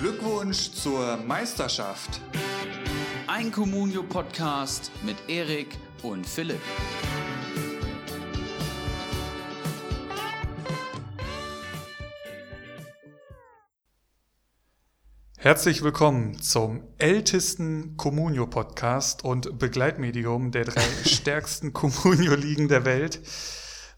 Glückwunsch zur Meisterschaft. Ein Communio-Podcast mit Erik und Philipp. Herzlich willkommen zum ältesten Communio-Podcast und Begleitmedium der drei stärksten Communio-Ligen der Welt.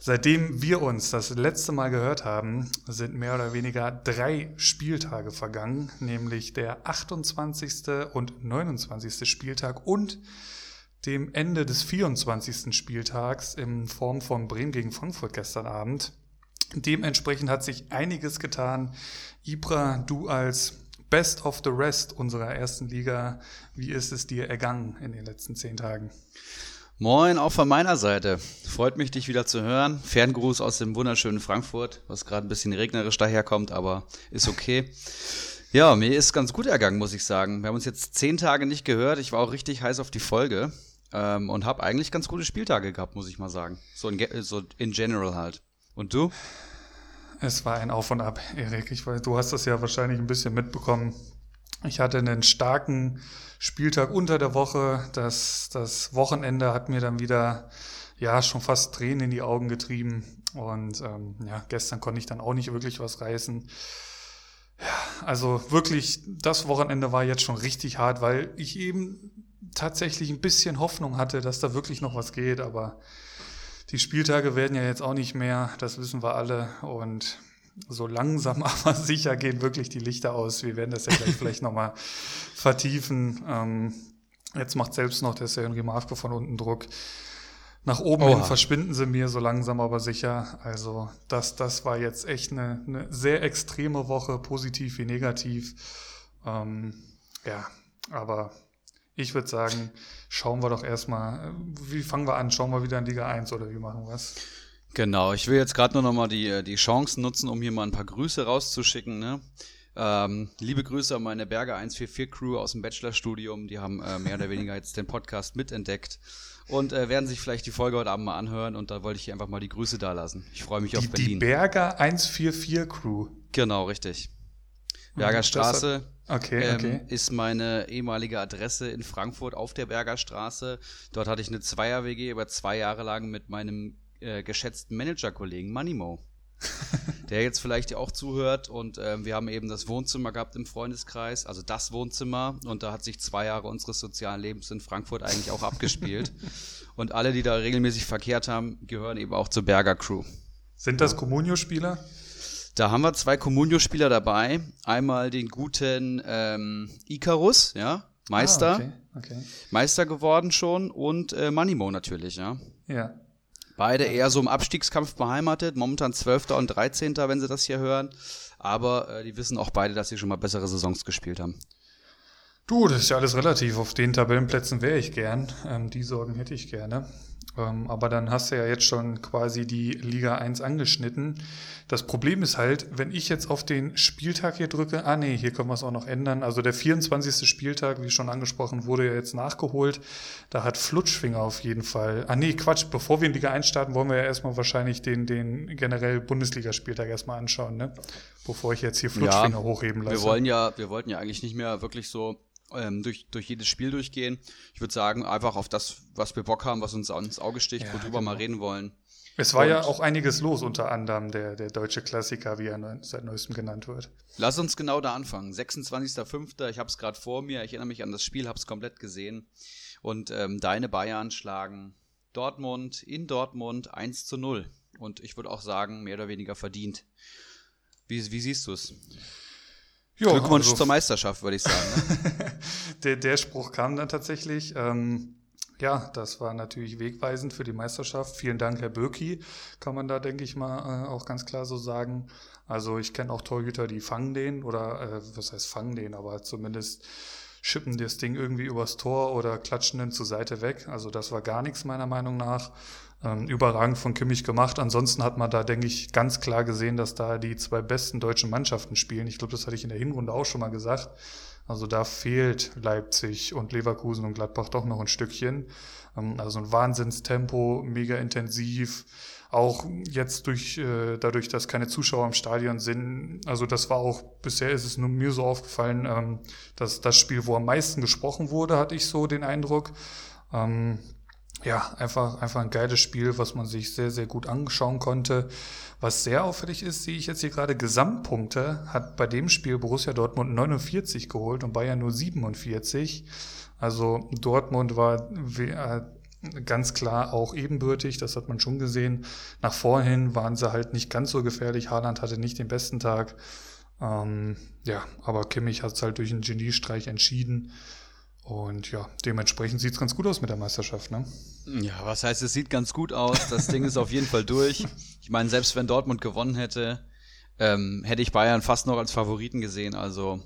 Seitdem wir uns das letzte Mal gehört haben, sind mehr oder weniger drei Spieltage vergangen, nämlich der 28. und 29. Spieltag und dem Ende des 24. Spieltags in Form von Bremen gegen Frankfurt gestern Abend. Dementsprechend hat sich einiges getan. Ibra, du als Best of the Rest unserer ersten Liga, wie ist es dir ergangen in den letzten zehn Tagen? Moin, auch von meiner Seite. Freut mich, dich wieder zu hören. Ferngruß aus dem wunderschönen Frankfurt, was gerade ein bisschen regnerisch daherkommt, aber ist okay. Ja, mir ist ganz gut ergangen, muss ich sagen. Wir haben uns jetzt zehn Tage nicht gehört. Ich war auch richtig heiß auf die Folge ähm, und habe eigentlich ganz gute Spieltage gehabt, muss ich mal sagen. So in, so in general halt. Und du? Es war ein Auf und Ab, Erik. Ich weiß, du hast das ja wahrscheinlich ein bisschen mitbekommen. Ich hatte einen starken Spieltag unter der Woche. Das, das Wochenende hat mir dann wieder ja schon fast Tränen in die Augen getrieben. Und ähm, ja, gestern konnte ich dann auch nicht wirklich was reißen. Ja, also wirklich, das Wochenende war jetzt schon richtig hart, weil ich eben tatsächlich ein bisschen Hoffnung hatte, dass da wirklich noch was geht. Aber die Spieltage werden ja jetzt auch nicht mehr, das wissen wir alle. Und so langsam aber sicher gehen wirklich die Lichter aus. Wir werden das ja gleich vielleicht nochmal vertiefen. Ähm, jetzt macht selbst noch der Henry Marko von unten Druck. Nach oben Oha. hin verschwinden sie mir so langsam aber sicher. Also das, das war jetzt echt eine, eine sehr extreme Woche, positiv wie negativ. Ähm, ja, aber ich würde sagen, schauen wir doch erstmal, wie fangen wir an? Schauen wir wieder in Liga 1 oder wie machen wir es? Genau, ich will jetzt gerade nur noch mal die, äh, die Chancen nutzen, um hier mal ein paar Grüße rauszuschicken. Ne? Ähm, liebe Grüße an meine Berger 144 Crew aus dem Bachelorstudium. Die haben äh, mehr oder weniger jetzt den Podcast mitentdeckt und äh, werden sich vielleicht die Folge heute Abend mal anhören. Und da wollte ich hier einfach mal die Grüße da lassen. Ich freue mich die, auf Berlin. Die Berger 144 Crew. Genau, richtig. Berger Straße okay, ähm, okay. ist meine ehemalige Adresse in Frankfurt auf der Berger Straße. Dort hatte ich eine Zweier-WG über zwei Jahre lang mit meinem äh, geschätzten Manager-Kollegen Manimo. der jetzt vielleicht ja auch zuhört und ähm, wir haben eben das Wohnzimmer gehabt im Freundeskreis, also das Wohnzimmer und da hat sich zwei Jahre unseres sozialen Lebens in Frankfurt eigentlich auch abgespielt und alle, die da regelmäßig verkehrt haben, gehören eben auch zur Berger Crew. Sind das Comunio-Spieler? Da haben wir zwei Comunio-Spieler dabei. Einmal den guten ähm, Icarus, ja, Meister. Ah, okay, okay. Meister geworden schon und äh, Manimo natürlich, ja. Ja. Beide eher so im Abstiegskampf beheimatet, momentan 12. und 13., wenn sie das hier hören. Aber äh, die wissen auch beide, dass sie schon mal bessere Saisons gespielt haben. Du, das ist ja alles relativ. Auf den Tabellenplätzen wäre ich gern. Ähm, die Sorgen hätte ich gerne. Ähm, aber dann hast du ja jetzt schon quasi die Liga 1 angeschnitten. Das Problem ist halt, wenn ich jetzt auf den Spieltag hier drücke, ah nee, hier können wir es auch noch ändern. Also der 24. Spieltag, wie schon angesprochen, wurde ja jetzt nachgeholt. Da hat Flutschfinger auf jeden Fall. Ah nee, Quatsch, bevor wir in Liga 1 starten, wollen wir ja erstmal wahrscheinlich den, den generell Bundesligaspieltag erstmal anschauen, ne? Bevor ich jetzt hier Flutschfinger ja, hochheben lasse. Wir wollen ja, wir wollten ja eigentlich nicht mehr wirklich so ähm, durch, durch jedes Spiel durchgehen. Ich würde sagen, einfach auf das, was wir Bock haben, was uns ans Auge sticht, ja, worüber genau. mal reden wollen. Es war Und ja auch einiges los, unter anderem der, der deutsche Klassiker, wie er seit neuestem genannt wird. Lass uns genau da anfangen. 26.05. Ich habe es gerade vor mir. Ich erinnere mich an das Spiel, habe es komplett gesehen. Und ähm, deine Bayern schlagen Dortmund in Dortmund 1 zu 0. Und ich würde auch sagen, mehr oder weniger verdient. Wie, wie siehst du es? Jo, Glückwunsch also, zur Meisterschaft, würde ich sagen. Ne? der, der Spruch kam dann tatsächlich. Ähm, ja, das war natürlich wegweisend für die Meisterschaft. Vielen Dank, Herr Böki, kann man da, denke ich mal, äh, auch ganz klar so sagen. Also ich kenne auch Torhüter, die fangen den oder äh, was heißt fangen den, aber zumindest schippen das Ding irgendwie übers Tor oder klatschen den zur Seite weg. Also das war gar nichts meiner Meinung nach ähm, überragend von Kimmich gemacht. Ansonsten hat man da, denke ich, ganz klar gesehen, dass da die zwei besten deutschen Mannschaften spielen. Ich glaube, das hatte ich in der Hinrunde auch schon mal gesagt. Also da fehlt Leipzig und Leverkusen und Gladbach doch noch ein Stückchen. Ähm, also ein Wahnsinnstempo, mega intensiv. Auch jetzt durch, äh, dadurch, dass keine Zuschauer im Stadion sind, also das war auch, bisher ist es nur mir so aufgefallen, ähm, dass das Spiel, wo am meisten gesprochen wurde, hatte ich so den Eindruck. Ja, einfach, einfach ein geiles Spiel, was man sich sehr, sehr gut anschauen konnte. Was sehr auffällig ist, sehe ich jetzt hier gerade Gesamtpunkte, hat bei dem Spiel Borussia Dortmund 49 geholt und Bayern nur 47. Also Dortmund war äh, ganz klar auch ebenbürtig, das hat man schon gesehen. Nach vorhin waren sie halt nicht ganz so gefährlich. Haaland hatte nicht den besten Tag. Ähm, ja, aber Kimmich hat es halt durch einen Geniestreich entschieden. Und ja, dementsprechend sieht es ganz gut aus mit der Meisterschaft, ne? Ja, was heißt, es sieht ganz gut aus. Das Ding ist auf jeden Fall durch. Ich meine, selbst wenn Dortmund gewonnen hätte, ähm, hätte ich Bayern fast noch als Favoriten gesehen. Also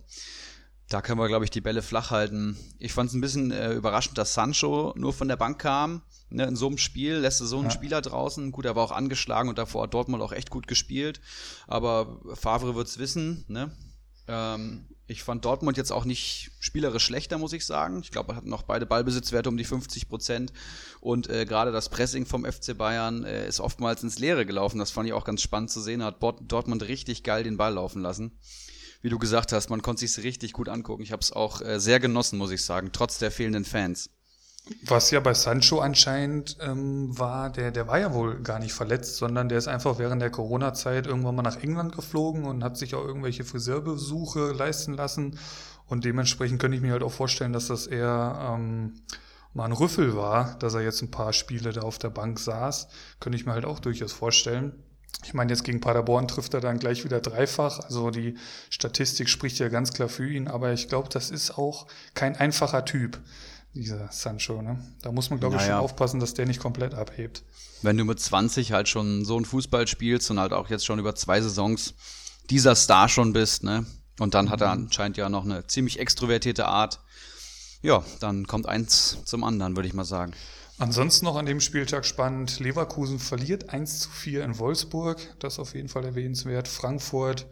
da können wir, glaube ich, die Bälle flach halten. Ich fand es ein bisschen äh, überraschend, dass Sancho nur von der Bank kam. Ne, in so einem Spiel lässt du so einen ja. Spieler draußen. Gut, er war auch angeschlagen und davor hat Dortmund auch echt gut gespielt. Aber Favre wird es wissen. Ne? Ähm, ich fand Dortmund jetzt auch nicht spielerisch schlechter, muss ich sagen. Ich glaube, er hat noch beide Ballbesitzwerte um die 50 Prozent. Und äh, gerade das Pressing vom FC Bayern äh, ist oftmals ins Leere gelaufen. Das fand ich auch ganz spannend zu sehen. Hat Dortmund richtig geil den Ball laufen lassen. Wie du gesagt hast, man konnte sich richtig gut angucken. Ich habe es auch äh, sehr genossen, muss ich sagen, trotz der fehlenden Fans. Was ja bei Sancho anscheinend ähm, war, der, der war ja wohl gar nicht verletzt, sondern der ist einfach während der Corona-Zeit irgendwann mal nach England geflogen und hat sich auch irgendwelche Friseurbesuche leisten lassen. Und dementsprechend könnte ich mir halt auch vorstellen, dass das eher ähm, mal ein Rüffel war, dass er jetzt ein paar Spiele da auf der Bank saß. Könnte ich mir halt auch durchaus vorstellen. Ich meine, jetzt gegen Paderborn trifft er dann gleich wieder dreifach. Also die Statistik spricht ja ganz klar für ihn, aber ich glaube, das ist auch kein einfacher Typ dieser Sancho. Ne? Da muss man, glaube naja. ich, schon aufpassen, dass der nicht komplett abhebt. Wenn du mit 20 halt schon so einen Fußball spielst und halt auch jetzt schon über zwei Saisons dieser Star schon bist, ne? Und dann hat er mhm. anscheinend ja noch eine ziemlich extrovertierte Art. Ja, dann kommt eins zum anderen, würde ich mal sagen. Ansonsten noch an dem Spieltag spannend. Leverkusen verliert 1 zu 4 in Wolfsburg. Das ist auf jeden Fall erwähnenswert. Frankfurt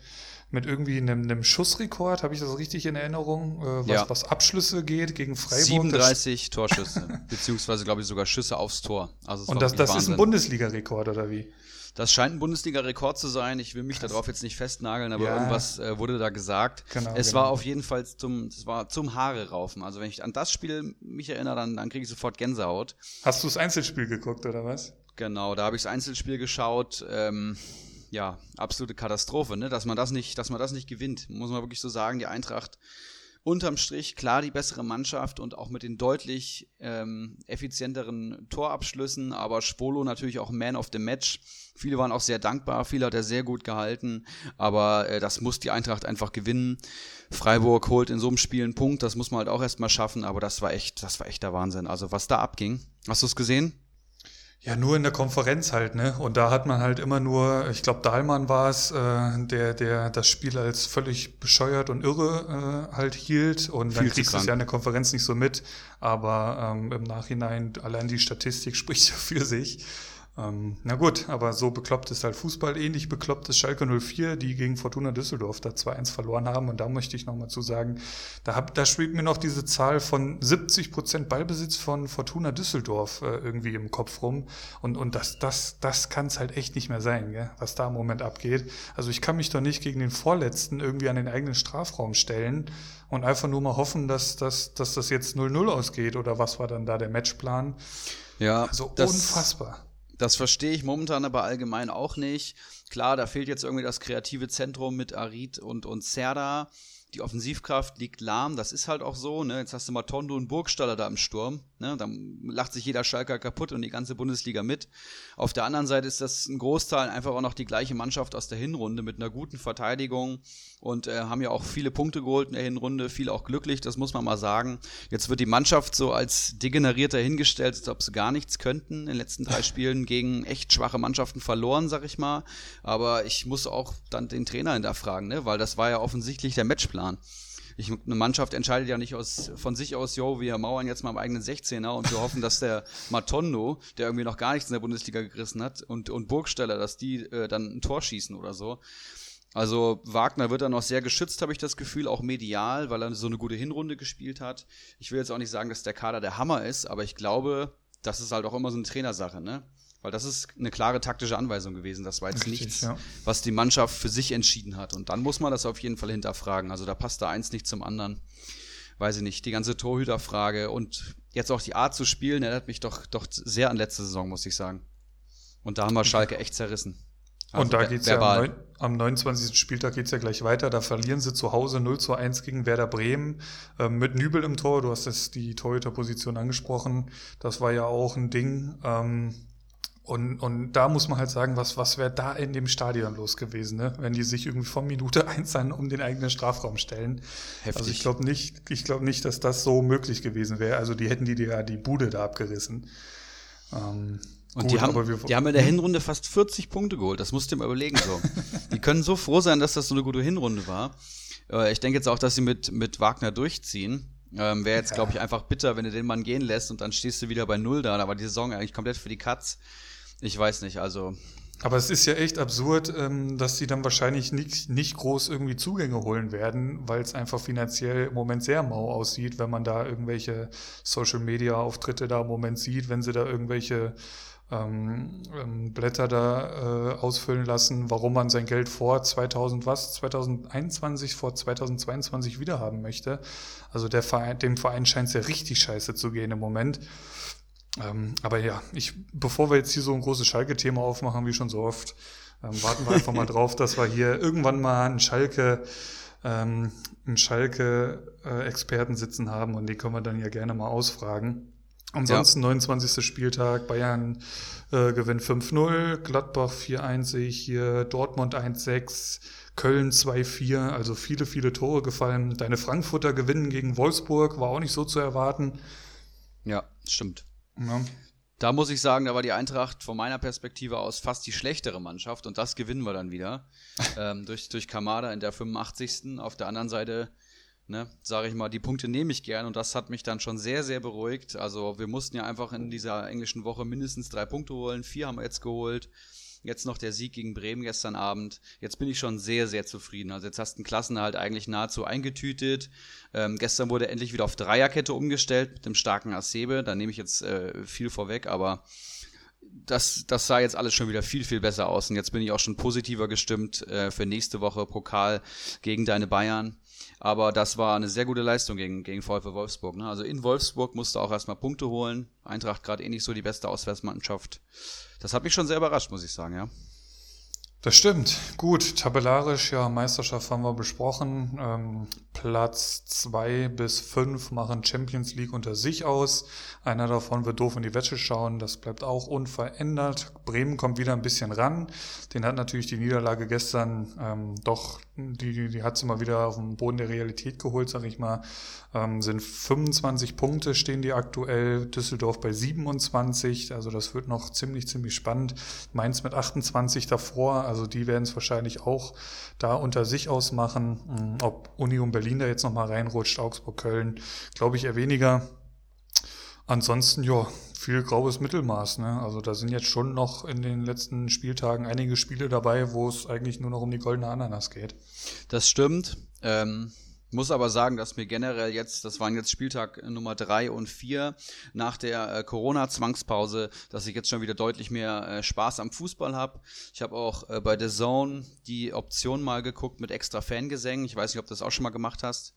mit irgendwie einem, einem Schussrekord, habe ich das richtig in Erinnerung, äh, was, ja. was Abschlüsse geht gegen Freiburg. 37 Torschüsse, beziehungsweise glaube ich sogar Schüsse aufs Tor. Also Und das, das ist ein Bundesliga-Rekord oder wie? Das scheint ein Bundesliga-Rekord zu sein. Ich will mich darauf jetzt nicht festnageln, aber ja. irgendwas äh, wurde da gesagt. Genau, es genau. war auf jeden Fall zum, es war zum Haare raufen. Also wenn ich an das Spiel mich erinnere, dann, dann kriege ich sofort Gänsehaut. Hast du das Einzelspiel geguckt oder was? Genau, da habe ich das Einzelspiel geschaut. Ähm, ja, absolute Katastrophe, ne? dass man das nicht, dass man das nicht gewinnt. Muss man wirklich so sagen, die Eintracht unterm Strich klar die bessere Mannschaft und auch mit den deutlich ähm, effizienteren Torabschlüssen, aber Spolo natürlich auch Man of the Match. Viele waren auch sehr dankbar, viele hat er sehr gut gehalten, aber äh, das muss die Eintracht einfach gewinnen. Freiburg holt in so einem Spiel einen Punkt, das muss man halt auch erstmal schaffen, aber das war echt, das war echt der Wahnsinn. Also was da abging. Hast du es gesehen? Ja, nur in der Konferenz halt, ne? Und da hat man halt immer nur, ich glaube, Dahlmann war es, äh, der, der das Spiel als völlig bescheuert und irre äh, halt hielt. Und dann kriegst du es ja in der Konferenz nicht so mit. Aber ähm, im Nachhinein, allein die Statistik spricht ja für sich. Ähm, na gut, aber so bekloppt ist halt Fußball. Ähnlich bekloppt ist Schalke 04, die gegen Fortuna Düsseldorf da 2-1 verloren haben. Und da möchte ich nochmal zu sagen, da, hab, da spielt mir noch diese Zahl von 70 Prozent Ballbesitz von Fortuna Düsseldorf äh, irgendwie im Kopf rum. Und, und das, das, das kann es halt echt nicht mehr sein, gell? was da im Moment abgeht. Also ich kann mich doch nicht gegen den Vorletzten irgendwie an den eigenen Strafraum stellen und einfach nur mal hoffen, dass, dass, dass das jetzt 0-0 ausgeht. Oder was war dann da der Matchplan? Ja, also unfassbar das verstehe ich momentan aber allgemein auch nicht. Klar, da fehlt jetzt irgendwie das kreative Zentrum mit Arid und, und Serda die Offensivkraft liegt lahm, das ist halt auch so. Ne? Jetzt hast du mal Tondo und Burgstaller da im Sturm. Ne? Dann lacht sich jeder Schalker kaputt und die ganze Bundesliga mit. Auf der anderen Seite ist das ein Großteil einfach auch noch die gleiche Mannschaft aus der Hinrunde mit einer guten Verteidigung und äh, haben ja auch viele Punkte geholt in der Hinrunde, viele auch glücklich, das muss man mal sagen. Jetzt wird die Mannschaft so als degenerierter hingestellt, als ob sie gar nichts könnten. In den letzten drei Spielen gegen echt schwache Mannschaften verloren, sag ich mal. Aber ich muss auch dann den Trainer hinterfragen, ne? weil das war ja offensichtlich der Matchplan. Ich, eine Mannschaft entscheidet ja nicht aus, von sich aus, yo, wir mauern jetzt mal im eigenen 16er und wir hoffen, dass der Matondo, der irgendwie noch gar nichts in der Bundesliga gerissen hat, und, und Burgsteller, dass die äh, dann ein Tor schießen oder so. Also Wagner wird dann noch sehr geschützt, habe ich das Gefühl, auch medial, weil er so eine gute Hinrunde gespielt hat. Ich will jetzt auch nicht sagen, dass der Kader der Hammer ist, aber ich glaube, das ist halt auch immer so eine Trainersache, ne? Weil das ist eine klare taktische Anweisung gewesen. Das war jetzt Richtig, nichts, ja. was die Mannschaft für sich entschieden hat. Und dann muss man das auf jeden Fall hinterfragen. Also da passt da eins nicht zum anderen. Weiß ich nicht. Die ganze Torhüterfrage und jetzt auch die Art zu spielen erinnert mich doch, doch sehr an letzte Saison, muss ich sagen. Und da haben wir Schalke echt zerrissen. Also und da ver- geht's ja am, neun- am 29. Spieltag geht's ja gleich weiter. Da verlieren sie zu Hause 0 zu 1 gegen Werder Bremen ähm, mit Nübel im Tor. Du hast das, die Torhüterposition angesprochen. Das war ja auch ein Ding. Ähm, und, und da muss man halt sagen, was, was wäre da in dem Stadion los gewesen, ne? wenn die sich irgendwie von Minute eins an um den eigenen Strafraum stellen. Heftig. Also ich glaube nicht, ich glaube nicht, dass das so möglich gewesen wäre. Also die hätten die dir ja die Bude da abgerissen. Ähm, Und gut, die, haben, wir- die haben in der Hinrunde fast 40 Punkte geholt. Das musst du dir mal überlegen. So. die können so froh sein, dass das so eine gute Hinrunde war. Äh, ich denke jetzt auch, dass sie mit, mit Wagner durchziehen. Ähm, Wäre jetzt, Ja. glaube ich, einfach bitter, wenn du den Mann gehen lässt und dann stehst du wieder bei Null da. Da war die Saison eigentlich komplett für die Katz. Ich weiß nicht, also Aber es ist ja echt absurd, ähm, dass sie dann wahrscheinlich nicht, nicht groß irgendwie Zugänge holen werden, weil es einfach finanziell im Moment sehr mau aussieht, wenn man da irgendwelche Social-Media-Auftritte da im Moment sieht, wenn sie da irgendwelche ähm, ähm, Blätter da äh, ausfüllen lassen, warum man sein Geld vor 2000 was, 2021, vor 2022 wiederhaben möchte. Also der Verein, dem Verein scheint es ja richtig scheiße zu gehen im Moment. Ähm, aber ja, ich, bevor wir jetzt hier so ein großes Schalke-Thema aufmachen, wie schon so oft, ähm, warten wir einfach mal drauf, dass wir hier irgendwann mal einen Schalke, ähm, einen Schalke-Experten sitzen haben und die können wir dann ja gerne mal ausfragen. Ansonsten 29. Spieltag, Bayern äh, gewinnt 5-0, Gladbach 4-1 sehe ich hier, Dortmund 1-6, Köln 2-4, also viele, viele Tore gefallen. Deine Frankfurter gewinnen gegen Wolfsburg, war auch nicht so zu erwarten. ja, stimmt. Ja. Da muss ich sagen, da war die Eintracht von meiner Perspektive aus fast die schlechtere Mannschaft und das gewinnen wir dann wieder. ähm, durch, durch Kamada in der 85. Auf der anderen Seite, ne, sage ich mal, die Punkte nehme ich gern und das hat mich dann schon sehr, sehr beruhigt. Also wir mussten ja einfach in dieser englischen Woche mindestens drei Punkte holen. Vier haben wir jetzt geholt. Jetzt noch der Sieg gegen Bremen gestern Abend. Jetzt bin ich schon sehr, sehr zufrieden. Also jetzt hast du den Klassenerhalt eigentlich nahezu eingetütet. Ähm, gestern wurde endlich wieder auf Dreierkette umgestellt mit dem starken Asebe. Da nehme ich jetzt äh, viel vorweg, aber das, das sah jetzt alles schon wieder viel, viel besser aus. Und jetzt bin ich auch schon positiver gestimmt äh, für nächste Woche Pokal gegen deine Bayern. Aber das war eine sehr gute Leistung gegen, gegen VfL Wolfsburg. Ne? Also in Wolfsburg musste auch erstmal Punkte holen. Eintracht gerade eh nicht so die beste Auswärtsmannschaft. Das hat mich schon sehr überrascht, muss ich sagen, ja. Das stimmt. Gut, tabellarisch, ja, Meisterschaft haben wir besprochen. Ähm, Platz zwei bis fünf machen Champions League unter sich aus. Einer davon wird doof in die Wäsche schauen. Das bleibt auch unverändert. Bremen kommt wieder ein bisschen ran. Den hat natürlich die Niederlage gestern ähm, doch, die, die, die hat sie mal wieder auf den Boden der Realität geholt, sag ich mal. Ähm, sind 25 Punkte stehen die aktuell. Düsseldorf bei 27. Also das wird noch ziemlich, ziemlich spannend. Mainz mit 28 davor. Also die werden es wahrscheinlich auch da unter sich ausmachen. Mm, Ob Union Berlin da jetzt nochmal reinrutscht, Augsburg, Köln, glaube ich eher weniger. Ansonsten, ja, viel graues Mittelmaß. Ne? Also da sind jetzt schon noch in den letzten Spieltagen einige Spiele dabei, wo es eigentlich nur noch um die goldene Ananas geht. Das stimmt. Ähm, muss aber sagen, dass mir generell jetzt, das waren jetzt Spieltag Nummer drei und vier nach der äh, Corona-Zwangspause, dass ich jetzt schon wieder deutlich mehr äh, Spaß am Fußball habe. Ich habe auch äh, bei The Zone die Option mal geguckt mit extra Fangesängen. Ich weiß nicht, ob du das auch schon mal gemacht hast.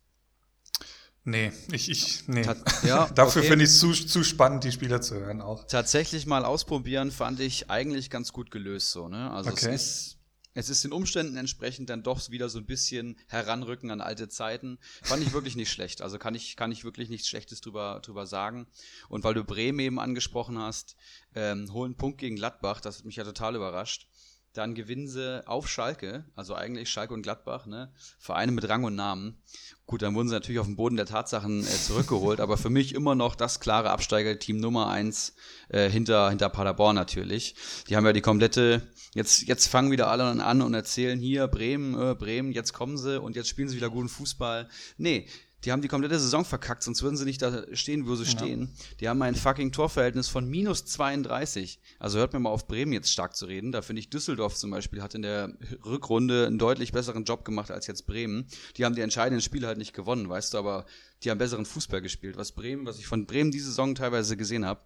Nee, ich, ich, nee. Ja, Dafür okay. finde ich es zu, zu spannend, die Spieler zu hören auch. Tatsächlich mal ausprobieren fand ich eigentlich ganz gut gelöst so, ne? Also Okay. es ist es ist den Umständen entsprechend dann doch wieder so ein bisschen heranrücken an alte Zeiten. Fand ich wirklich nicht schlecht. Also kann ich, kann ich wirklich nichts Schlechtes drüber, drüber sagen. Und weil du Bremen eben angesprochen hast, ähm, holen Punkt gegen Gladbach, das hat mich ja total überrascht. Dann gewinnen sie auf Schalke, also eigentlich Schalke und Gladbach, ne? Vereine mit Rang und Namen. Gut, dann wurden sie natürlich auf den Boden der Tatsachen äh, zurückgeholt, aber für mich immer noch das klare Absteigerteam Nummer eins äh, hinter, hinter Paderborn natürlich. Die haben ja die komplette, jetzt, jetzt fangen wieder alle an und erzählen hier Bremen, äh, Bremen, jetzt kommen sie und jetzt spielen sie wieder guten Fußball. Nee, die haben die komplette Saison verkackt, sonst würden sie nicht da stehen, wo sie stehen. Die haben ein fucking Torverhältnis von minus 32. Also hört mir mal auf, Bremen jetzt stark zu reden. Da finde ich Düsseldorf zum Beispiel hat in der Rückrunde einen deutlich besseren Job gemacht als jetzt Bremen. Die haben die entscheidenden Spiele halt nicht gewonnen, weißt du, aber die haben besseren Fußball gespielt. Was Bremen, was ich von Bremen diese Saison teilweise gesehen habe,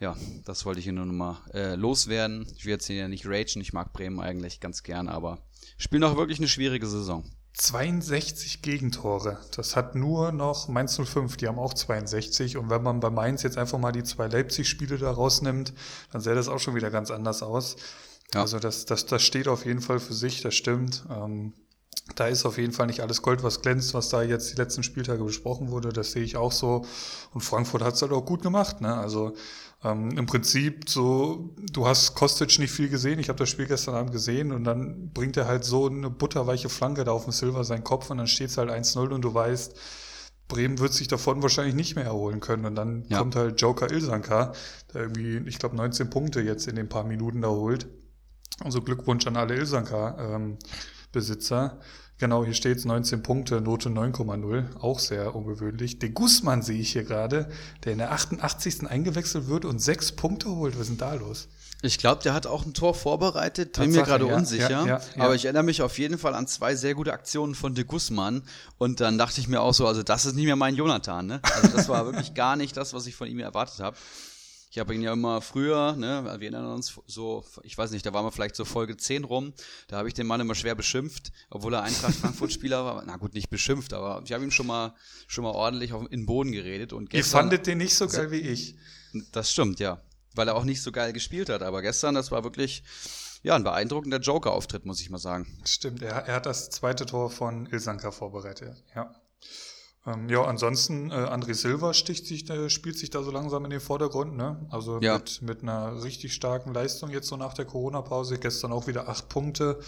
ja, das wollte ich hier nur nochmal äh, loswerden. Ich will jetzt hier nicht ragen, ich mag Bremen eigentlich ganz gern, aber spielen auch wirklich eine schwierige Saison. 62 Gegentore. Das hat nur noch Mainz 05, die haben auch 62. Und wenn man bei Mainz jetzt einfach mal die zwei Leipzig-Spiele da rausnimmt, dann sähe das auch schon wieder ganz anders aus. Ja. Also das, das, das steht auf jeden Fall für sich, das stimmt. Ähm, da ist auf jeden Fall nicht alles Gold, was glänzt, was da jetzt die letzten Spieltage besprochen wurde. Das sehe ich auch so. Und Frankfurt hat es halt auch gut gemacht. Ne? Also ähm, Im Prinzip so, du hast Kostic nicht viel gesehen, ich habe das Spiel gestern Abend gesehen und dann bringt er halt so eine butterweiche Flanke da auf dem Silver seinen Kopf und dann steht es halt 1-0 und du weißt, Bremen wird sich davon wahrscheinlich nicht mehr erholen können. Und dann ja. kommt halt Joker Ilsanka, der irgendwie, ich glaube, 19 Punkte jetzt in den paar Minuten da holt. Also Glückwunsch an alle Ilsanka-Besitzer. Ähm, Genau, hier steht es 19 Punkte, Note 9,0, auch sehr ungewöhnlich. Den Guzman sehe ich hier gerade, der in der 88. eingewechselt wird und sechs Punkte holt. Was ist denn da los? Ich glaube, der hat auch ein Tor vorbereitet, bin mir gerade ja, unsicher. Ja, ja, aber ich erinnere mich auf jeden Fall an zwei sehr gute Aktionen von de Guzman. Und dann dachte ich mir auch so, also das ist nicht mehr mein Jonathan. Ne? Also das war wirklich gar nicht das, was ich von ihm erwartet habe. Ich habe ihn ja immer früher, ne, wir erinnern uns so, ich weiß nicht, da waren wir vielleicht so Folge 10 rum, da habe ich den Mann immer schwer beschimpft, obwohl er Eintracht Frankfurt-Spieler war. Na gut, nicht beschimpft, aber ich habe ihm schon mal, schon mal ordentlich auf, in den Boden geredet. Und gestern, Ihr fandet den nicht so geil wie ich. Das stimmt, ja. Weil er auch nicht so geil gespielt hat. Aber gestern, das war wirklich, ja, ein beeindruckender Joker-Auftritt, muss ich mal sagen. Stimmt, er, er hat das zweite Tor von Ilsanka vorbereitet, ja. Ähm, ja, ansonsten, äh, André Silva sticht sich, äh, spielt sich da so langsam in den Vordergrund, ne? Also ja. mit, mit einer richtig starken Leistung jetzt so nach der Corona-Pause. Gestern auch wieder acht Punkte.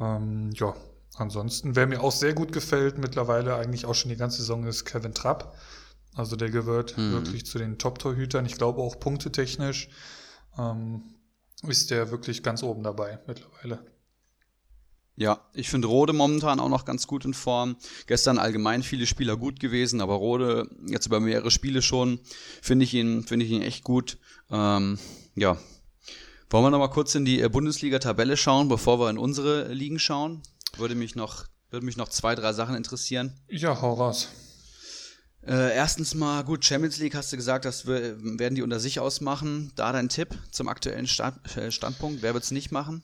Ähm, ja, ansonsten, wer mir auch sehr gut gefällt, mittlerweile eigentlich auch schon die ganze Saison, ist Kevin Trapp. Also der gehört mhm. wirklich zu den Top-Torhütern. Ich glaube auch punktetechnisch ähm, ist der wirklich ganz oben dabei mittlerweile. Ja, ich finde Rode momentan auch noch ganz gut in Form. Gestern allgemein viele Spieler gut gewesen, aber Rode jetzt über mehrere Spiele schon finde ich ihn finde ich ihn echt gut. Ähm, ja, wollen wir noch mal kurz in die äh, Bundesliga-Tabelle schauen, bevor wir in unsere Ligen schauen? Würde mich noch würde mich noch zwei drei Sachen interessieren. Ja, hau raus. Äh, erstens mal, gut, Champions League hast du gesagt, das werden die unter sich ausmachen. Da dein Tipp zum aktuellen Stand, äh, Standpunkt. Wer wird es nicht machen?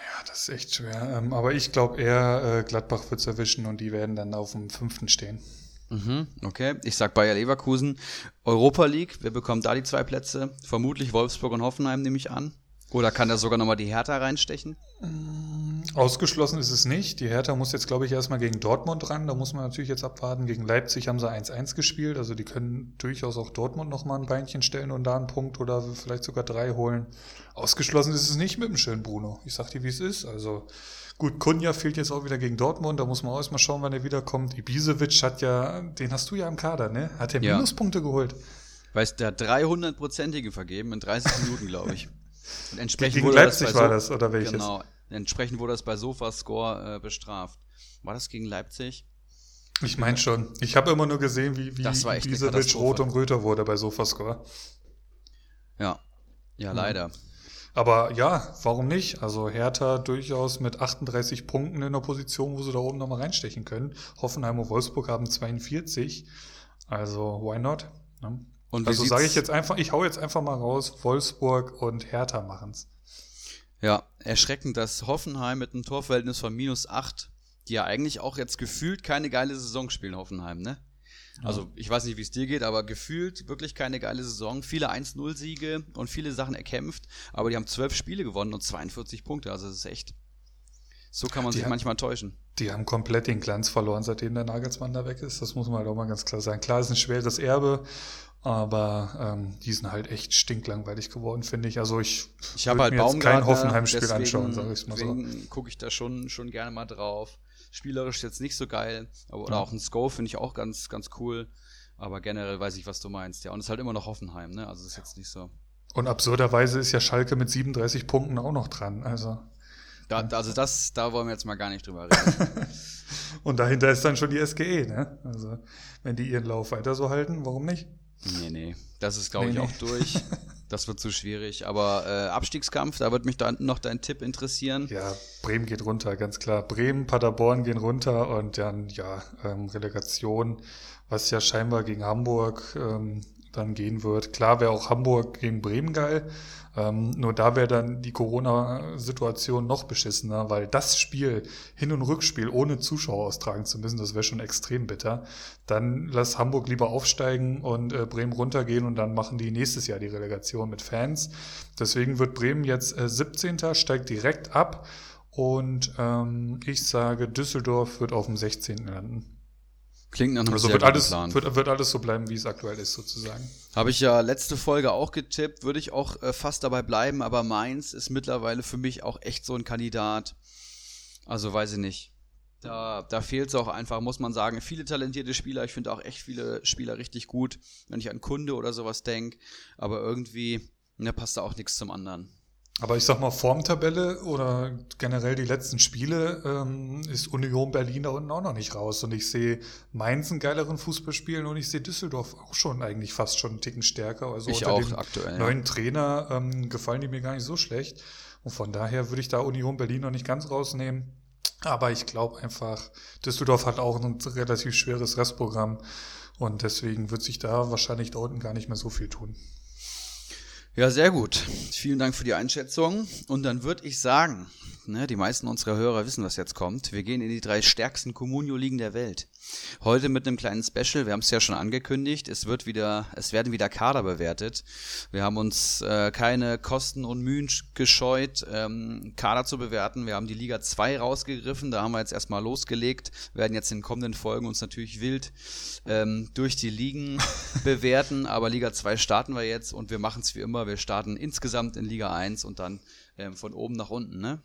Ja, das ist echt schwer. Ähm, aber ich glaube eher, äh, Gladbach wird es erwischen und die werden dann auf dem fünften stehen. Mhm, okay, ich sag Bayer Leverkusen. Europa League, wer bekommt da die zwei Plätze? Vermutlich Wolfsburg und Hoffenheim, nehme ich an. Oder kann da sogar nochmal die Hertha reinstechen? Ausgeschlossen ist es nicht. Die Hertha muss jetzt, glaube ich, erstmal gegen Dortmund ran. Da muss man natürlich jetzt abwarten. Gegen Leipzig haben sie 1-1 gespielt. Also die können durchaus auch Dortmund nochmal ein Beinchen stellen und da einen Punkt oder vielleicht sogar drei holen. Ausgeschlossen ist es nicht mit dem schönen Bruno. Ich sag dir, wie es ist. Also gut, Kunja fehlt jetzt auch wieder gegen Dortmund. Da muss man auch erstmal schauen, wann er wiederkommt. Ibisevic hat ja, den hast du ja im Kader, ne? Hat er ja. Minuspunkte geholt. Weißt du, der hat 300-prozentige vergeben in 30 Minuten, glaube ich. Und entsprechend Gegen wurde Leipzig das war so das, oder welches? Genau. Entsprechend wurde das bei Sofascore äh, bestraft. War das gegen Leipzig? Ich meine schon. Ich habe immer nur gesehen, wie, wie Bisevic rot und röter wurde bei Sofascore. Ja. Ja, leider. Aber ja, warum nicht? Also Hertha durchaus mit 38 Punkten in der Position, wo sie da oben nochmal reinstechen können. Hoffenheim und Wolfsburg haben 42. Also why not? Ne? Und also sage ich jetzt einfach, ich hau jetzt einfach mal raus, Wolfsburg und Hertha machen's. Ja, erschreckend, dass Hoffenheim mit einem Torverhältnis von minus 8, die ja eigentlich auch jetzt gefühlt keine geile Saison spielen, Hoffenheim, ne? Also ich weiß nicht, wie es dir geht, aber gefühlt wirklich keine geile Saison. Viele 1-0-Siege und viele Sachen erkämpft, aber die haben zwölf Spiele gewonnen und 42 Punkte. Also das ist echt. So kann man die sich haben, manchmal täuschen. Die haben komplett den Glanz verloren, seitdem der Nagelsmann da weg ist. Das muss man halt auch mal ganz klar sagen. Klar, ist ein schweres Erbe aber ähm, die sind halt echt stinklangweilig geworden, finde ich. Also ich, ich habe halt mir jetzt kein Hoffenheim-Spiel anschauen, sage ich mal so. gucke ich da schon, schon gerne mal drauf. Spielerisch jetzt nicht so geil, aber, oder ja. auch ein Sko finde ich auch ganz, ganz cool. Aber generell weiß ich, was du meinst. Ja, und es ist halt immer noch Hoffenheim, ne? Also ist jetzt nicht so. Und absurderweise ist ja Schalke mit 37 Punkten auch noch dran. Also, da, also das, da wollen wir jetzt mal gar nicht drüber reden. und dahinter ist dann schon die SGE, ne? Also wenn die ihren Lauf weiter so halten, warum nicht? Nee, nee. Das ist, glaube nee, ich, nee. auch durch. Das wird zu schwierig. Aber äh, Abstiegskampf, da wird mich dann noch dein Tipp interessieren. Ja, Bremen geht runter, ganz klar. Bremen, Paderborn gehen runter und dann, ja, ähm, Relegation, was ja scheinbar gegen Hamburg ähm, dann gehen wird. Klar wäre auch Hamburg gegen Bremen geil. Ähm, nur da wäre dann die Corona-Situation noch beschissener, weil das Spiel, Hin- und Rückspiel ohne Zuschauer austragen zu müssen, das wäre schon extrem bitter. Dann lass Hamburg lieber aufsteigen und äh, Bremen runtergehen und dann machen die nächstes Jahr die Relegation mit Fans. Deswegen wird Bremen jetzt äh, 17. steigt direkt ab und ähm, ich sage, Düsseldorf wird auf dem 16. landen. Klingt nach einem Also sehr wird alles, Plan. wird, wird alles so bleiben, wie es aktuell ist, sozusagen. Habe ich ja letzte Folge auch getippt, würde ich auch äh, fast dabei bleiben, aber Mainz ist mittlerweile für mich auch echt so ein Kandidat. Also weiß ich nicht. Da, da fehlt es auch einfach, muss man sagen. Viele talentierte Spieler, ich finde auch echt viele Spieler richtig gut, wenn ich an Kunde oder sowas denke, aber irgendwie, ne, passt da auch nichts zum anderen. Aber ich sag mal, Formtabelle oder generell die letzten Spiele ähm, ist Union Berlin da unten auch noch nicht raus. Und ich sehe Mainz einen geileren Fußball spielen und ich sehe Düsseldorf auch schon eigentlich fast schon einen Ticken stärker. Also ich unter auch dem aktuell. neuen Trainer ähm, gefallen die mir gar nicht so schlecht. Und von daher würde ich da Union Berlin noch nicht ganz rausnehmen. Aber ich glaube einfach, Düsseldorf hat auch ein relativ schweres Restprogramm. Und deswegen wird sich da wahrscheinlich da unten gar nicht mehr so viel tun. Ja, sehr gut. Vielen Dank für die Einschätzung. Und dann würde ich sagen, ne, die meisten unserer Hörer wissen, was jetzt kommt. Wir gehen in die drei stärksten Communio-Ligen der Welt. Heute mit einem kleinen Special. Wir haben es ja schon angekündigt. Es wird wieder, es werden wieder Kader bewertet. Wir haben uns äh, keine Kosten und Mühen sch- gescheut, ähm, Kader zu bewerten. Wir haben die Liga 2 rausgegriffen. Da haben wir jetzt erstmal losgelegt. Wir werden jetzt in den kommenden Folgen uns natürlich wild ähm, durch die Ligen bewerten. Aber Liga 2 starten wir jetzt und wir machen es wie immer. Wir starten insgesamt in Liga 1 und dann ähm, von oben nach unten, ne?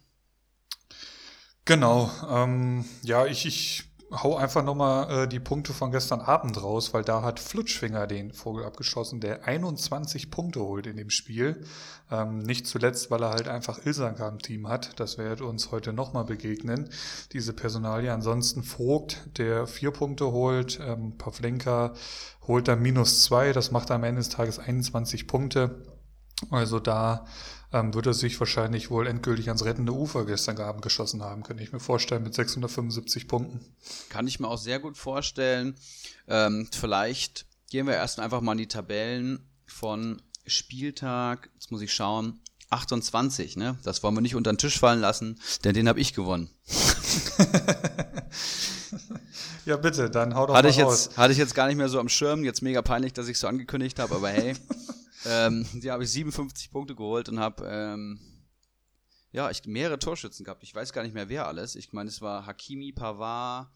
Genau. Ähm, ja, ich, ich hau einfach nochmal äh, die Punkte von gestern Abend raus, weil da hat Flutschfinger den Vogel abgeschossen, der 21 Punkte holt in dem Spiel. Ähm, nicht zuletzt, weil er halt einfach Ilsanka im Team hat. Das wird uns heute nochmal begegnen, diese Personalie. Ansonsten Vogt, der vier Punkte holt. Ähm, Pavlenka holt dann minus zwei. Das macht am Ende des Tages 21 Punkte. Also da ähm, wird er sich wahrscheinlich wohl endgültig ans rettende Ufer gestern Abend geschossen haben, könnte ich mir vorstellen, mit 675 Punkten. Kann ich mir auch sehr gut vorstellen. Ähm, vielleicht gehen wir erst einfach mal in die Tabellen von Spieltag, jetzt muss ich schauen, 28, ne? Das wollen wir nicht unter den Tisch fallen lassen, denn den habe ich gewonnen. Ja, bitte, dann hau doch Hatte mal ich, raus. jetzt, hatte ich jetzt gar nicht mehr so am Schirm, jetzt mega peinlich, dass ich so angekündigt habe, aber hey, ähm, die habe ich 57 Punkte geholt und habe ähm, ja, ich mehrere Torschützen gehabt. Ich weiß gar nicht mehr, wer alles. Ich meine, es war Hakimi, Pavard,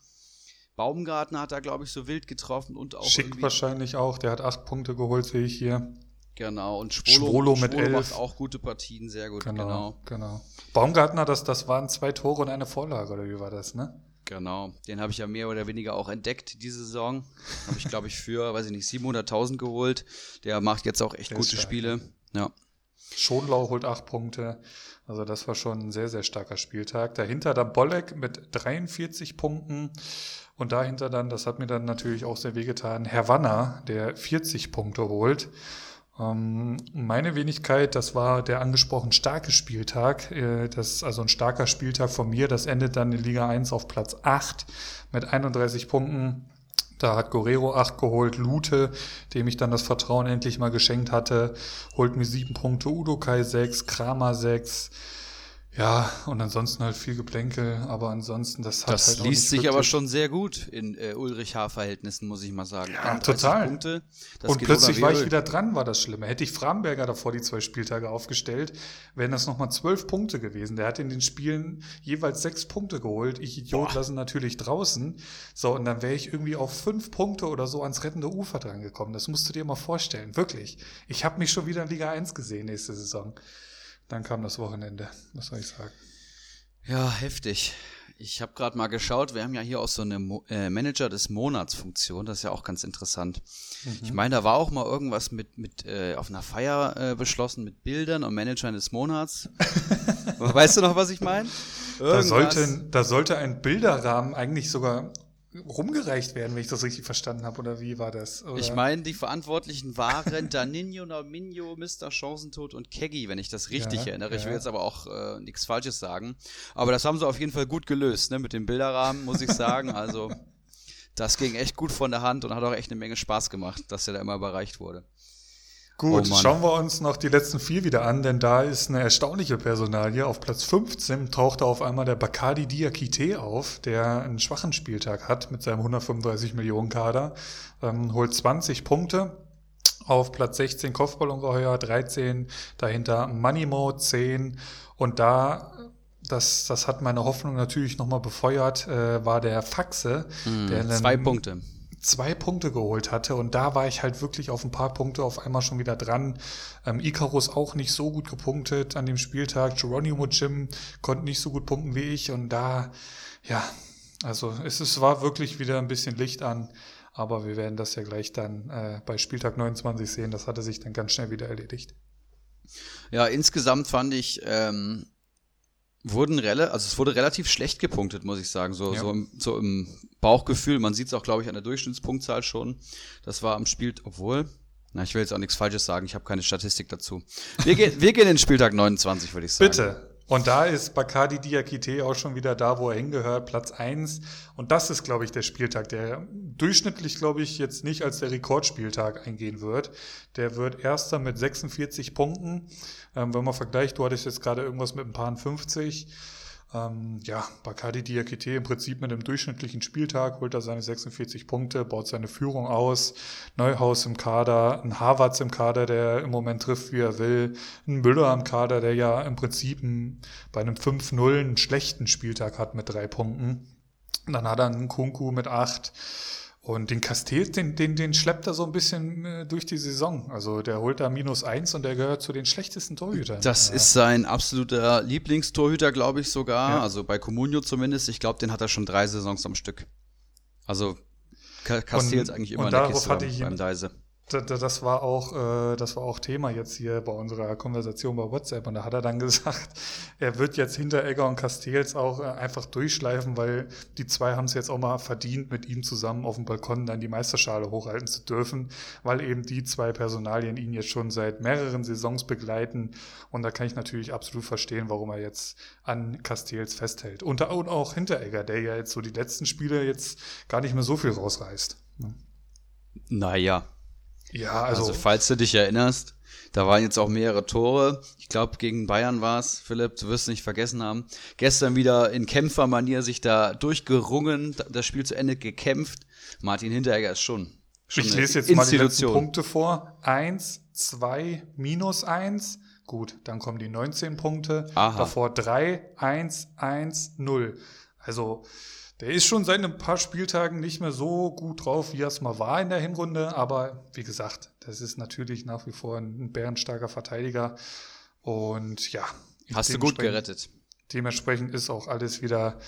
Baumgartner hat da, glaube ich, so wild getroffen und auch Schick wahrscheinlich auch, der hat acht Punkte geholt, sehe ich hier. Genau, und Schwolo, Schwolo mit Schwolo elf. macht auch gute Partien, sehr gut, Genau, genau. genau. Baumgartner, das, das waren zwei Tore und eine Vorlage, oder wie war das, ne? Genau, den habe ich ja mehr oder weniger auch entdeckt diese Saison. Habe ich, glaube ich, für, weiß ich nicht, 700.000 geholt. Der macht jetzt auch echt ist gute stark. Spiele. Ja. Schonlau holt acht Punkte. Also das war schon ein sehr, sehr starker Spieltag. Dahinter dann Bolleck mit 43 Punkten. Und dahinter dann, das hat mir dann natürlich auch sehr wehgetan, Herr Wanner, der 40 Punkte holt. Ähm, meine Wenigkeit, das war der angesprochen starke Spieltag. Äh, das, also ein starker Spieltag von mir. Das endet dann in Liga 1 auf Platz 8 mit 31 Punkten. Da hat Guerrero 8 geholt, Lute, dem ich dann das Vertrauen endlich mal geschenkt hatte, holt mir 7 Punkte, Udokai 6, Kramer 6. Ja, und ansonsten halt viel Geplänkel, aber ansonsten, das hat Das halt liest sich aber schon sehr gut in äh, Ulrich H-Verhältnissen, muss ich mal sagen. Ja, 31 total. Punkte, Und plötzlich war ich wieder dran, war das Schlimme. Hätte ich Framberger davor die zwei Spieltage aufgestellt, wären das nochmal zwölf Punkte gewesen. Der hat in den Spielen jeweils sechs Punkte geholt. Ich Idiot lassen natürlich draußen. So, und dann wäre ich irgendwie auf fünf Punkte oder so ans rettende Ufer dran gekommen. Das musst du dir mal vorstellen. Wirklich. Ich habe mich schon wieder in Liga 1 gesehen nächste Saison. Dann kam das Wochenende. Was soll ich sagen? Ja, heftig. Ich habe gerade mal geschaut, wir haben ja hier auch so eine Mo äh, Manager des Monats Funktion, das ist ja auch ganz interessant. Mhm. Ich meine, da war auch mal irgendwas mit, mit äh, auf einer Feier äh, beschlossen mit Bildern und Managern des Monats. weißt du noch, was ich meine? Da sollte, da sollte ein Bilderrahmen eigentlich sogar rumgereicht werden, wenn ich das richtig verstanden habe. Oder wie war das? Oder? Ich meine, die Verantwortlichen waren Danino, Naminho, Mr. Chancentod und Keggy, wenn ich das richtig Ja, erinnere. Ich will ja. jetzt aber auch äh, nichts Falsches sagen. Aber das haben sie auf jeden Fall gut gelöst, ne? Mit dem Bilderrahmen, muss ich sagen. Also Das ging echt gut von der Hand und hat auch echt eine Menge Spaß gemacht, dass er da immer überreicht wurde. Gut, oh schauen wir uns noch die letzten vier wieder an, denn da ist eine erstaunliche Personalie. Auf Platz 15 tauchte auf einmal der Bacardi Diakite auf, der einen schwachen Spieltag hat mit seinem 135 Millionen Kader, ähm, holt 20 Punkte. Auf Platz 16 Kopfballungeheuer, 13 dahinter Moneymo 10 und da das, das hat meine Hoffnung natürlich nochmal befeuert, äh, war der Faxe. Mm, der zwei Punkte zwei Punkte geholt hatte und da war ich halt wirklich auf ein paar Punkte auf einmal schon wieder dran. Ähm, Icarus auch nicht so gut gepunktet an dem Spieltag. Geronimo Jim konnte nicht so gut punkten wie ich und da, ja, also es, es war wirklich wieder ein bisschen Licht an, aber wir werden das ja gleich dann äh, bei Spieltag 29 sehen. Das hatte sich dann ganz schnell wieder erledigt. Ja, insgesamt fand ich, ähm, wurden rela also es wurde relativ schlecht gepunktet, muss ich sagen. So, ja. so, im, so im Bauchgefühl. Man sieht es auch, glaube ich, an der Durchschnittspunktzahl schon. Das war am Spiel, obwohl, na, ich will jetzt auch nichts Falsches sagen, ich habe keine Statistik dazu. Wir, gehen, wir gehen in Spieltag 29, würde ich sagen. Bitte. Und da ist Bacardi Diakite auch schon wieder da, wo er hingehört, Platz eins. Und das ist, glaube ich, der Spieltag, der durchschnittlich, glaube ich, jetzt nicht als der Rekordspieltag eingehen wird. Der wird erster mit 46 Punkten. Ähm, wenn man vergleicht, du hattest jetzt gerade irgendwas mit ein paar 50. Ähm, ja, Bacardi Diakite im Prinzip mit einem durchschnittlichen Spieltag holt er seine 46 Punkte, baut seine Führung aus. Neuhaus im Kader, ein Harvards im Kader, der im Moment trifft, wie er will. Ein Müller im Kader, der ja im Prinzip bei einem 5-0 einen schlechten Spieltag hat mit drei Punkten. Und dann hat er einen Kunku mit acht. Und den Castells, den, den, den schleppt er so ein bisschen äh, durch die Saison. Also der holt da minus eins und der gehört zu den schlechtesten Torhütern. Das ja. ist sein absoluter Lieblingstorhüter, glaube ich sogar. Ja. Also bei Comunio zumindest. Ich glaube, den hat er schon drei Saisons am Stück. Also Castells eigentlich immer in der Kiste hatte ich beim Deise das war auch, äh, das war auch Thema jetzt hier bei unserer Konversation bei WhatsApp. Und da hat er dann gesagt, er wird jetzt hinter Egger und Castells auch äh, einfach durchschleifen, weil die zwei haben es jetzt auch mal verdient, mit ihm zusammen auf dem Balkon dann die Meisterschale hochhalten zu dürfen, weil eben die zwei Personalien ihn jetzt schon seit mehreren Saisons begleiten. Und da kann ich natürlich absolut verstehen, warum er jetzt an Castells festhält. Und auch hinter Egger, der ja jetzt so die letzten Spiele jetzt gar nicht mehr so viel rausreißt. Naja, ja, also, also falls du dich erinnerst, da waren jetzt auch mehrere Tore. Ich glaube, gegen Bayern war es, Philipp, du wirst es nicht vergessen haben. Gestern wieder in Kämpfermanier sich da durchgerungen, das Spiel zu Ende gekämpft. Martin Hinteregger ist schon. schon ich lese jetzt mal die letzten Punkte vor. Eins, zwei, minus eins. Gut, dann kommen die 19 Punkte. Aha. Davor drei, eins, eins, null. Also der ist schon seit ein paar Spieltagen nicht mehr so gut drauf, wie er es mal war in der Hinrunde. Aber wie gesagt, das ist natürlich nach wie vor ein bärenstarker Verteidiger. Und ja. Hast du gut gerettet. Dementsprechend ist auch alles wieder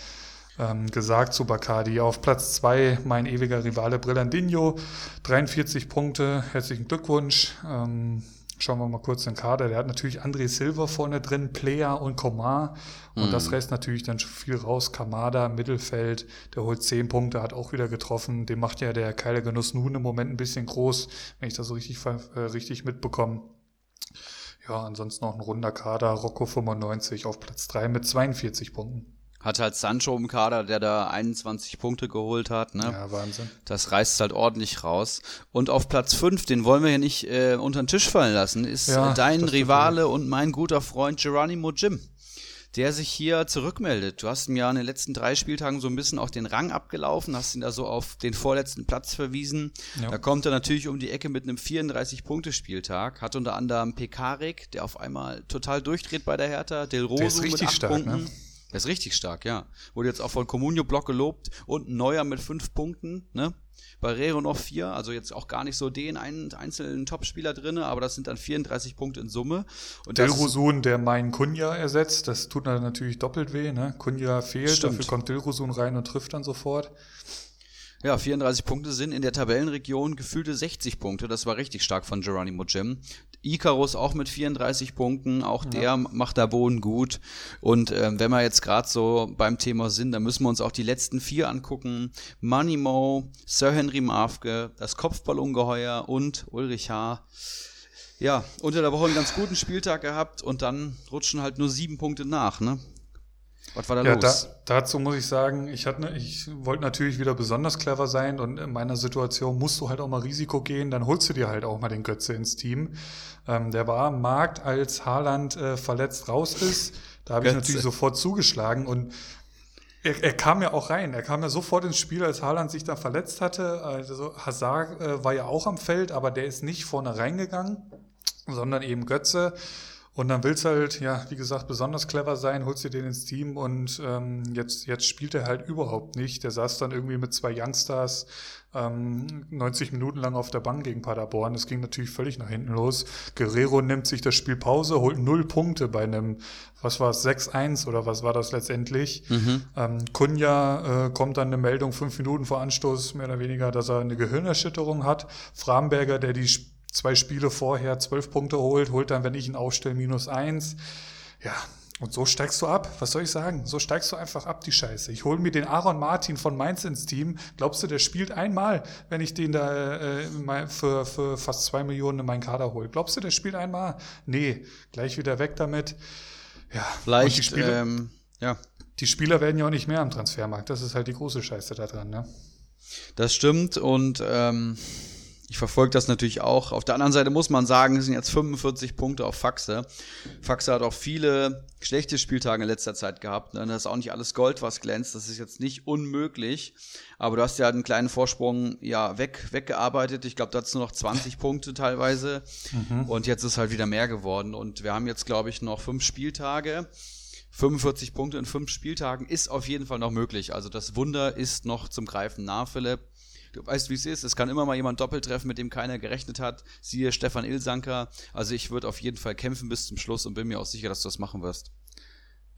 ähm, gesagt zu Bacardi. Auf Platz zwei mein ewiger Rivale Brillandinho. 43 Punkte. Herzlichen Glückwunsch. Ähm, Schauen wir mal kurz den Kader. Der hat natürlich André Silva vorne drin, Player und Komar. Und mhm. das reißt natürlich dann schon viel raus. Kamada, Mittelfeld, der holt zehn Punkte, hat auch wieder getroffen. Dem macht ja der Keiler Genuss nun im Moment ein bisschen groß, wenn ich das so richtig, äh, richtig mitbekomme. Ja, ansonsten noch ein runder Kader. Rocco 95 auf Platz drei mit 42 Punkten. Hat halt Sancho im Kader, der da 21 Punkte geholt hat. Ne? Ja, Wahnsinn. Das reißt halt ordentlich raus. Und auf Platz 5, den wollen wir ja nicht äh, unter den Tisch fallen lassen, ist ja, dein Rivale und mein guter Freund Geronimo Jim, der sich hier zurückmeldet. Du hast ihm ja in den letzten drei Spieltagen so ein bisschen auch den Rang abgelaufen, hast ihn da so auf den vorletzten Platz verwiesen. Ja. Da kommt er natürlich um die Ecke mit einem 34-Punkte-Spieltag, hat unter anderem Pekarik, der auf einmal total durchdreht bei der Hertha, Del Rosso mit acht stark, Punkten. Ne? Der ist richtig stark, ja. Wurde jetzt auch von Comunio Block gelobt und Neuer mit fünf Punkten, ne? Barrero noch vier, also jetzt auch gar nicht so den einen einzelnen Topspieler drin, aber das sind dann 34 Punkte in Summe. Und Dilrosun, der meinen Kunja ersetzt, das tut dann natürlich doppelt weh, ne? Kunja fehlt, Stimmt. dafür kommt Dilrosun rein und trifft dann sofort. Ja, 34 Punkte sind in der Tabellenregion gefühlte 60 Punkte. Das war richtig stark von Geronimo Jim. Icarus auch mit 34 Punkten, auch der ja. macht da Boden gut. Und ähm, wenn wir jetzt gerade so beim Thema sind, dann müssen wir uns auch die letzten vier angucken. Moneymo, Sir Henry Mafke, das Kopfballungeheuer und Ulrich H. Ja, unter der Woche einen ganz guten Spieltag gehabt und dann rutschen halt nur sieben Punkte nach, ne? Was war da ja, los? Da, dazu muss ich sagen, ich, hatte, ich wollte natürlich wieder besonders clever sein und in meiner Situation musst du halt auch mal Risiko gehen, dann holst du dir halt auch mal den Götze ins Team. Ähm, der war am Markt, als Haaland äh, verletzt raus ist. Da habe ich natürlich sofort zugeschlagen und er, er, kam ja auch rein. Er kam ja sofort ins Spiel, als Haaland sich dann verletzt hatte. Also Hazard äh, war ja auch am Feld, aber der ist nicht vorne reingegangen, sondern eben Götze. Und dann willst du halt, ja, wie gesagt, besonders clever sein, holst dir den ins Team und ähm, jetzt, jetzt spielt er halt überhaupt nicht. Der saß dann irgendwie mit zwei Youngstars ähm, 90 Minuten lang auf der Bank gegen Paderborn. Das ging natürlich völlig nach hinten los. Guerrero nimmt sich das Spiel Pause, holt null Punkte bei einem, was war es, 6-1 oder was war das letztendlich. Mhm. Ähm, Kunja äh, kommt dann eine Meldung fünf Minuten vor Anstoß, mehr oder weniger, dass er eine Gehirnerschütterung hat. Framberger, der die zwei Spiele vorher zwölf Punkte holt, holt dann, wenn ich ihn aufstelle, minus eins. Ja, und so steigst du ab. Was soll ich sagen? So steigst du einfach ab, die Scheiße. Ich hole mir den Aaron Martin von Mainz ins Team. Glaubst du, der spielt einmal, wenn ich den da äh, für, für fast zwei Millionen in meinen Kader hole? Glaubst du, der spielt einmal? Nee, gleich wieder weg damit. Ja, vielleicht. Die Spieler, ähm, ja. die Spieler werden ja auch nicht mehr am Transfermarkt. Das ist halt die große Scheiße da dran, ne? Das stimmt und ähm, ich verfolge das natürlich auch. Auf der anderen Seite muss man sagen, es sind jetzt 45 Punkte auf Faxe. Faxe hat auch viele schlechte Spieltage in letzter Zeit gehabt. Ne? Das ist auch nicht alles Gold, was glänzt. Das ist jetzt nicht unmöglich. Aber du hast ja einen kleinen Vorsprung ja weg, weggearbeitet. Ich glaube, da hat nur noch 20 Punkte teilweise. Mhm. Und jetzt ist halt wieder mehr geworden. Und wir haben jetzt, glaube ich, noch fünf Spieltage. 45 Punkte in fünf Spieltagen ist auf jeden Fall noch möglich. Also das Wunder ist noch zum Greifen nah, Philipp du weißt, wie es ist. Es kann immer mal jemand doppelt treffen, mit dem keiner gerechnet hat. Siehe Stefan Ilsanker. Also ich würde auf jeden Fall kämpfen bis zum Schluss und bin mir auch sicher, dass du das machen wirst.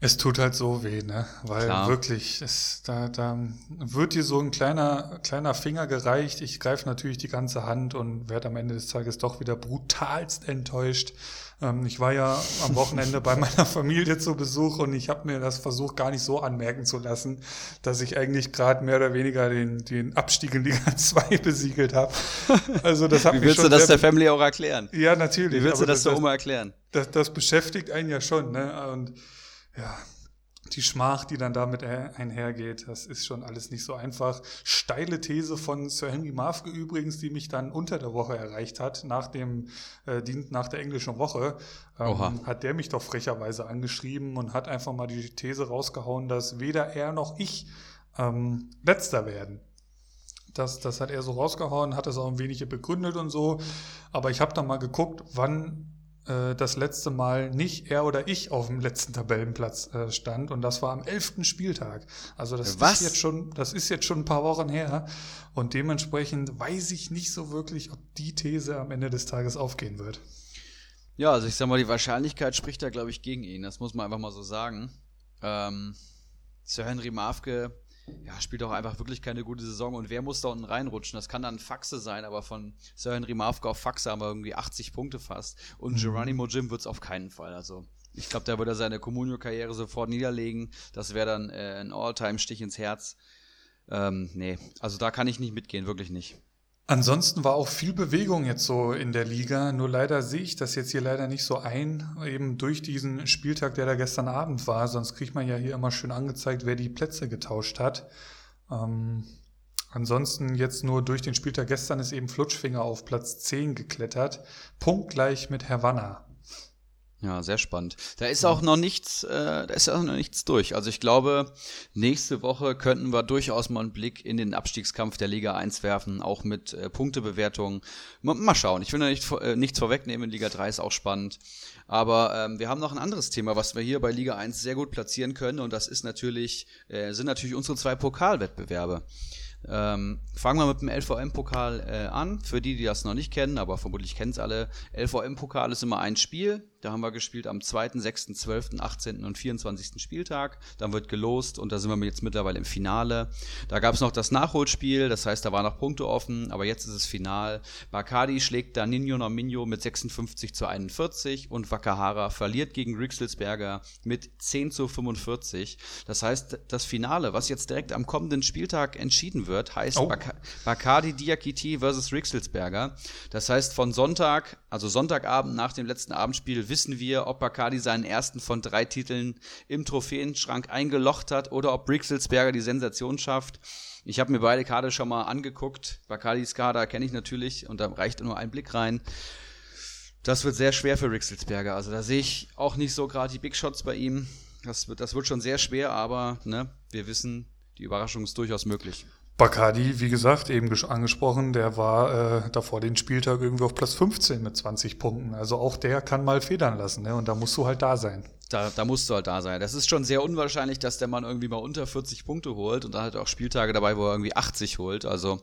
Es tut halt so weh, ne? Weil Klar. wirklich, es, da, da wird dir so ein kleiner, kleiner Finger gereicht. Ich greife natürlich die ganze Hand und werde am Ende des Tages doch wieder brutalst enttäuscht. Ähm, ich war ja am Wochenende bei meiner Familie zu Besuch und ich habe mir das versucht, gar nicht so anmerken zu lassen, dass ich eigentlich gerade mehr oder weniger den, den Abstieg in Liga 2 besiegelt habe. Also das hat Wie willst du das der Family auch erklären? Ja, natürlich. Wie willst du das, das der Oma erklären? Das, das beschäftigt einen ja schon, ne? Und ja, die Schmach, die dann damit einhergeht, das ist schon alles nicht so einfach. Steile These von Sir Henry Mafke übrigens, die mich dann unter der Woche erreicht hat, nach dem äh, Dienst nach der englischen Woche, ähm, hat der mich doch frecherweise angeschrieben und hat einfach mal die These rausgehauen, dass weder er noch ich ähm, letzter werden. Das, das hat er so rausgehauen, hat es auch ein wenig begründet und so. Aber ich habe dann mal geguckt, wann äh, das letzte Mal nicht er oder ich auf dem letzten Tabellenplatz äh, stand und das war am elften Spieltag. Also das Was? ist jetzt schon, das ist jetzt schon ein paar Wochen her und dementsprechend weiß ich nicht so wirklich, ob die These am Ende des Tages aufgehen wird. Ja, also ich sag mal, die Wahrscheinlichkeit spricht da, glaube ich, gegen ihn. Das muss man einfach mal so sagen. Ähm, Sir Henry Mafke ja, spielt auch einfach wirklich keine gute Saison. Und wer muss da unten reinrutschen? Das kann dann Faxe sein, aber von Sir Henry Mavka auf Faxe haben wir irgendwie 80 Punkte fast. Und mhm. Geronimo Jim wird es auf keinen Fall. Also, ich glaube, der würde seine Comunio-Karriere sofort niederlegen. Das wäre dann äh, ein All-Time-Stich ins Herz. Ähm, nee, also da kann ich nicht mitgehen, wirklich nicht. Ansonsten war auch viel Bewegung jetzt so in der Liga. Nur leider sehe ich das jetzt hier leider nicht so ein, eben durch diesen Spieltag, der da gestern Abend war. Sonst kriegt man ja hier immer schön angezeigt, wer die Plätze getauscht hat. Ähm, ansonsten jetzt nur durch den Spieltag gestern ist eben Flutschfinger auf Platz 10 geklettert. Punktgleich mit Havanna. Ja, sehr spannend. Da ist auch noch nichts, äh, da ist auch noch nichts durch. Also ich glaube, nächste Woche könnten wir durchaus mal einen Blick in den Abstiegskampf der Liga 1 werfen, auch mit äh, Punktebewertungen. Mal, mal, schauen. Ich will da nicht, äh, nichts vorwegnehmen. Liga 3 ist auch spannend. Aber ähm, wir haben noch ein anderes Thema, was wir hier bei Liga 1 sehr gut platzieren können. Und das ist natürlich, äh, sind natürlich unsere zwei Pokalwettbewerbe. Ähm, fangen wir mit dem LVM-Pokal äh, an. Für die, die das noch nicht kennen, aber vermutlich kennen es alle. LVM-Pokal ist immer ein Spiel. Da haben wir gespielt am 2., 6., 12., 18. und 24. Spieltag. Dann wird gelost und da sind wir jetzt mittlerweile im Finale. Da gab es noch das Nachholspiel, das heißt, da waren noch Punkte offen, aber jetzt ist es final. Bacardi schlägt da Nino Nominio mit 56 zu 41 und Wakahara verliert gegen Rixelsberger mit 10 zu 45. Das heißt, das Finale, was jetzt direkt am kommenden Spieltag entschieden wird, wird, heißt oh. Bacardi Diakiti versus Rixelsberger. Das heißt, von Sonntag, also Sonntagabend nach dem letzten Abendspiel, wissen wir, ob Bacardi seinen ersten von drei Titeln im Trophäenschrank eingelocht hat oder ob Rixelsberger die Sensation schafft. Ich habe mir beide Kader schon mal angeguckt. Bacardis Kader kenne ich natürlich und da reicht nur ein Blick rein. Das wird sehr schwer für Rixelsberger. Also da sehe ich auch nicht so gerade die Big Shots bei ihm. Das wird, das wird schon sehr schwer, aber ne, wir wissen, die Überraschung ist durchaus möglich. Bacardi, wie gesagt, eben angesprochen, der war äh, davor den Spieltag irgendwie auf Platz 15 mit 20 Punkten. Also auch der kann mal federn lassen, ne? Und da musst du halt da sein. Da, da musst du halt da sein. Das ist schon sehr unwahrscheinlich, dass der Mann irgendwie mal unter 40 Punkte holt und dann er auch Spieltage dabei, wo er irgendwie 80 holt. Also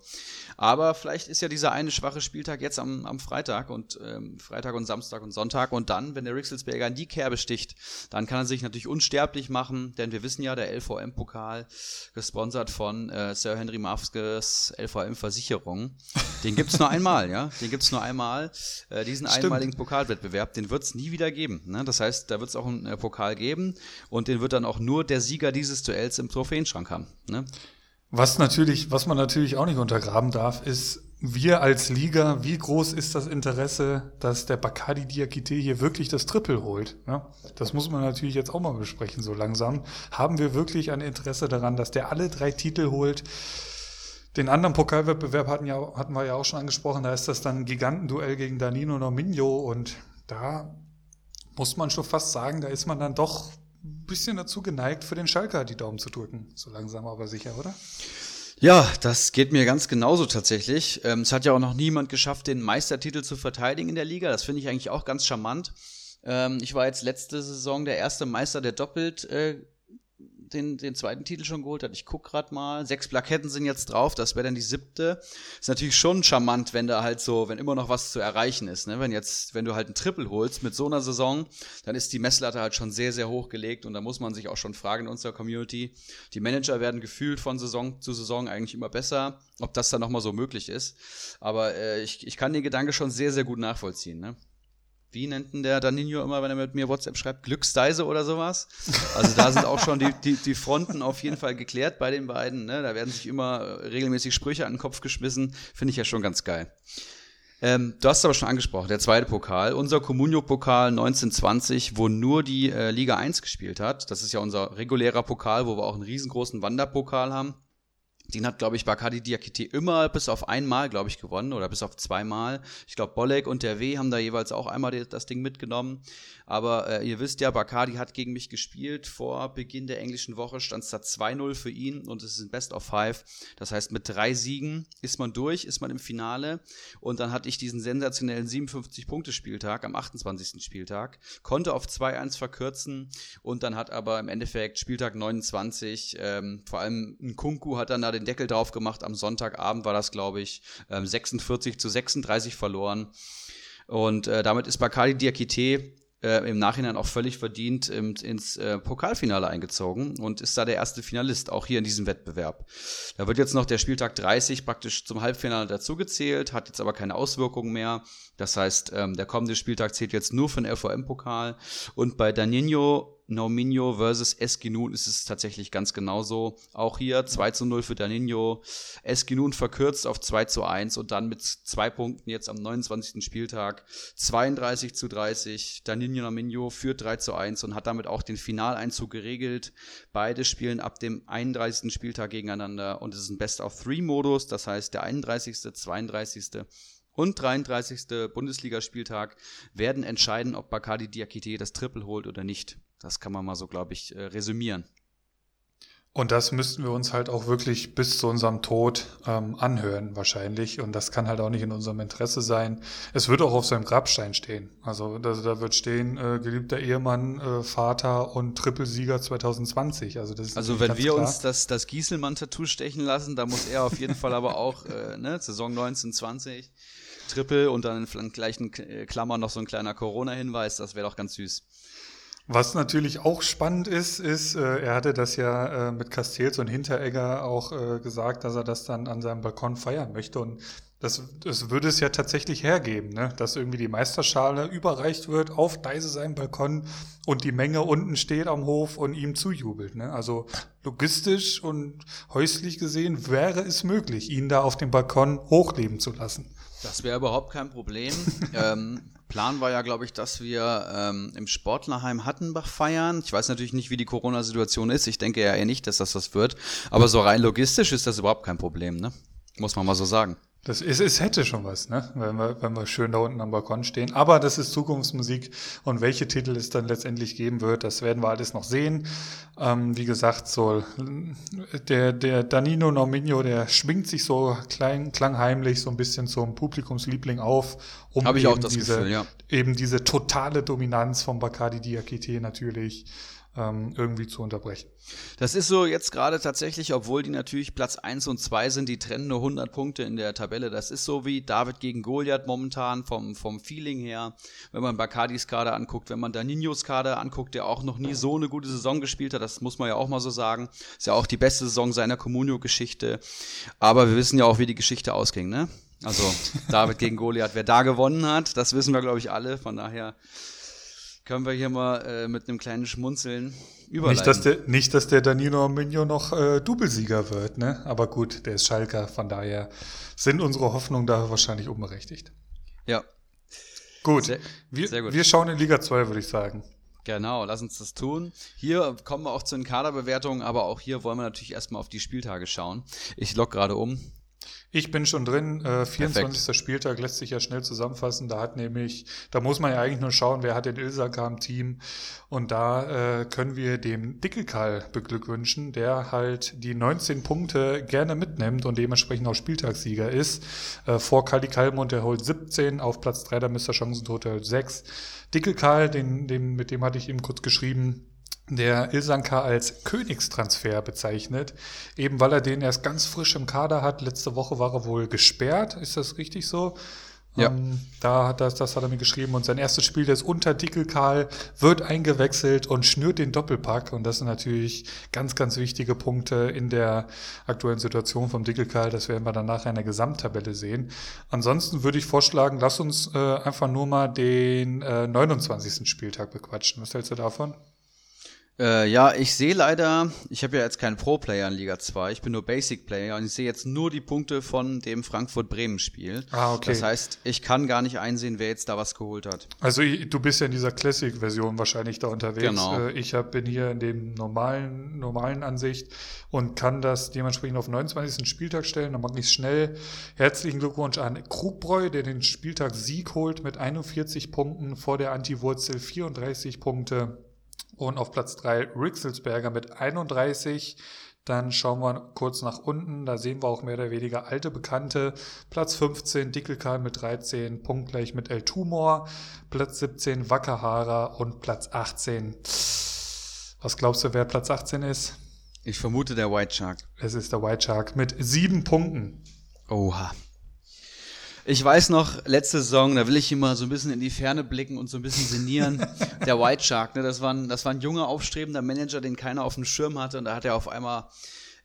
aber vielleicht ist ja dieser eine schwache Spieltag jetzt am, am Freitag und ähm, Freitag und Samstag und Sonntag und dann, wenn der Rixelsberger in die Kerbe sticht, dann kann er sich natürlich unsterblich machen, denn wir wissen ja, der LVM-Pokal, gesponsert von äh, Sir Henry Mafskes LVM-Versicherung, den gibt's nur einmal, ja, den gibt's nur einmal. Äh, diesen Stimmt. einmaligen Pokalwettbewerb, den wird's nie wieder geben. Ne? Das heißt, da wird's auch einen äh, Pokal geben und den wird dann auch nur der Sieger dieses Duells im Trophäenschrank haben. Ne? Was natürlich, was man natürlich auch nicht untergraben darf, ist, wir als Liga, wie groß ist das Interesse, dass der Bacardi Diakite hier wirklich das Triple holt? Ja, das muss man natürlich jetzt auch mal besprechen, so langsam. Haben wir wirklich ein Interesse daran, dass der alle drei Titel holt? Den anderen Pokalwettbewerb hatten, ja, hatten wir ja auch schon angesprochen, da ist das dann ein Gigantenduell gegen Danino Nominio und da muss man schon fast sagen, da ist man dann doch ein bisschen dazu geneigt, für den Schalker die Daumen zu drücken. So langsam aber sicher, oder? Ja, das geht mir ganz genauso tatsächlich. Ähm, es hat ja auch noch niemand geschafft, den Meistertitel zu verteidigen in der Liga. Das finde ich eigentlich auch ganz charmant. Ähm, ich war jetzt letzte Saison der erste Meister, der doppelt äh, den, den zweiten Titel schon geholt hat. Ich guck gerade mal. Sechs Plaketten sind jetzt drauf, das wäre dann die siebte. Ist natürlich schon charmant, wenn da halt so, wenn immer noch was zu erreichen ist. Ne? Wenn jetzt, wenn du halt ein Triple holst mit so einer Saison, dann ist die Messlatte halt schon sehr, sehr hoch gelegt und da muss man sich auch schon fragen in unserer Community. Die Manager werden gefühlt von Saison zu Saison eigentlich immer besser, ob das dann nochmal so möglich ist. Aber äh, ich, ich kann den Gedanke schon sehr, sehr gut nachvollziehen. Ne? Wie nennt denn der Danino immer, wenn er mit mir WhatsApp schreibt, Glücksdeise oder sowas. Also da sind auch schon die, die, die Fronten auf jeden Fall geklärt bei den beiden. Ne? Da werden sich immer regelmäßig Sprüche an den Kopf geschmissen. Finde ich ja schon ganz geil. Ähm, du hast es aber schon angesprochen, der zweite Pokal, unser Comunio-Pokal 1920, wo nur die äh, Liga 1 gespielt hat. Das ist ja unser regulärer Pokal, wo wir auch einen riesengroßen Wanderpokal haben. Den hat, glaube ich, Bacardi Diakite immer bis auf einmal, glaube ich, gewonnen oder bis auf zweimal. Ich glaube, Bolek und der W haben da jeweils auch einmal das Ding mitgenommen. Aber äh, ihr wisst ja, Bacardi hat gegen mich gespielt. Vor Beginn der englischen Woche stand es da 2-0 für ihn und es ist ein Best of Five. Das heißt, mit drei Siegen ist man durch, ist man im Finale. Und dann hatte ich diesen sensationellen 57-Punkte-Spieltag am 28. Spieltag, konnte auf 2-1 verkürzen und dann hat aber im Endeffekt Spieltag 29, ähm, vor allem ein Kunku hat dann da den den Deckel drauf gemacht. Am Sonntagabend war das, glaube ich, 46 ähm, zu 36 verloren. Und äh, damit ist Bacardi Diakite äh, im Nachhinein auch völlig verdient im, ins äh, Pokalfinale eingezogen und ist da der erste Finalist, auch hier in diesem Wettbewerb. Da wird jetzt noch der Spieltag 30 praktisch zum Halbfinale dazugezählt, hat jetzt aber keine Auswirkungen mehr. Das heißt, ähm, der kommende Spieltag zählt jetzt nur für den LVM-Pokal. Und bei Danino Nominho versus Eskinun ist es tatsächlich ganz genauso. Auch hier 2 zu 0 für Danino. Eskinun verkürzt auf 2 zu 1 und dann mit zwei Punkten jetzt am 29. Spieltag 32 zu 30. Danino Nominho führt 3 zu 1 und hat damit auch den Finaleinzug geregelt. Beide spielen ab dem 31. Spieltag gegeneinander und es ist ein Best-of-Three-Modus. Das heißt, der 31., 32., und 33. Bundesligaspieltag werden entscheiden, ob Bacardi Diakite das Triple holt oder nicht. Das kann man mal so, glaube ich, äh, resümieren. Und das müssten wir uns halt auch wirklich bis zu unserem Tod ähm, anhören, wahrscheinlich. Und das kann halt auch nicht in unserem Interesse sein. Es wird auch auf seinem Grabstein stehen. Also da, da wird stehen, äh, geliebter Ehemann, äh, Vater und Trippelsieger 2020. Also, das ist also wenn wir klar. uns das, das Gieselmann-Tattoo stechen lassen, da muss er auf jeden Fall aber auch äh, ne, Saison 1920 Triple und dann in gleichen äh, Klammern noch so ein kleiner Corona-Hinweis. Das wäre doch ganz süß. Was natürlich auch spannend ist, ist, äh, er hatte das ja äh, mit Castells und Hinteregger auch äh, gesagt, dass er das dann an seinem Balkon feiern möchte. Und Das, das würde es ja tatsächlich hergeben, ne? dass irgendwie die Meisterschale überreicht wird auf Deise seinem Balkon und die Menge unten steht am Hof und ihm zujubelt. Ne? Also logistisch und häuslich gesehen wäre es möglich, ihn da auf dem Balkon hochleben zu lassen. Das wäre überhaupt kein Problem. ähm, Plan war ja, glaube ich, dass wir ähm, im Sportlerheim Hattenbach feiern. Ich weiß natürlich nicht, wie die Corona-Situation ist. Ich denke ja eher nicht, dass das was wird. Aber so rein logistisch ist das überhaupt kein Problem, ne? Muss man mal so sagen. Das ist, es hätte schon was, ne? Wenn wir, wenn wir schön da unten am Balkon stehen. Aber das ist Zukunftsmusik und welche Titel es dann letztendlich geben wird, das werden wir alles noch sehen. Ähm, wie gesagt, so der, der Danino Norminho, der schwingt sich so klein, klangheimlich so ein bisschen zum Publikumsliebling auf, um Hab ich auch das diese, Gefühl, ja. eben diese totale Dominanz von Bacardi Diakite natürlich ähm, irgendwie zu unterbrechen. Das ist so jetzt gerade tatsächlich, obwohl die natürlich Platz 1 und 2 sind, die trennen nur 100 Punkte in der Tabelle. Das ist so wie David gegen Goliath momentan vom, vom Feeling her. Wenn man Bacardis Kader anguckt, wenn man Daninos Kader anguckt, der auch noch nie so eine gute Saison gespielt hat, das muss man ja auch mal so sagen. Ist ja auch die beste Saison seiner Comunio-Geschichte. Aber wir wissen ja auch, wie die Geschichte ausging, ne? Also David gegen Goliath, wer da gewonnen hat, das wissen wir, glaube ich, alle. Von daher können wir hier mal äh, mit einem kleinen Schmunzeln überleiten. Nicht, dass der, nicht, dass der Danilo Migno noch äh, Doublesieger wird, ne? Aber gut, der ist Schalker, von daher sind unsere Hoffnungen da wahrscheinlich unberechtigt. Ja. Gut. Sehr, wir, sehr gut. wir schauen in Liga 2, würde ich sagen. Genau, lass uns das tun. Hier kommen wir auch zu den Kaderbewertungen, aber auch hier wollen wir natürlich erstmal auf die Spieltage schauen. Ich log gerade um. Ich bin schon drin. Äh, 24. Perfekt. Spieltag lässt sich ja schnell zusammenfassen. Da hat nämlich, da muss man ja eigentlich nur schauen, wer hat den Ilsaka im Team. Und da äh, können wir dem Dickelkal beglückwünschen, der halt die 19 Punkte gerne mitnimmt und dementsprechend auch Spieltagssieger ist. Äh, vor Kali Kalmund, der holt 17, auf Platz 3 der Mr. Chancentotal 6. Dickelkal, den, den, mit dem hatte ich eben kurz geschrieben, der Ilsanka als Königstransfer bezeichnet, eben weil er den erst ganz frisch im Kader hat. Letzte Woche war er wohl gesperrt, ist das richtig so? Ja. Ähm, da hat das, das hat er mir geschrieben und sein erstes Spiel, das unter Dickelkarl, wird eingewechselt und schnürt den Doppelpack und das sind natürlich ganz, ganz wichtige Punkte in der aktuellen Situation vom Dickelkarl. Das werden wir dann nachher in der Gesamttabelle sehen. Ansonsten würde ich vorschlagen, lass uns äh, einfach nur mal den äh, 29. Spieltag bequatschen. Was hältst du davon? Äh, ja, ich sehe leider, ich habe ja jetzt keinen Pro-Player in Liga 2, ich bin nur Basic-Player und ich sehe jetzt nur die Punkte von dem Frankfurt-Bremen-Spiel. Ah, okay. Das heißt, ich kann gar nicht einsehen, wer jetzt da was geholt hat. Also du bist ja in dieser Classic-Version wahrscheinlich da unterwegs. Genau. Äh, ich hab, bin hier in dem normalen, normalen Ansicht und kann das dementsprechend auf 29. Spieltag stellen. Dann mache ich es schnell. Herzlichen Glückwunsch an Krugbräu, der den Spieltag Sieg holt mit 41 Punkten vor der Anti-Wurzel 34 Punkte. Und auf Platz 3 Rixelsberger mit 31. Dann schauen wir kurz nach unten. Da sehen wir auch mehr oder weniger alte Bekannte. Platz 15 Dickelkarl mit 13, punktgleich mit El Tumor. Platz 17 Wackerhara und Platz 18. Was glaubst du, wer Platz 18 ist? Ich vermute der White Shark. Es ist der White Shark mit sieben Punkten. Oha. Ich weiß noch, letzte Saison, da will ich immer so ein bisschen in die Ferne blicken und so ein bisschen sinnieren. der White Shark, ne, das war, ein, das war ein junger, aufstrebender Manager, den keiner auf dem Schirm hatte. Und da hat er auf einmal,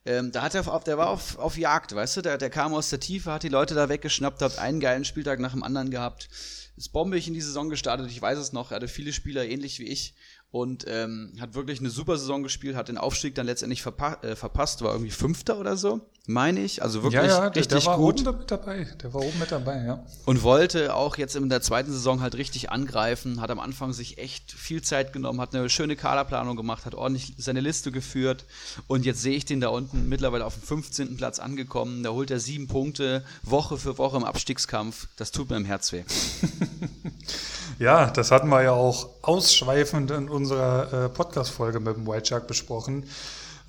ähm, da hat er auf, der war auf, auf Jagd, weißt du, der, der kam aus der Tiefe, hat die Leute da weggeschnappt, hat einen geilen Spieltag nach dem anderen gehabt. Ist bombig in die Saison gestartet, ich weiß es noch, er hatte viele Spieler ähnlich wie ich und ähm, hat wirklich eine super Saison gespielt, hat den Aufstieg dann letztendlich verpa äh, verpasst, war irgendwie Fünfter oder so, meine ich. Also wirklich ja, ja, richtig der, der war gut. Oben mit dabei. Der war oben mit dabei, ja. Und wollte auch jetzt in der zweiten Saison halt richtig angreifen, hat am Anfang sich echt viel Zeit genommen, hat eine schöne Kaderplanung gemacht, hat ordentlich seine Liste geführt und jetzt sehe ich den da unten mittlerweile auf dem 15. Platz angekommen. Da holt er sieben Punkte Woche für Woche im Abstiegskampf. Das tut mir im Herz weh. Ja, das hatten wir ja auch ausschweifend in unserer äh, Podcast-Folge mit dem White Shark besprochen.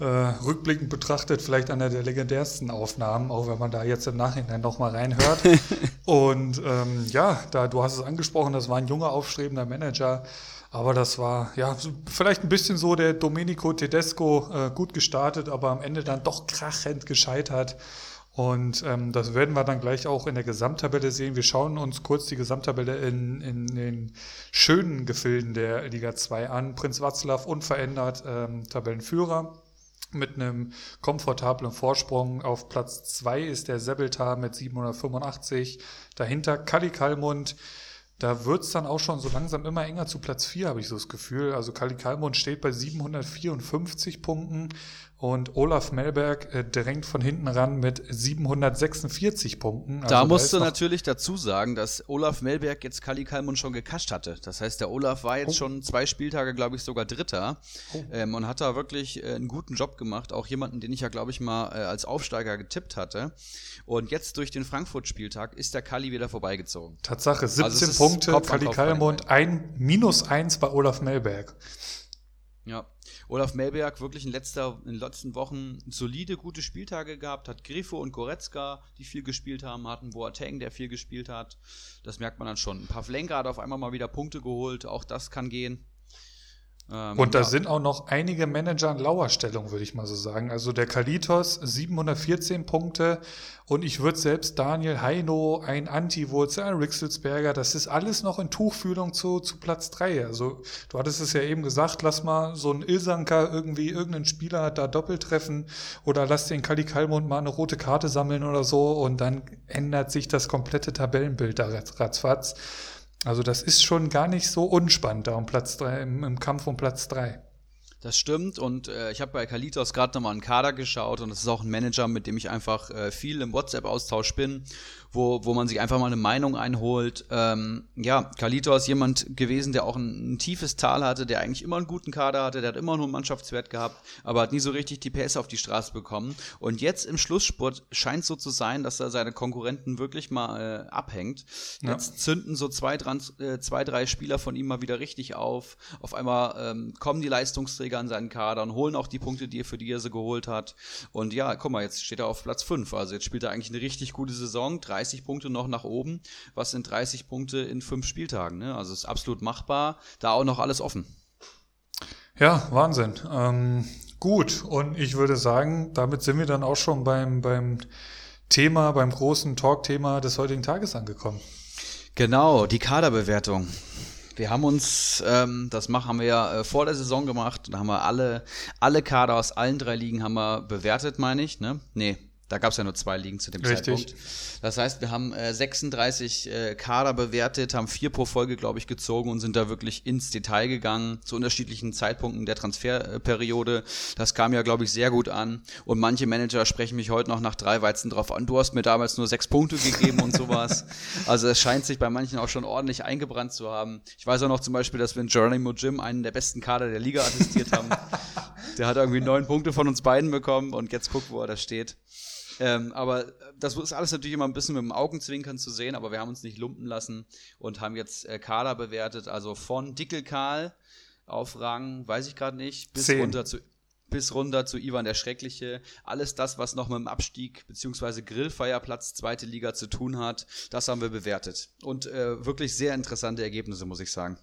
Äh, rückblickend betrachtet vielleicht einer der legendärsten Aufnahmen, auch wenn man da jetzt im Nachhinein nochmal reinhört. Und ähm, ja, da du hast es angesprochen, das war ein junger, aufstrebender Manager. Aber das war ja vielleicht ein bisschen so der Domenico Tedesco äh, gut gestartet, aber am Ende dann doch krachend gescheitert. Und ähm, das werden wir dann gleich auch in der Gesamttabelle sehen. Wir schauen uns kurz die Gesamttabelle in, in den schönen Gefilden der Liga 2 an. Prinz Watzlaw unverändert, ähm, Tabellenführer. Mit einem komfortablen Vorsprung. Auf Platz 2 ist der Sebeltar mit 785. Dahinter Kali Kalmund. Da wird's dann auch schon so langsam immer enger zu Platz 4, habe ich so das Gefühl. Also Kali Kalmund steht bei 754 Punkten und Olaf Melberg äh, drängt von hinten ran mit 746 Punkten. Also da musst du natürlich dazu sagen, dass Olaf Melberg jetzt Kali Kalmund schon gekascht hatte. Das heißt, der Olaf war jetzt oh. schon zwei Spieltage, glaube ich, sogar Dritter oh. ähm, und hat da wirklich äh, einen guten Job gemacht. Auch jemanden, den ich ja, glaube ich, mal äh, als Aufsteiger getippt hatte. Und jetzt durch den Frankfurt-Spieltag ist der Kali wieder vorbeigezogen. Tatsache, 17 also Punkte, Kali Kalmund, ein Minus eins bei Olaf Melberg. Ja, Olaf Melberg wirklich in, letzter, in den letzten Wochen solide, gute Spieltage gehabt, hat Grifo und Goretzka, die viel gespielt haben, hatten Boateng, der viel gespielt hat. Das merkt man dann schon. Ein paar Flenker hat auf einmal mal wieder Punkte geholt, auch das kann gehen. Ähm, und da ja. sind auch noch einige Manager in Lauerstellung, würde ich mal so sagen. Also der Kalitos 714 Punkte und ich würde selbst Daniel Heino, ein Anti-Wurz, ein Rixelsberger, das ist alles noch in Tuchfühlung zu, zu Platz 3. Also du hattest es ja eben gesagt, lass mal so ein Ilsanker irgendwie, irgendeinen Spieler da doppelt treffen oder lass den Kali Kalmund mal eine rote Karte sammeln oder so und dann ändert sich das komplette Tabellenbild da ratzfatz. Also das ist schon gar nicht so unspannend da um Platz drei, im, im Kampf um Platz 3. Das stimmt und äh, ich habe bei Kalitos gerade nochmal einen Kader geschaut und das ist auch ein Manager, mit dem ich einfach äh, viel im WhatsApp-Austausch bin wo, wo man sich einfach mal eine Meinung einholt. Ähm, ja, Kalito ist jemand gewesen, der auch ein, ein, tiefes Tal hatte, der eigentlich immer einen guten Kader hatte, der hat immer nur einen Mannschaftswert gehabt, aber hat nie so richtig die PS auf die Straße bekommen. Und jetzt im Schlussspurt scheint so zu sein, dass er seine Konkurrenten wirklich mal äh, abhängt. Ja. Jetzt zünden so zwei, dran, äh, zwei, drei Spieler von ihm mal wieder richtig auf. Auf einmal ähm, kommen die Leistungsträger an seinen Kader und holen auch die Punkte, die er für die er sie geholt hat. Und ja, guck mal, jetzt steht er auf Platz 5. Also jetzt spielt er eigentlich eine richtig gute Saison. Drei 30 Punkte noch nach oben. Was sind 30 Punkte in fünf Spieltagen? Ne? Also ist absolut machbar. Da auch noch alles offen. Ja, Wahnsinn. Ähm, gut, und ich würde sagen, damit sind wir dann auch schon beim, beim Thema, beim großen Talk-Thema des heutigen Tages angekommen. Genau, die Kaderbewertung. Wir haben uns, ähm, das machen, haben wir ja äh, vor der Saison gemacht, da haben wir alle, alle Kader aus allen drei Ligen haben wir bewertet, meine ich, ne? Nee, da gab es ja nur zwei Ligen zu dem Richtig. Zeitpunkt. Das heißt, wir haben äh, 36 äh, Kader bewertet, haben vier pro Folge, glaube ich, gezogen und sind da wirklich ins Detail gegangen, zu unterschiedlichen Zeitpunkten der Transferperiode. Das kam ja, glaube ich, sehr gut an. Und manche Manager sprechen mich heute noch nach drei Weizen drauf an. Du hast mir damals nur sechs Punkte gegeben und sowas. Also es scheint sich bei manchen auch schon ordentlich eingebrannt zu haben. Ich weiß auch noch zum Beispiel, dass wir in Geronimo Jim einen der besten Kader der Liga attestiert haben. der hat irgendwie neun Punkte von uns beiden bekommen und jetzt guck, wo er da steht. Ähm, aber das ist alles natürlich immer ein bisschen mit dem Augenzwinkern zu sehen, aber wir haben uns nicht lumpen lassen und haben jetzt äh, Kader bewertet, also von Dickel Karl auf Rang, weiß ich gerade nicht, bis Zehn. runter zu bis runter zu Ivan der Schreckliche. Alles das, was noch mit dem Abstieg bzw. Grillfeierplatz zweite Liga zu tun hat, das haben wir bewertet. Und äh, wirklich sehr interessante Ergebnisse, muss ich sagen.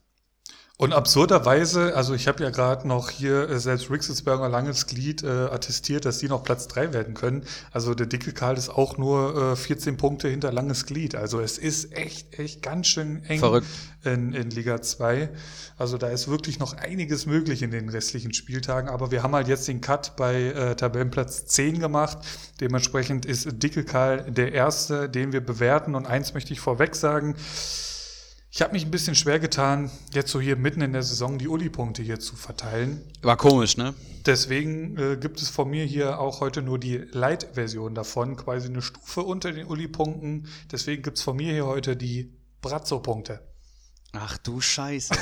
Und absurderweise, also ich habe ja gerade noch hier äh, selbst Rixelsberger langes Glied äh, attestiert, dass die noch Platz drei werden können. Also der dicke Karl ist auch nur äh, 14 Punkte hinter langes Glied. Also es ist echt, echt ganz schön eng Verrückt. In, in Liga 2. Also da ist wirklich noch einiges möglich in den restlichen Spieltagen. Aber wir haben halt jetzt den Cut bei äh, Tabellenplatz 10 gemacht. Dementsprechend ist dicke Karl der erste, den wir bewerten. Und eins möchte ich vorweg sagen. Ich habe mich ein bisschen schwer getan, jetzt so hier mitten in der Saison die Uli-Punkte hier zu verteilen. War komisch, ne? Deswegen äh, gibt es von mir hier auch heute nur die Light-Version davon, quasi eine Stufe unter den Uli-Punkten. Deswegen gibt es von mir hier heute die Brazzo-Punkte. Ach du Scheiße.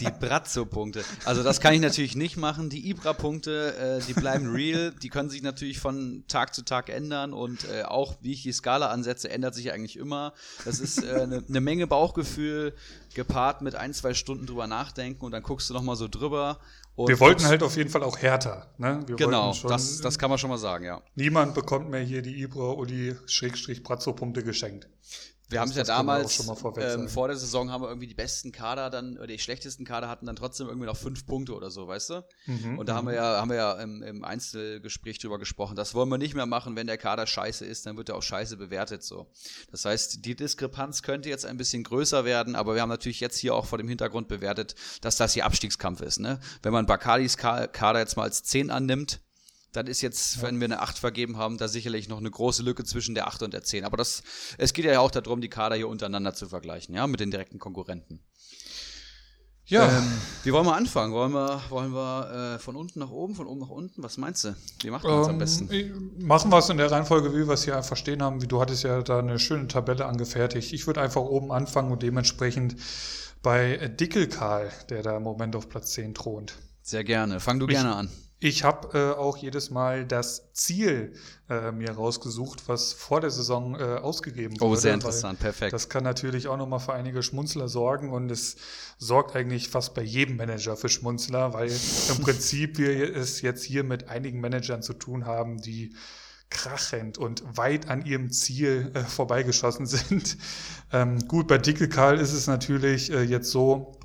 Die Brazzo-Punkte. Also das kann ich natürlich nicht machen. Die Ibra-Punkte, äh, die bleiben real. Die können sich natürlich von Tag zu Tag ändern und äh, auch wie ich die Skala ansetze, ändert sich eigentlich immer. Das ist eine äh, ne Menge Bauchgefühl gepaart mit ein, zwei Stunden drüber nachdenken und dann guckst du nochmal so drüber. wir wollten halt auf jeden Fall auch härter. Ne? Wir genau, schon, das, das kann man schon mal sagen, ja. Niemand bekommt mehr hier die Ibra-Uli-Brazzo-Punkte geschenkt. Wir haben es ja damals, ähm, vor der Saison haben wir irgendwie die besten Kader dann, oder die schlechtesten Kader hatten dann trotzdem irgendwie noch fünf Punkte oder so, weißt du? Mhm, und da haben wir mhm. ja, haben wir ja im, im, Einzelgespräch drüber gesprochen. Das wollen wir nicht mehr machen, wenn der Kader scheiße ist, dann wird er auch scheiße bewertet, so. Das heißt, die Diskrepanz könnte jetzt ein bisschen größer werden, aber wir haben natürlich jetzt hier auch vor dem Hintergrund bewertet, dass das hier Abstiegskampf ist, ne? Wenn man Bakalis Kader jetzt mal als 10 annimmt, dann ist jetzt, wenn wir eine 8 vergeben haben, da sicherlich noch eine große Lücke zwischen der 8 und der 10. Aber das, es geht ja auch darum, die Kader hier untereinander zu vergleichen, ja, mit den direkten Konkurrenten. Ja. Ähm, wie wollen wir anfangen? Wollen wir, wollen wir äh, von unten nach oben, von oben nach unten? Was meinst du? Wie macht man es ähm, am besten? Machen wir es in der Reihenfolge, wie wir es hier einfach stehen haben. Wie du hattest ja da eine schöne Tabelle angefertigt. Ich würde einfach oben anfangen und dementsprechend bei Dickelkarl, der da im Moment auf Platz 10 thront. Sehr gerne. Fang du ich, gerne an. Ich habe äh, auch jedes Mal das Ziel äh, mir rausgesucht, was vor der Saison äh, ausgegeben oh, wurde. Oh, sehr interessant, perfekt. Das kann natürlich auch nochmal für einige Schmunzler sorgen und es sorgt eigentlich fast bei jedem Manager für Schmunzler, weil im Prinzip wir es jetzt hier mit einigen Managern zu tun haben, die krachend und weit an ihrem Ziel äh, vorbeigeschossen sind. Ähm, gut, bei Dicke Karl ist es natürlich äh, jetzt so,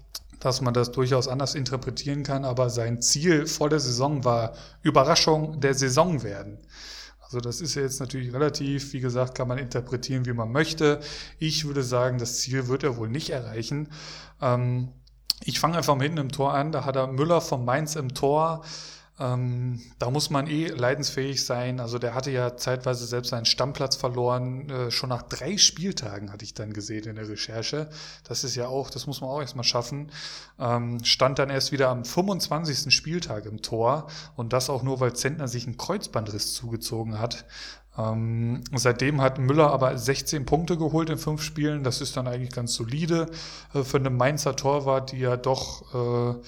dass man das durchaus anders interpretieren kann, aber sein Ziel vor der Saison war Überraschung der Saison werden. Also das ist ja jetzt natürlich relativ, wie gesagt, kann man interpretieren, wie man möchte. Ich würde sagen, das Ziel wird er wohl nicht erreichen. Ähm, ich fange einfach hinten im Tor an. Da hat er Müller von Mainz im Tor. Ähm, da muss man eh leidensfähig sein. Also der hatte ja zeitweise selbst seinen Stammplatz verloren. Äh, schon nach drei Spieltagen hatte ich dann gesehen in der Recherche. Das ist ja auch, das muss man auch erstmal schaffen. Ähm, stand dann erst wieder am 25. Spieltag im Tor und das auch nur, weil Zentner sich einen Kreuzbandriss zugezogen hat. Ähm, seitdem hat Müller aber 16 Punkte geholt in fünf Spielen. Das ist dann eigentlich ganz solide äh, für eine Mainzer Torwart, die ja doch äh,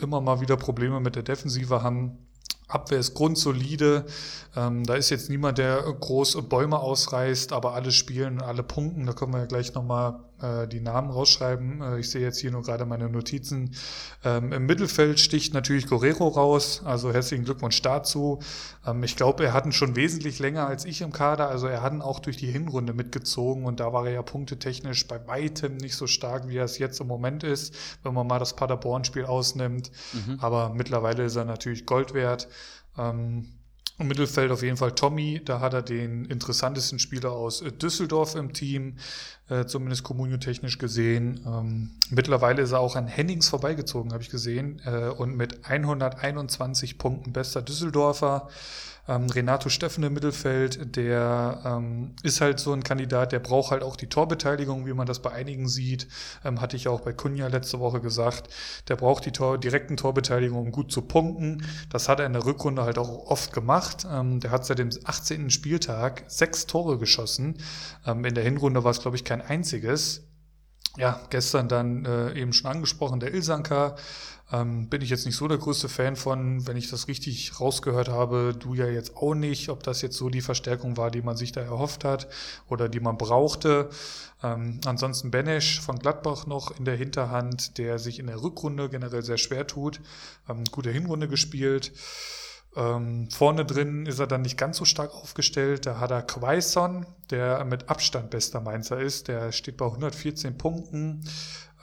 immer mal wieder Probleme mit der Defensive haben. Abwehr ist grundsolide. Ähm, da ist jetzt niemand, der groß Bäume ausreißt, aber alle spielen, alle punkten. Da können wir ja gleich nochmal äh, die Namen rausschreiben. Äh, ich sehe jetzt hier nur gerade meine Notizen. Ähm, Im Mittelfeld sticht natürlich Guerrero raus. Also herzlichen Glückwunsch dazu. Ähm, ich glaube, er hat ihn schon wesentlich länger als ich im Kader. Also er hat ihn auch durch die Hinrunde mitgezogen und da war er ja punktetechnisch bei weitem nicht so stark, wie er es jetzt im Moment ist, wenn man mal das Paderborn-Spiel ausnimmt. Mhm. Aber mittlerweile ist er natürlich Gold wert. Ähm, im Mittelfeld auf jeden Fall Tommy, da hat er den interessantesten Spieler aus äh, Düsseldorf im Team, äh, zumindest kommuniotechnisch gesehen. Ähm, mittlerweile ist er auch an Hennings vorbeigezogen, habe ich gesehen, äh, und mit 121 Punkten bester Düsseldorfer. Ähm, Renato Steffen im Mittelfeld, der ähm, ist halt so ein Kandidat, der braucht halt auch die Torbeteiligung, wie man das bei einigen sieht. Ähm, hatte ich auch bei Kunja letzte Woche gesagt. Der braucht die Tor direkten Torbeteiligung, um gut zu punkten. Das hat er in der Rückrunde halt auch oft gemacht. Ähm, der hat seit dem 18. Spieltag sechs Tore geschossen. Ähm, in der Hinrunde war es, glaube ich, kein einziges. Ja, gestern dann äh, eben schon angesprochen, der Ilsanka ähm, bin ich jetzt nicht so der größte Fan von, wenn ich das richtig rausgehört habe, du ja jetzt auch nicht, ob das jetzt so die Verstärkung war, die man sich da erhofft hat oder die man brauchte. Ähm, ansonsten Benesch von Gladbach noch in der Hinterhand, der sich in der Rückrunde generell sehr schwer tut. Ähm, gute Hinrunde gespielt. Ähm, vorne drin ist er dann nicht ganz so stark aufgestellt. Da hat er Quaison, der mit Abstand bester Mainzer ist. Der steht bei 114 Punkten.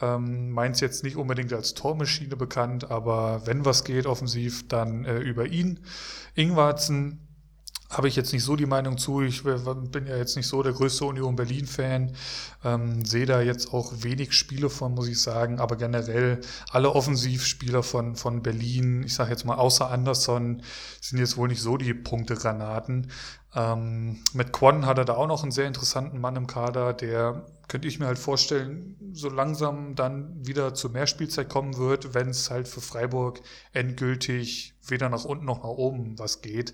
Ähm, Mainz jetzt nicht unbedingt als Tormaschine bekannt, aber wenn was geht offensiv, dann äh, über ihn. Ingwarzen habe ich jetzt nicht so die Meinung zu. Ich bin ja jetzt nicht so der größte Union Berlin-Fan. Ähm, sehe da jetzt auch wenig Spiele von, muss ich sagen. Aber generell alle Offensivspieler von, von Berlin, ich sage jetzt mal außer Anderson, sind jetzt wohl nicht so die Punktegranaten. Ähm, mit Quan hat er da auch noch einen sehr interessanten Mann im Kader, der könnte ich mir halt vorstellen, so langsam dann wieder zu mehr Spielzeit kommen wird, wenn es halt für Freiburg endgültig weder nach unten noch nach oben was geht.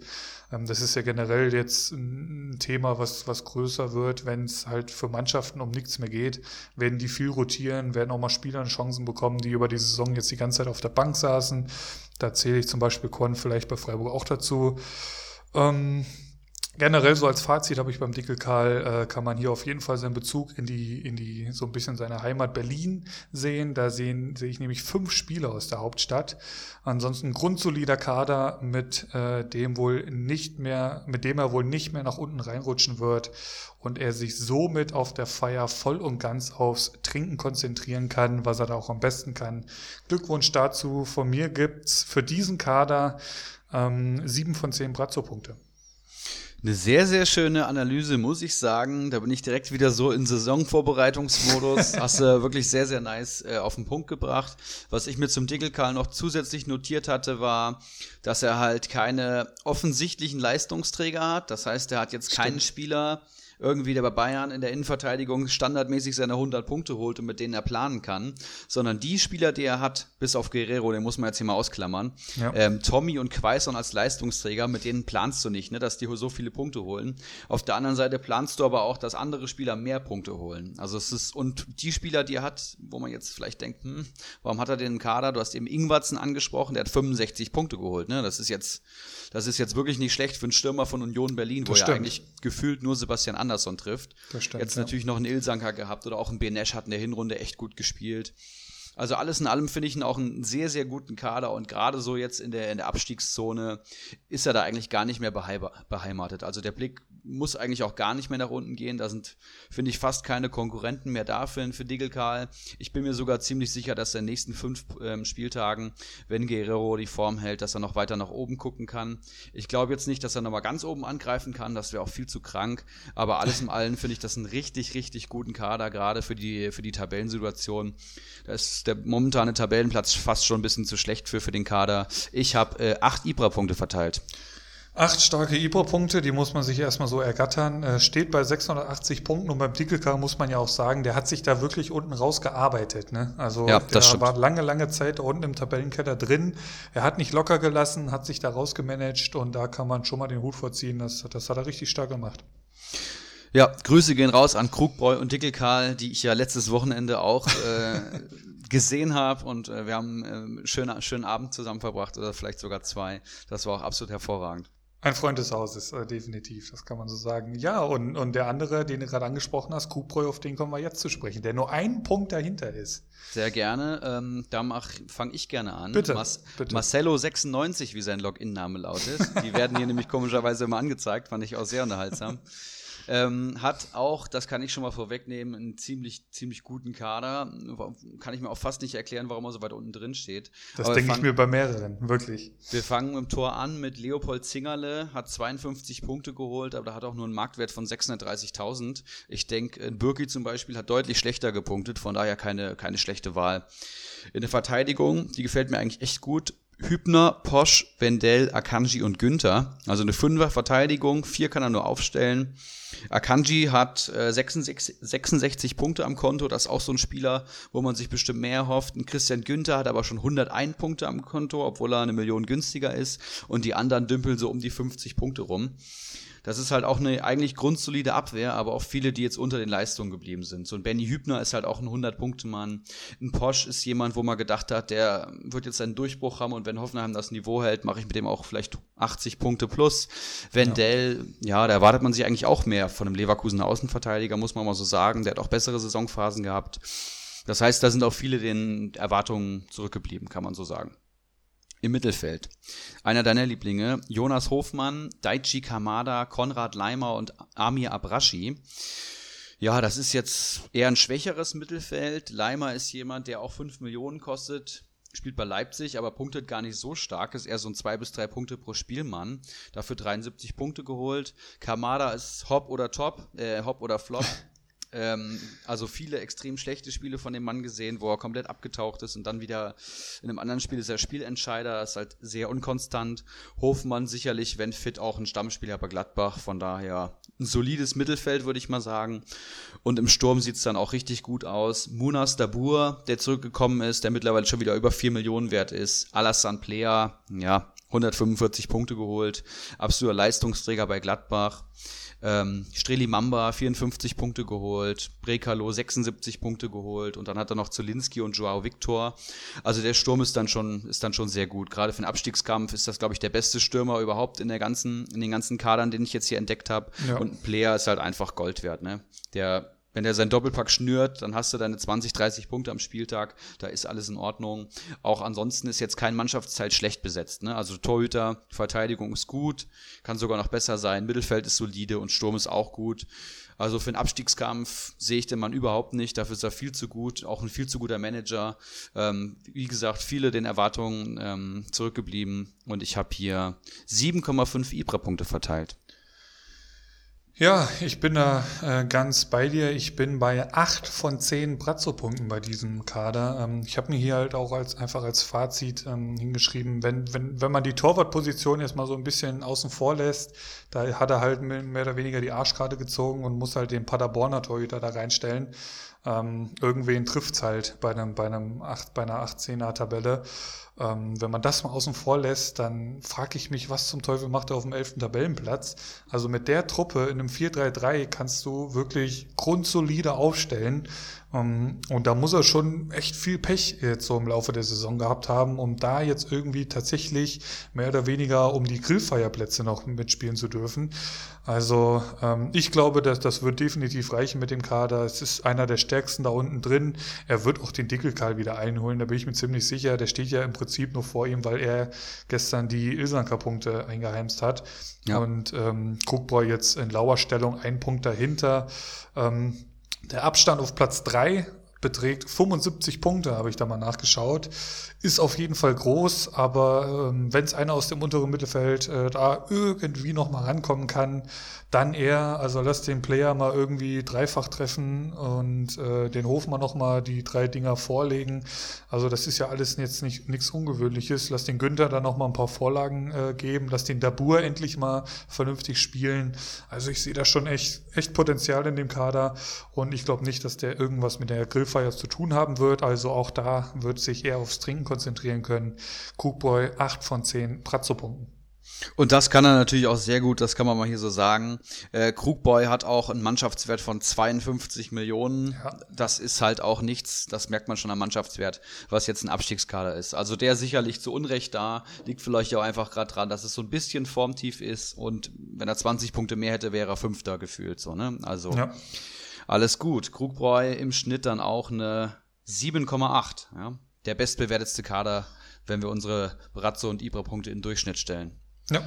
Ähm, das ist ja generell jetzt ein Thema, was, was größer wird, wenn es halt für Mannschaften um nichts mehr geht, werden die viel rotieren, werden auch mal Spieler Chancen bekommen, die über die Saison jetzt die ganze Zeit auf der Bank saßen. Da zähle ich zum Beispiel Korn vielleicht bei Freiburg auch dazu. Ähm, Generell so als Fazit habe ich beim Dickel Karl, äh, kann man hier auf jeden Fall seinen Bezug in die, in die, so ein bisschen seine Heimat Berlin sehen. Da sehen, sehe ich nämlich fünf Spieler aus der Hauptstadt. Ansonsten grundsolider Kader, mit äh, dem wohl nicht mehr, mit dem er wohl nicht mehr nach unten reinrutschen wird und er sich somit auf der Feier voll und ganz aufs Trinken konzentrieren kann, was er da auch am besten kann. Glückwunsch dazu. Von mir gibt's für diesen Kader ähm, sieben von zehn Brazzo-Punkte. Eine sehr, sehr schöne Analyse, muss ich sagen. Da bin ich direkt wieder so in Saisonvorbereitungsmodus. Hast du wirklich sehr, sehr nice äh, auf den Punkt gebracht. Was ich mir zum Dickelkarl noch zusätzlich notiert hatte, war, dass er halt keine offensichtlichen Leistungsträger hat. Das heißt, er hat jetzt Stimmt. keinen Spieler, irgendwie der bei Bayern in der Innenverteidigung standardmäßig seine 100 Punkte holt und mit denen er planen kann, sondern die Spieler, die er hat, bis auf Guerrero, den muss man jetzt hier mal ausklammern, ja. ähm, Tommy und Quaison als Leistungsträger, mit denen planst du nicht, ne, dass die so viele Punkte holen. Auf der anderen Seite planst du aber auch, dass andere Spieler mehr Punkte holen. Also es ist, und die Spieler, die er hat, wo man jetzt vielleicht denkt, hm, warum hat er den Kader? Du hast eben Ingwatzen angesprochen, der hat 65 Punkte geholt, ne? Das ist jetzt, das ist jetzt wirklich nicht schlecht für einen Stürmer von Union Berlin, das wo ja eigentlich gefühlt nur Sebastian Andersson trifft. Stimmt, Jetzt ja. natürlich noch einen Ilsanker gehabt oder auch ein Benesch hat in der Hinrunde echt gut gespielt. Also alles in allem finde ich ihn auch einen sehr, sehr guten Kader und gerade so jetzt in der, in der Abstiegszone ist er da eigentlich gar nicht mehr beheimatet. Also der Blick muss eigentlich auch gar nicht mehr nach unten gehen. Da sind, finde ich, fast keine Konkurrenten mehr da für, für Diggelkarl. Ich bin mir sogar ziemlich sicher, dass er in den nächsten fünf ähm, Spieltagen, wenn Guerrero die Form hält, dass er noch weiter nach oben gucken kann. Ich glaube jetzt nicht, dass er nochmal ganz oben angreifen kann. Das wäre auch viel zu krank. Aber alles in allem finde ich das einen richtig, richtig guten Kader, gerade für die, für die Tabellensituation. Da ist der momentane Tabellenplatz fast schon ein bisschen zu schlecht für, für den Kader. Ich habe äh, acht Ibra-Punkte verteilt. Acht starke Ibro-Punkte, die muss man sich erstmal so ergattern. Äh, steht bei 680 Punkten und beim Dickelkar muss man ja auch sagen, der hat sich da wirklich unten rausgearbeitet. Ne? Also ja, der stimmt. war lange, lange Zeit da unten im Tabellenkeller drin. Er hat nicht locker gelassen, hat sich da rausgemanagt und da kann man schon mal den Hut vorziehen. Das, das hat er richtig stark gemacht. Ja, Grüße gehen raus an Krugbräu und Dickelkarl, die ich ja letztes Wochenende auch äh, gesehen habe und äh, wir haben einen äh, schönen, schönen Abend zusammen verbracht oder vielleicht sogar zwei. Das war auch absolut hervorragend. Ein Freund des Hauses, äh, definitiv, das kann man so sagen. Ja, und, und der andere, den du gerade angesprochen hast, Kubreu, auf den kommen wir jetzt zu sprechen, der nur einen Punkt dahinter ist. Sehr gerne. Ähm, da fange ich gerne an. Bitte, Mas bitte. Marcello96, wie sein Login-Name lautet. Die werden hier nämlich komischerweise immer angezeigt, fand ich auch sehr unterhaltsam. Ähm, hat auch, das kann ich schon mal vorwegnehmen, einen ziemlich, ziemlich guten Kader. Kann ich mir auch fast nicht erklären, warum er so weit unten drin steht. Das denke ich mir bei mehreren, wirklich. Wir fangen im Tor an mit Leopold Zingerle, hat 52 Punkte geholt, aber da hat auch nur einen Marktwert von 630.000. Ich denke, Birki zum Beispiel hat deutlich schlechter gepunktet, von daher keine, keine schlechte Wahl. In der Verteidigung, die gefällt mir eigentlich echt gut. Hübner, Posch, Wendell, Akanji und Günther. Also eine Fünfer-Verteidigung, vier kann er nur aufstellen. Akanji hat äh, 66, 66, Punkte am Konto, das ist auch so ein Spieler, wo man sich bestimmt mehr hofft. Ein Christian Günther hat aber schon 101 Punkte am Konto, obwohl er eine Million günstiger ist. Und die anderen dümpeln so um die 50 Punkte rum. Das ist halt auch eine eigentlich grundsolide Abwehr, aber auch viele, die jetzt unter den Leistungen geblieben sind. So ein Benny Hübner ist halt auch ein 100-Punkte-Mann. Ein Posch ist jemand, wo man gedacht hat, der wird jetzt einen Durchbruch haben und wenn Hoffenheim das Niveau hält, mache ich mit dem auch vielleicht 80 Punkte plus. Wendell, ja. ja, da erwartet man sich eigentlich auch mehr von einem Leverkusener Außenverteidiger, muss man mal so sagen. Der hat auch bessere Saisonphasen gehabt. Das heißt, da sind auch viele den Erwartungen zurückgeblieben, kann man so sagen im Mittelfeld. Einer deiner Lieblinge, Jonas Hofmann, Daichi Kamada, Konrad Leimer und Amir Abrashi. Ja, das ist jetzt eher ein schwächeres Mittelfeld. Leimer ist jemand, der auch 5 Millionen kostet, spielt bei Leipzig, aber punktet gar nicht so stark, ist eher so ein 2 bis 3 Punkte pro Spielmann. Dafür 73 Punkte geholt. Kamada ist Hop oder Top, äh, Hop oder Flop. Ähm, also viele extrem schlechte Spiele von dem Mann gesehen, wo er komplett abgetaucht ist und dann wieder in einem anderen Spiel ist er Spielentscheider, ist halt sehr unkonstant. Hofmann sicherlich, wenn fit, auch ein Stammspieler bei Gladbach, von daher ein solides Mittelfeld, würde ich mal sagen. Und im Sturm sieht es dann auch richtig gut aus. Munas Dabur, der zurückgekommen ist, der mittlerweile schon wieder über 4 Millionen wert ist. Alassane Plea, ja, 145 Punkte geholt. Absoluter Leistungsträger bei Gladbach. Ähm, Streli Mamba 54 Punkte geholt, Brekalo 76 Punkte geholt und dann hat er noch Zolinski und Joao Victor. Also der Sturm ist dann schon, ist dann schon sehr gut. Gerade für den Abstiegskampf ist das, glaube ich, der beste Stürmer überhaupt in der ganzen, in den ganzen Kadern, den ich jetzt hier entdeckt habe. Ja. Und ein Player ist halt einfach Gold wert, ne? Der wenn er seinen Doppelpack schnürt, dann hast du deine 20, 30 Punkte am Spieltag. Da ist alles in Ordnung. Auch ansonsten ist jetzt kein Mannschaftsteil schlecht besetzt. Ne? Also Torhüter, Verteidigung ist gut, kann sogar noch besser sein. Mittelfeld ist solide und Sturm ist auch gut. Also für einen Abstiegskampf sehe ich den Mann überhaupt nicht. Dafür ist er viel zu gut, auch ein viel zu guter Manager. Ähm, wie gesagt, viele den Erwartungen ähm, zurückgeblieben und ich habe hier 7,5 Ibra-Punkte verteilt. Ja, ich bin da äh, ganz bei dir. Ich bin bei acht von zehn Brazzo-Punkten bei diesem Kader. Ähm, ich habe mir hier halt auch als einfach als Fazit ähm, hingeschrieben, wenn, wenn, wenn man die Torwartposition jetzt mal so ein bisschen außen vor lässt, da hat er halt mehr oder weniger die Arschkarte gezogen und muss halt den Paderborner Torhüter da reinstellen. Ähm, irgendwen trifft's halt bei einem, bei einem 8, bei einer 18er Tabelle. Ähm, wenn man das mal außen vor lässt, dann frage ich mich, was zum Teufel macht er auf dem 11. Tabellenplatz? Also mit der Truppe in einem 4-3-3 kannst du wirklich grundsolide aufstellen. Ähm, und da muss er schon echt viel Pech jetzt so im Laufe der Saison gehabt haben, um da jetzt irgendwie tatsächlich mehr oder weniger um die Grillfeierplätze noch mitspielen zu dürfen. Also ähm, ich glaube, dass das wird definitiv reichen mit dem Kader. Es ist einer der stärksten da unten drin. Er wird auch den Dickelkarl wieder einholen, da bin ich mir ziemlich sicher. Der steht ja im Prinzip nur vor ihm, weil er gestern die Ilsanker-Punkte eingeheimst hat. Ja. Und ähm, Krugboy jetzt in lauer Stellung ein Punkt dahinter. Ähm, der Abstand auf Platz 3 beträgt 75 Punkte, habe ich da mal nachgeschaut. Ist auf jeden Fall groß, aber ähm, wenn es einer aus dem unteren Mittelfeld äh, da irgendwie noch mal rankommen kann, dann eher, also lass den Player mal irgendwie dreifach treffen und äh, den Hofmann noch mal die drei Dinger vorlegen. Also das ist ja alles jetzt nicht nichts Ungewöhnliches. Lass den Günther dann noch mal ein paar Vorlagen äh, geben, lass den Dabur endlich mal vernünftig spielen. Also ich sehe da schon echt echt Potenzial in dem Kader und ich glaube nicht, dass der irgendwas mit der Grillfeier zu tun haben wird. Also auch da wird sich eher aufs Trinken konzentrieren können. Cookboy 8 von 10 Pratzo-Punkten. Und das kann er natürlich auch sehr gut, das kann man mal hier so sagen. Äh, Krugboy hat auch einen Mannschaftswert von 52 Millionen. Ja. Das ist halt auch nichts, das merkt man schon am Mannschaftswert, was jetzt ein Abstiegskader ist. Also der sicherlich zu Unrecht da, liegt vielleicht auch einfach gerade dran, dass es so ein bisschen formtief ist und wenn er 20 Punkte mehr hätte, wäre er Fünfter gefühlt. So, ne? Also ja. Alles gut. Krugboy im Schnitt dann auch eine 7,8. Ja? Der bestbewertetste Kader, wenn wir unsere Brazzo und Ibra-Punkte in Durchschnitt stellen. Ja.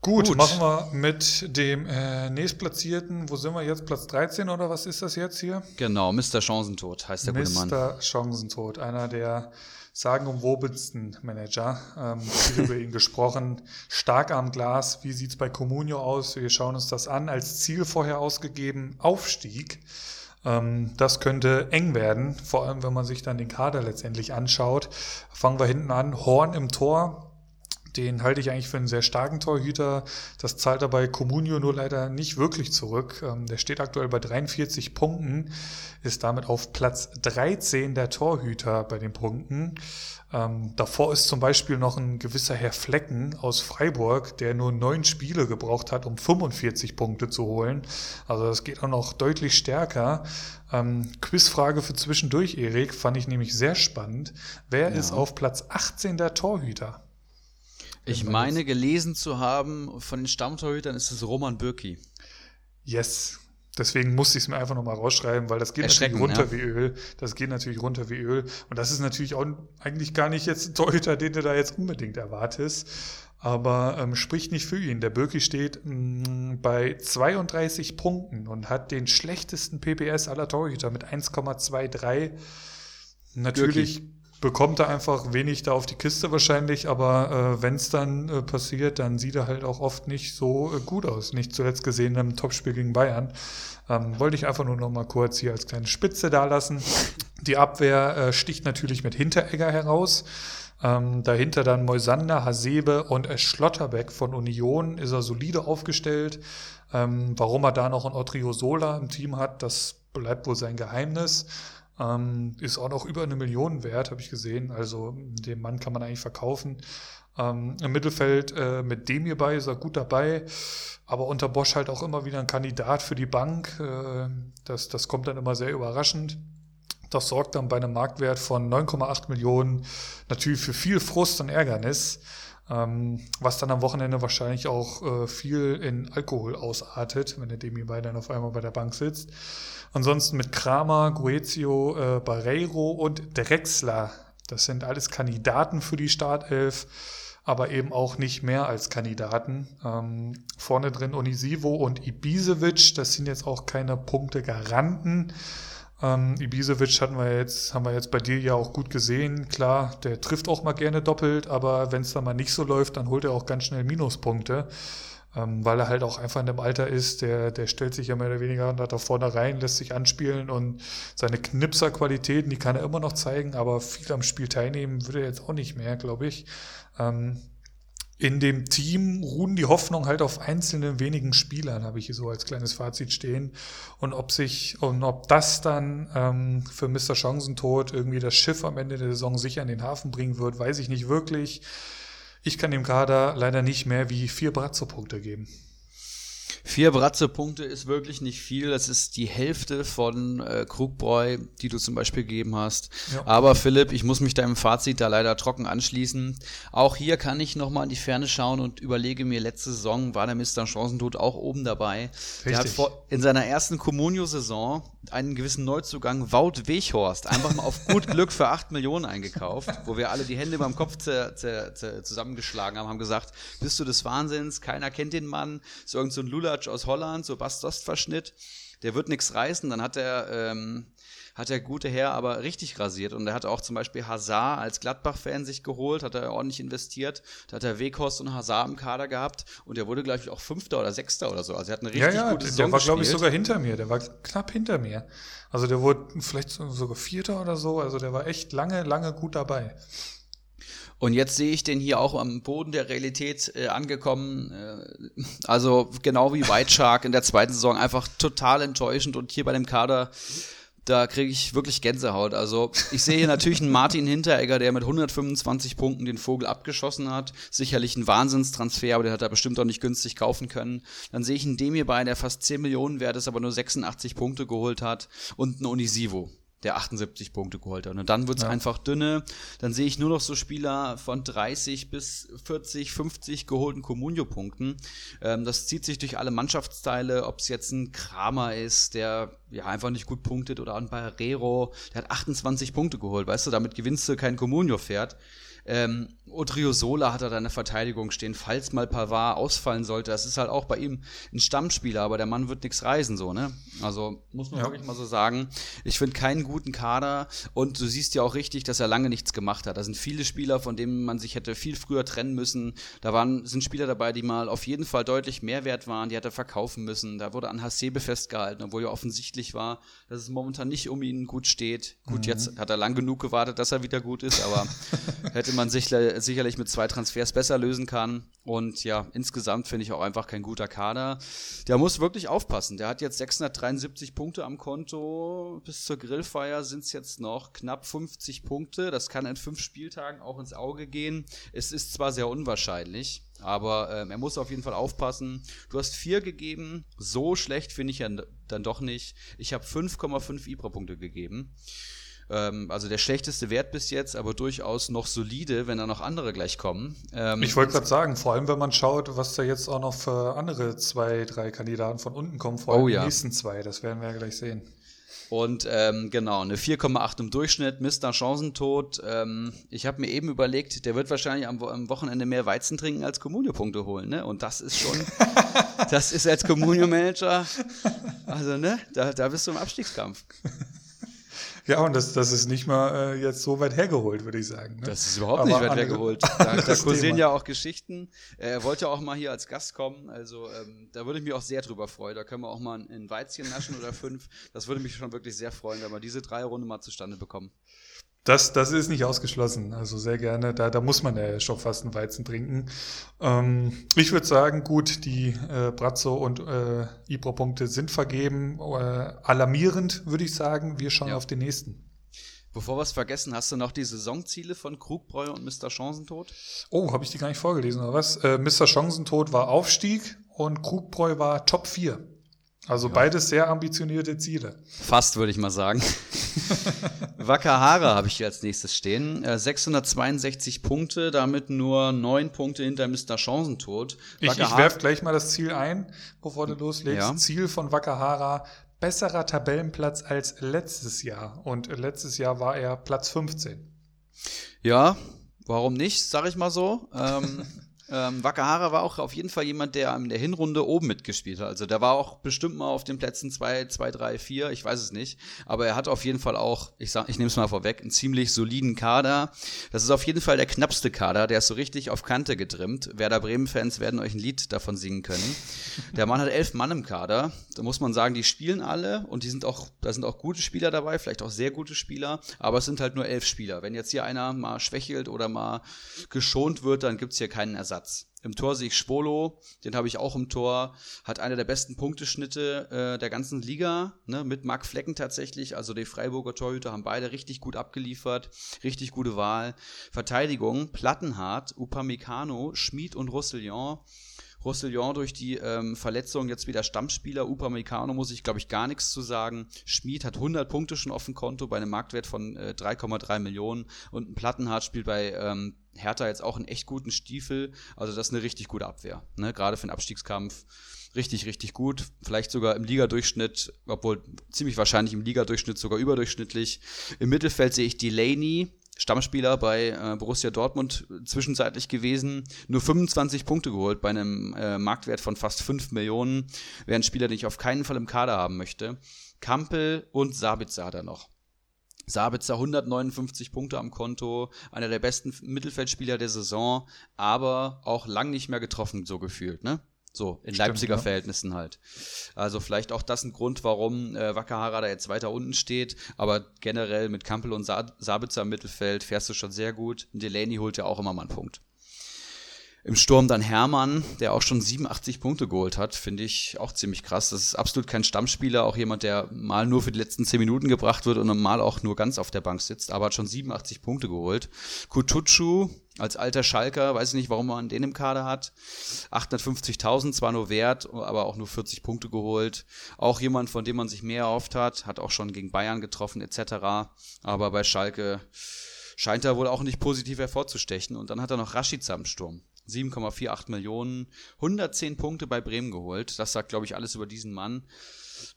Gut, Gut, machen wir mit dem äh, nächstplatzierten, wo sind wir jetzt? Platz 13 oder was ist das jetzt hier? Genau, Mr. Chancentod heißt der Mr. gute Mann. Mr. Chancentod, einer der sagenumwobensten Manager. Ähm, viel über ihn gesprochen. Stark am Glas. Wie sieht's bei Comunio aus? Wir schauen uns das an. Als Ziel vorher ausgegeben, Aufstieg. Ähm, das könnte eng werden, vor allem wenn man sich dann den Kader letztendlich anschaut. Fangen wir hinten an. Horn im Tor, den halte ich eigentlich für einen sehr starken Torhüter. Das zahlt dabei Comunio nur leider nicht wirklich zurück. Ähm, der steht aktuell bei 43 Punkten, ist damit auf Platz 13 der Torhüter bei den Punkten. Ähm, davor ist zum Beispiel noch ein gewisser Herr Flecken aus Freiburg, der nur neun Spiele gebraucht hat, um 45 Punkte zu holen. Also das geht auch noch deutlich stärker. Ähm, Quizfrage für zwischendurch, Erik, fand ich nämlich sehr spannend. Wer ja. ist auf Platz 18 der Torhüter? Ich meine gelesen zu haben, von den Stammtorhütern ist es Roman Bürki. Yes. Deswegen musste ich es mir einfach nochmal rausschreiben, weil das geht natürlich runter ja. wie Öl. Das geht natürlich runter wie Öl. Und das ist natürlich auch eigentlich gar nicht jetzt ein Torhüter, den du da jetzt unbedingt erwartest. Aber ähm, spricht nicht für ihn. Der Birki steht mh, mm, bei 32 Punkten und hat den schlechtesten PPS aller Torhüter mit 1,23. Natürlich Birki bekommt er einfach wenig da auf die Kiste wahrscheinlich, aber äh, wenn es dann äh, passiert, dann sieht er halt auch oft nicht so äh, gut aus. Nicht zuletzt gesehen im Topspiel gegen Bayern. Ähm, wollte ich einfach nur noch mal kurz hier als kleine Spitze da lassen. Die Abwehr äh, sticht natürlich mit Hinteregger heraus. Ähm, dahinter dann Moisander, Hasebe und Schlotterbeck von Union ist er solide aufgestellt. Ähm, warum er da noch ein Otriosola im Team hat, das bleibt wohl sein Geheimnis. Ähm, ist auch noch über eine Million wert, habe ich gesehen. Also den Mann kann man eigentlich verkaufen. Ähm, Im Mittelfeld äh, mit dem hierbei ist er gut dabei, aber unter Bosch halt auch immer wieder ein Kandidat für die Bank. Äh, das, das kommt dann immer sehr überraschend. Das sorgt dann bei einem Marktwert von 9,8 Millionen natürlich für viel Frust und Ärgernis, ähm, was dann am Wochenende wahrscheinlich auch äh, viel in Alkohol ausartet, wenn der Demi bei dann auf einmal bei der Bank sitzt. Ansonsten mit Kramer, Guezio, äh, Barreiro und Drexler. Das sind alles Kandidaten für die Startelf, aber eben auch nicht mehr als Kandidaten. Ähm, vorne drin Onisivo und Ibisevic, das sind jetzt auch keine Punkte-Garanten. Ähm, Ibisevic hatten wir jetzt, haben wir jetzt bei dir ja auch gut gesehen. Klar, der trifft auch mal gerne doppelt, aber wenn es dann mal nicht so läuft, dann holt er auch ganz schnell Minuspunkte. Ähm, weil er halt auch einfach in dem Alter ist, der, der stellt sich ja mehr oder weniger da vorne rein, lässt sich anspielen und seine Knipserqualitäten, die kann er immer noch zeigen, aber viel am Spiel teilnehmen würde er jetzt auch nicht mehr, glaube ich. Ähm, in dem Team ruhen die Hoffnung halt auf einzelnen wenigen Spielern, habe ich hier so als kleines Fazit stehen. Und ob sich, und ob das dann ähm, für Mr. Chancentod irgendwie das Schiff am Ende der Saison sicher in den Hafen bringen wird, weiß ich nicht wirklich. Ich kann dem Kader leider nicht mehr wie vier Brazzo-Punkte geben. Vier Bratze-Punkte ist wirklich nicht viel. Das ist die Hälfte von äh, Krugbräu, die du zum Beispiel gegeben hast. Ja. Aber Philipp, ich muss mich deinem Fazit da leider trocken anschließen. Auch hier kann ich nochmal in die Ferne schauen und überlege mir, letzte Saison war der Mr. Chancentod auch oben dabei. Richtig. Der hat vor, in seiner ersten Communio-Saison einen gewissen Neuzugang, Wout Weghorst, einfach mal auf gut Glück für 8 Millionen eingekauft, wo wir alle die Hände beim Kopf zusammengeschlagen haben, haben gesagt, bist du des Wahnsinns, keiner kennt den Mann, ist irgend so ein Lulatsch aus Holland, so Bastost-Verschnitt, der wird nichts reißen, dann hat er ähm, hat der gute Herr aber richtig rasiert. Und er hat auch zum Beispiel Hazard als Gladbach-Fan sich geholt, hat er ordentlich investiert. Da hat er Weghorst und Hazard im Kader gehabt und er wurde, glaube ich, auch Fünfter oder Sechster oder so. Also er hat eine richtig ja, ja, gute Saison Der war, glaube ich, sogar hinter mir. Der war knapp hinter mir. Also der wurde vielleicht sogar Vierter oder so. Also der war echt lange, lange gut dabei. Und jetzt sehe ich den hier auch am Boden der Realität äh, angekommen. Äh, also genau wie White Shark in der zweiten Saison einfach total enttäuschend und hier bei dem Kader da kriege ich wirklich Gänsehaut. Also ich sehe hier natürlich einen Martin Hinteregger, der mit 125 Punkten den Vogel abgeschossen hat. Sicherlich ein Wahnsinnstransfer, aber den hat er bestimmt auch nicht günstig kaufen können. Dann sehe ich einen Demir bei, der fast 10 Millionen wert ist, aber nur 86 Punkte geholt hat. Und einen Unisivo der 78 Punkte geholt hat. Und dann wird es ja. einfach dünne. Dann sehe ich nur noch so Spieler von 30 bis 40, 50 geholten Comunio-Punkten. Ähm, das zieht sich durch alle Mannschaftsteile, ob es jetzt ein Kramer ist, der ja einfach nicht gut punktet, oder ein Barrero, der hat 28 Punkte geholt. Weißt du, damit gewinnst du kein Comunio-Pferd. Ähm, Odriozola hat er da eine Verteidigung stehen, falls mal Pavard ausfallen sollte. Das ist halt auch bei ihm ein Stammspieler, aber der Mann wird nichts reisen, so, ne? Also muss man ja. wirklich mal so sagen. Ich finde keinen guten Kader und du siehst ja auch richtig, dass er lange nichts gemacht hat. Da sind viele Spieler, von denen man sich hätte viel früher trennen müssen. Da waren, sind Spieler dabei, die mal auf jeden Fall deutlich mehr wert waren, die hätte er verkaufen müssen. Da wurde an Hasebe festgehalten, obwohl ja offensichtlich war, dass es momentan nicht um ihn gut steht. Gut, mhm. jetzt hat er lang genug gewartet, dass er wieder gut ist, aber hätte man sich sicherlich mit zwei Transfers besser lösen kann. Und ja, insgesamt finde ich auch einfach kein guter Kader. Der muss wirklich aufpassen. Der hat jetzt 673 Punkte am Konto. Bis zur Grillfeier sind es jetzt noch knapp 50 Punkte. Das kann in fünf Spieltagen auch ins Auge gehen. Es ist zwar sehr unwahrscheinlich, aber ähm, er muss auf jeden Fall aufpassen. Du hast vier gegeben. So schlecht finde ich ja dann doch nicht. Ich habe 5,5 Ibra-Punkte gegeben. Ähm, also der schlechteste Wert bis jetzt, aber durchaus noch solide, wenn da noch andere gleich kommen. Ähm, ich wollte gerade sagen, vor allem wenn man schaut, was da jetzt auch noch für andere zwei, drei Kandidaten von unten kommen, vor allem oh, ja. die nächsten zwei, das werden wir ja gleich sehen. Und ähm, genau, eine 4,8 im Durchschnitt, Mr. Chancentod. Ähm, ich habe mir eben überlegt, der wird wahrscheinlich am, am Wochenende mehr Weizen trinken als Communio-Punkte holen. Ne? Und das ist schon, das ist als Communio-Manager, also ne, da, da bist du im Abstiegskampf. Ja, und das, das ist nicht mal äh, jetzt so weit hergeholt, würde ich sagen. Ne? Das ist überhaupt Aber nicht weit hergeholt. Da, da kursieren ja auch Geschichten. Er wollte auch mal hier als Gast kommen. Also ähm, da würde ich mich auch sehr drüber freuen. Da können wir auch mal ein Weizchen naschen oder fünf. Das würde mich schon wirklich sehr freuen, wenn wir diese drei Runde mal zustande bekommen. Das, das ist nicht ausgeschlossen. Also sehr gerne. Da, da muss man ja schon fast einen Weizen trinken. Ähm, ich würde sagen, gut, die äh, Brazzo und äh, Ibro-Punkte sind vergeben. Äh, alarmierend, würde ich sagen. Wir schauen ja. auf den nächsten. Bevor wir es vergessen, hast du noch die Saisonziele von Krugbräu und Mr. Chancentod? Oh, habe ich die gar nicht vorgelesen, oder was? Äh, Mr. Chancentod war Aufstieg und Krugbräu war Top 4. Also ja. beides sehr ambitionierte Ziele. Fast, würde ich mal sagen. Wakahara habe ich hier als nächstes stehen. 662 äh, Punkte, damit nur 9 Punkte hinter Mr. Chancentod. Ich, ich werfe gleich mal das Ziel ein, bevor du loslegst. Ja. Ziel von Wakahara, besserer Tabellenplatz als letztes Jahr. Und letztes Jahr war er Platz 15. Ja, warum nicht, sag ich mal so. Ähm, Ähm, Wakahara war auch auf jeden Fall jemand, der in der Hinrunde oben mitgespielt hat. Also der war auch bestimmt mal auf den Plätzen 2, 2, 3, 4, ich weiß es nicht. Aber er hat auf jeden Fall auch, ich, ich nehme es mal vorweg, einen ziemlich soliden Kader. Das ist auf jeden Fall der knappste Kader, der ist so richtig auf Kante getrimmt. Werder Bremen-Fans werden euch ein Lied davon singen können. Der Mann hat elf Mann im Kader. Da muss man sagen, die spielen alle und die sind auch, da sind auch gute Spieler dabei, vielleicht auch sehr gute Spieler, aber es sind halt nur elf Spieler. Wenn jetzt hier einer mal schwächelt oder mal geschont wird, dann gibt's hier keinen Ersatz. Im Tor sehe ich Schwolo, den habe ich auch im Tor, hat einer der besten Punkteschnitte äh, der ganzen Liga, ne, mit Marc Flecken tatsächlich. Also die Freiburger Torhüter haben beide richtig gut abgeliefert, richtig gute Wahl. Verteidigung, Plattenhardt, Upamecano, Schmid und Roussillon. Roussillon durch die ähm, Verletzung jetzt wieder Stammspieler. Upamecano muss ich, glaube ich, gar nichts zu sagen. Schmid hat 100 Punkte schon auf dem Konto bei einem Marktwert von äh, 3,3 Millionen und ein Plattenhardt spielt bei ähm, Hertha jetzt auch einen echt guten Stiefel. Also das ist eine richtig gute Abwehr. Ne? Gerade für den Abstiegskampf. Richtig, richtig gut. Vielleicht sogar im Ligadurchschnitt, obwohl ziemlich wahrscheinlich im Ligadurchschnitt sogar überdurchschnittlich. Im Mittelfeld sehe ich Delaney, Stammspieler bei äh, Borussia Dortmund zwischenzeitlich gewesen, nur 25 Punkte geholt bei einem äh, Marktwert von fast 5 Millionen. Ein Spieler, den ich auf keinen Fall im Kader haben möchte. Kampel und Sabitzer hat er noch. Sabitzer 159 Punkte am Konto, einer der besten Mittelfeldspieler der Saison, aber auch lang nicht mehr getroffen, so gefühlt, ne? So, in Stimmt, Leipziger ja. Verhältnissen halt. Also vielleicht auch das ein Grund, warum äh, Wakahara da jetzt weiter unten steht. Aber generell mit Kampel und Sa Sabitzer im Mittelfeld fährst du schon sehr gut. Delaney holt ja auch immer mal einen Punkt. Im Sturm dann Hermann, der auch schon 87 Punkte geholt hat, finde ich auch ziemlich krass. Das ist absolut kein Stammspieler, auch jemand, der mal nur für die letzten 10 Minuten gebracht wird und mal auch nur ganz auf der Bank sitzt, aber hat schon 87 Punkte geholt. Kutucu als alter Schalker, weiß ich nicht, warum man den im Kader hat. 850.000 zwar nur wert, aber auch nur 40 Punkte geholt. Auch jemand, von dem man sich mehr erhofft hat, hat auch schon gegen Bayern getroffen etc. Aber bei Schalke scheint er wohl auch nicht positiv hervorzustechen. Und dann hat er noch Rashica im Sturm. 7,48 Millionen, 110 Punkte bei Bremen geholt. Das sagt, glaube ich, alles über diesen Mann.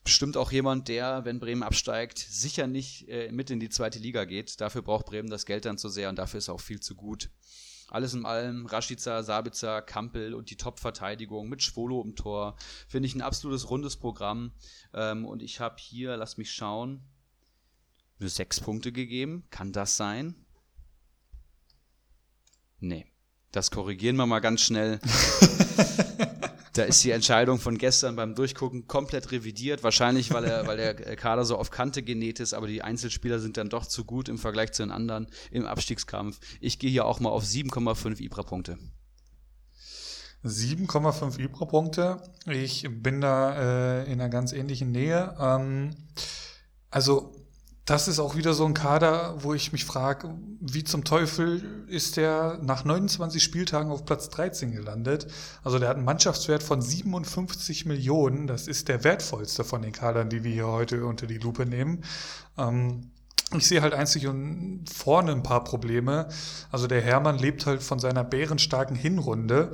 Bestimmt auch jemand, der, wenn Bremen absteigt, sicher nicht äh, mit in die zweite Liga geht. Dafür braucht Bremen das Geld dann zu sehr und dafür ist auch viel zu gut. Alles in allem, Rashica, Sabitzer, Kampel und die Top-Verteidigung mit Schwolo im Tor. Finde ich ein absolutes rundes Programm. Ähm, und ich habe hier, lass mich schauen, nur sechs Punkte gegeben. Kann das sein? Nee. Das korrigieren wir mal ganz schnell. da ist die Entscheidung von gestern beim Durchgucken komplett revidiert. Wahrscheinlich, weil, er, weil der Kader so auf Kante genäht ist, aber die Einzelspieler sind dann doch zu gut im Vergleich zu den anderen im Abstiegskampf. Ich gehe hier auch mal auf 7,5 Ibra-Punkte. 7,5 Ibra-Punkte. Ich bin da äh, in einer ganz ähnlichen Nähe. Ähm, also das ist auch wieder so ein Kader, wo ich mich frage, wie zum Teufel ist der nach 29 Spieltagen auf Platz 13 gelandet? Also der hat einen Mannschaftswert von 57 Millionen. Das ist der wertvollste von den Kadern, die wir hier heute unter die Lupe nehmen. Ähm, ich sehe halt einzig und vorne ein paar Probleme. Also der Hermann lebt halt von seiner bärenstarken Hinrunde.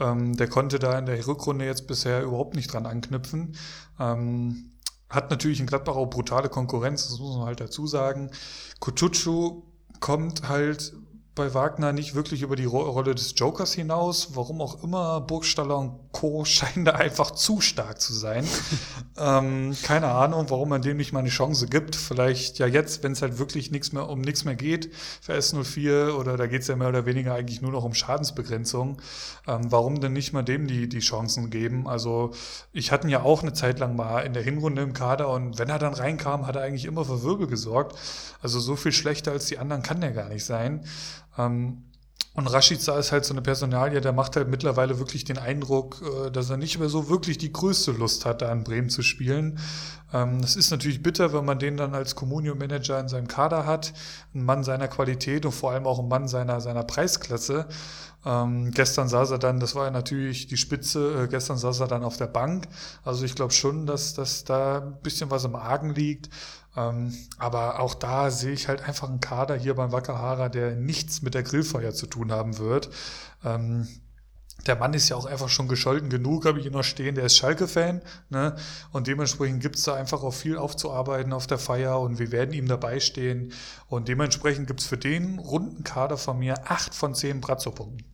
Ähm, der konnte da in der Rückrunde jetzt bisher überhaupt nicht dran anknüpfen. Ähm, hat natürlich in Gladbach auch brutale Konkurrenz, das muss man halt dazu sagen. Kutucu kommt halt bei Wagner nicht wirklich über die Rolle des Jokers hinaus. Warum auch immer, Burgstaller und Co. scheinen da einfach zu stark zu sein. ähm, keine Ahnung, warum man dem nicht mal eine Chance gibt. Vielleicht ja jetzt, wenn es halt wirklich nichts mehr um nichts mehr geht für S04 oder da geht es ja mehr oder weniger eigentlich nur noch um Schadensbegrenzung. Ähm, warum denn nicht mal dem die, die Chancen geben? Also ich hatte ihn ja auch eine Zeit lang mal in der Hinrunde im Kader und wenn er dann reinkam, hat er eigentlich immer für Wirbel gesorgt. Also so viel schlechter als die anderen kann der gar nicht sein. Ähm, und Rashica ist halt so eine Personalie, der macht halt mittlerweile wirklich den Eindruck, äh, dass er nicht mehr so wirklich die größte Lust hat, da in Bremen zu spielen. Ähm, das ist natürlich bitter, wenn man den dann als Communio-Manager in seinem Kader hat. Ein Mann seiner Qualität und vor allem auch ein Mann seiner, seiner Preisklasse. Ähm, gestern saß er dann, das war ja natürlich die Spitze, äh, gestern saß er dann auf der Bank. Also ich glaube schon, dass, dass da ein bisschen was im Argen liegt. Ähm, aber auch da sehe ich halt einfach einen Kader hier beim Wakahara, der nichts mit der Grillfeuer zu tun haben wird. Ähm, der Mann ist ja auch einfach schon gescholten genug, habe ich hier noch stehen. Der ist Schalke-Fan. Ne? Und dementsprechend gibt es da einfach auch viel aufzuarbeiten auf der Feier und wir werden ihm dabei stehen. Und dementsprechend gibt es für den runden Kader von mir acht von zehn Brazzo-Punkten.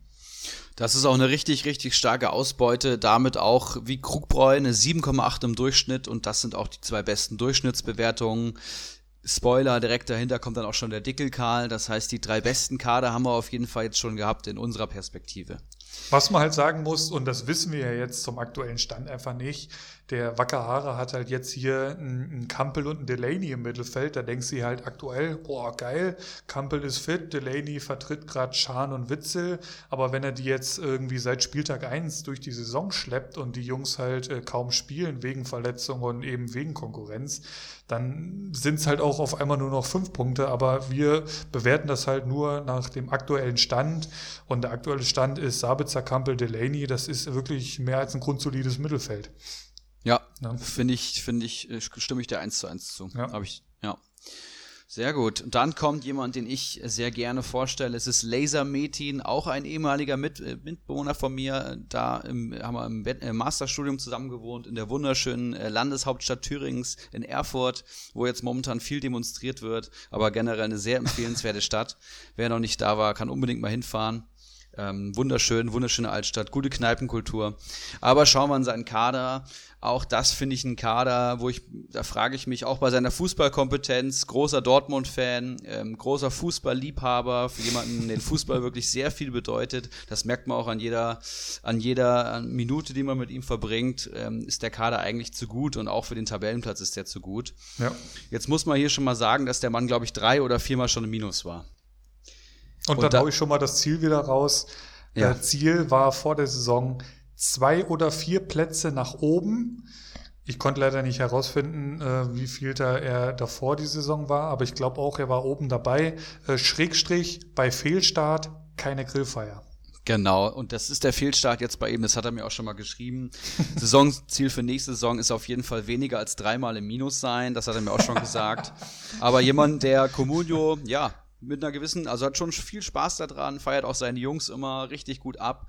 Das ist auch eine richtig, richtig starke Ausbeute. Damit auch wie Krugbräu eine 7,8 im Durchschnitt und das sind auch die zwei besten Durchschnittsbewertungen. Spoiler, direkt dahinter kommt dann auch schon der Dickelkarl. Das heißt, die drei besten Kader haben wir auf jeden Fall jetzt schon gehabt in unserer Perspektive. Was man halt sagen muss, und das wissen wir ja jetzt zum aktuellen Stand einfach nicht, der Wackerhaare hat halt jetzt hier einen Kampel und einen Delaney im Mittelfeld. Da denkst du halt aktuell, boah, geil, Kampel ist fit, Delaney vertritt gerade Schahn und Witzel. Aber wenn er die jetzt irgendwie seit Spieltag 1 durch die Saison schleppt und die Jungs halt äh, kaum spielen wegen Verletzungen und eben wegen Konkurrenz, dann sind es halt auch auf einmal nur noch fünf Punkte. Aber wir bewerten das halt nur nach dem aktuellen Stand. Und der aktuelle Stand ist Sabitzer, Kampel, Delaney. Das ist wirklich mehr als ein grundsolides Mittelfeld. Ja, ja. finde ich, finde ich, äh, stimme ich dir eins zu eins zu. Ja. Habe ich, ja. Sehr gut. Und dann kommt jemand, den ich sehr gerne vorstelle. Es ist Laser Metin, auch ein ehemaliger Mit äh, Mitbewohner von mir. Da im, haben wir im, im äh, Masterstudium zusammen gewohnt in der wunderschönen Landeshauptstadt Thürings in Erfurt, wo jetzt momentan viel demonstriert wird, aber generell eine sehr empfehlenswerte Stadt. Wer noch nicht da war, kann unbedingt mal hinfahren. Ähm, wunderschön, wunderschöne Altstadt, gute Kneipenkultur. Aber schauen wir an seinen Kader. Auch das finde ich ein Kader, wo ich, da frage ich mich auch bei seiner Fußballkompetenz, großer Dortmund-Fan, ähm, großer Fußballliebhaber, für jemanden, den Fußball wirklich sehr viel bedeutet. Das merkt man auch an jeder, an jeder Minute, die man mit ihm verbringt, ähm, ist der Kader eigentlich zu gut und auch für den Tabellenplatz ist der zu gut. Ja. Jetzt muss man hier schon mal sagen, dass der Mann, glaube ich, drei oder viermal schon im Minus war. Und, und dann da, haue ich schon mal das Ziel wieder raus. Ja. Das Ziel war vor der Saison zwei oder vier Plätze nach oben. Ich konnte leider nicht herausfinden, äh, wie viel da er davor die Saison war, aber ich glaube auch, er war oben dabei. Äh, Schrägstrich bei Fehlstart keine Grillfeier. Genau, und das ist der Fehlstart jetzt bei ihm, das hat er mir auch schon mal geschrieben. Saisonziel für nächste Saison ist auf jeden Fall weniger als dreimal im Minus sein, das hat er mir auch schon gesagt. Aber jemand, der Comunio, ja, mit einer gewissen, also hat schon viel Spaß daran, feiert auch seine Jungs immer richtig gut ab,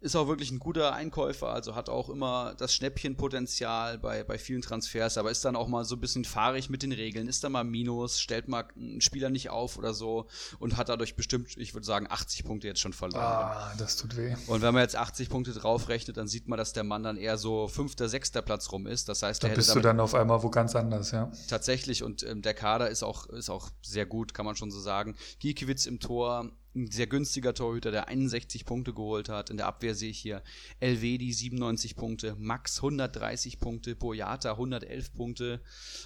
ist auch wirklich ein guter Einkäufer, also hat auch immer das Schnäppchenpotenzial bei, bei vielen Transfers, aber ist dann auch mal so ein bisschen fahrig mit den Regeln, ist dann mal Minus, stellt mal einen Spieler nicht auf oder so und hat dadurch bestimmt, ich würde sagen, 80 Punkte jetzt schon verloren. Ah, das tut weh. Und wenn man jetzt 80 Punkte draufrechnet, dann sieht man, dass der Mann dann eher so fünfter, sechster Platz rum ist. Das heißt, da bist du dann auf einmal wo ganz anders, ja. Tatsächlich und ähm, der Kader ist auch, ist auch sehr gut, kann man schon so sagen. Giekewitz im Tor, ein sehr günstiger Torhüter, der 61 Punkte geholt hat. In der Abwehr sehe ich hier Elvedi 97 Punkte, Max 130 Punkte, Boyata 111 Punkte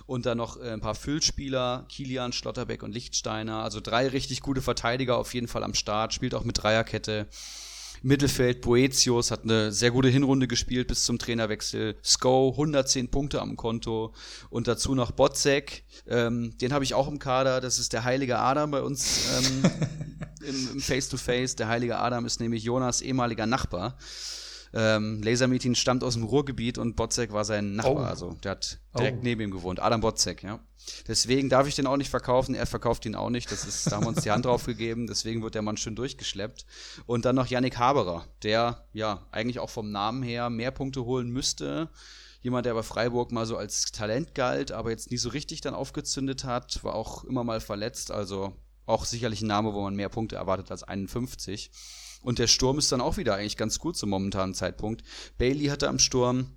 und dann noch äh, ein paar Füllspieler, Kilian, Schlotterbeck und Lichtsteiner. Also drei richtig gute Verteidiger auf jeden Fall am Start, spielt auch mit Dreierkette. Mittelfeld Boetius hat eine sehr gute Hinrunde gespielt bis zum Trainerwechsel. Sko 110 Punkte am Konto und dazu noch Botzek, ähm, den habe ich auch im Kader. Das ist der heilige Adam bei uns ähm, im Face-to-Face. -face. Der heilige Adam ist nämlich Jonas ehemaliger Nachbar. Ähm, Lasermeeting stammt aus dem Ruhrgebiet und Botzek war sein Nachbar. Oh. Also der hat direkt oh. neben ihm gewohnt. Adam Botzek, ja. Deswegen darf ich den auch nicht verkaufen. Er verkauft ihn auch nicht. Das ist, da haben wir uns die Hand drauf gegeben. Deswegen wird der Mann schön durchgeschleppt. Und dann noch Yannick Haberer, der ja eigentlich auch vom Namen her mehr Punkte holen müsste. Jemand, der bei Freiburg mal so als Talent galt, aber jetzt nie so richtig dann aufgezündet hat, war auch immer mal verletzt. Also auch sicherlich ein Name, wo man mehr Punkte erwartet als 51. Und der Sturm ist dann auch wieder eigentlich ganz gut zum momentanen Zeitpunkt. Bailey hatte am Sturm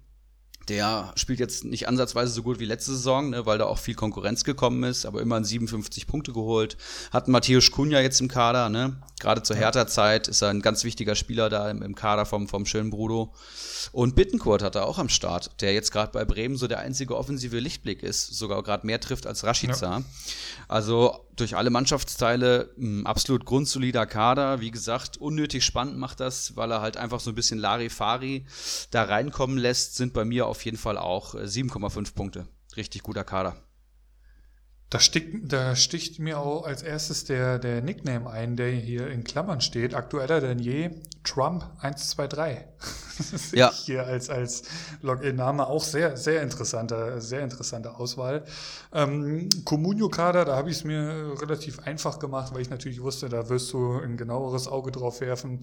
der spielt jetzt nicht ansatzweise so gut wie letzte Saison, ne, weil da auch viel Konkurrenz gekommen ist, aber immerhin 57 Punkte geholt. Hat Matthäus Kunja jetzt im Kader, ne? Gerade zur Hertha-Zeit ist er ein ganz wichtiger Spieler da im, im Kader vom, vom schönen Bruno. Und Bittenkurt hat er auch am Start, der jetzt gerade bei Bremen so der einzige offensive Lichtblick ist, sogar gerade mehr trifft als Rashica. Ja. Also durch alle Mannschaftsteile ein absolut grundsolider Kader. Wie gesagt, unnötig spannend macht das, weil er halt einfach so ein bisschen Larifari da reinkommen lässt, sind bei mir auf jeden Fall auch 7,5 äh, Punkte. Richtig guter Kader. Da, sticht, da sticht mir auch als erstes der, der Nickname ein, der hier in Klammern steht. Aktueller denn je. Trump 123. Das ja. ich hier als, als Login-Name auch sehr, sehr interessante, sehr interessante Auswahl. Ähm, Comunio-Kader, da habe ich es mir relativ einfach gemacht, weil ich natürlich wusste, da wirst du ein genaueres Auge drauf werfen.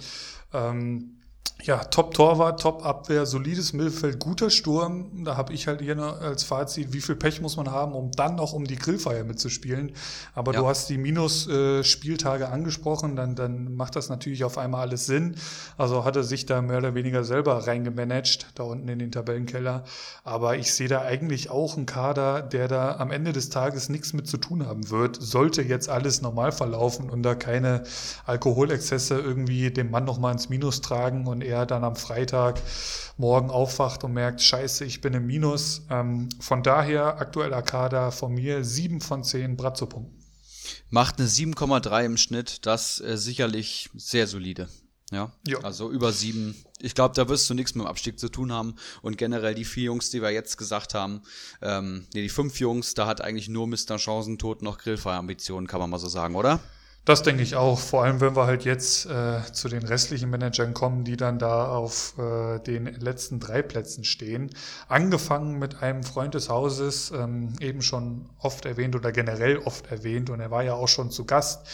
Ähm, ja, Top-Torwart, Top-Abwehr, solides Mittelfeld, guter Sturm. Da habe ich halt hier als Fazit, wie viel Pech muss man haben, um dann noch um die Grillfeier mitzuspielen. Aber ja. du hast die Minus-Spieltage angesprochen, dann, dann macht das natürlich auf einmal alles Sinn. Also hat er sich da mehr oder weniger selber reingemanagt, da unten in den Tabellenkeller. Aber ich sehe da eigentlich auch einen Kader, der da am Ende des Tages nichts mit zu tun haben wird. Sollte jetzt alles normal verlaufen und da keine Alkoholexzesse irgendwie dem Mann nochmal ins Minus tragen und er dann am Freitag morgen aufwacht und merkt, scheiße, ich bin im Minus. Ähm, von daher aktueller Kader von mir 7 von 10 Bratzo-Punkten. Macht eine 7,3 im Schnitt, das äh, sicherlich sehr solide. Ja, jo. also über sieben. Ich glaube, da wirst du nichts mit dem Abstieg zu tun haben. Und generell die vier Jungs, die wir jetzt gesagt haben, ähm, nee, die fünf Jungs, da hat eigentlich nur Mr. Chancentod noch Grillfeuerambitionen, kann man mal so sagen, oder? Das denke ich auch. Vor allem, wenn wir halt jetzt äh, zu den restlichen Managern kommen, die dann da auf äh, den letzten drei Plätzen stehen. Angefangen mit einem Freund des Hauses, ähm, eben schon oft erwähnt oder generell oft erwähnt und er war ja auch schon zu Gast.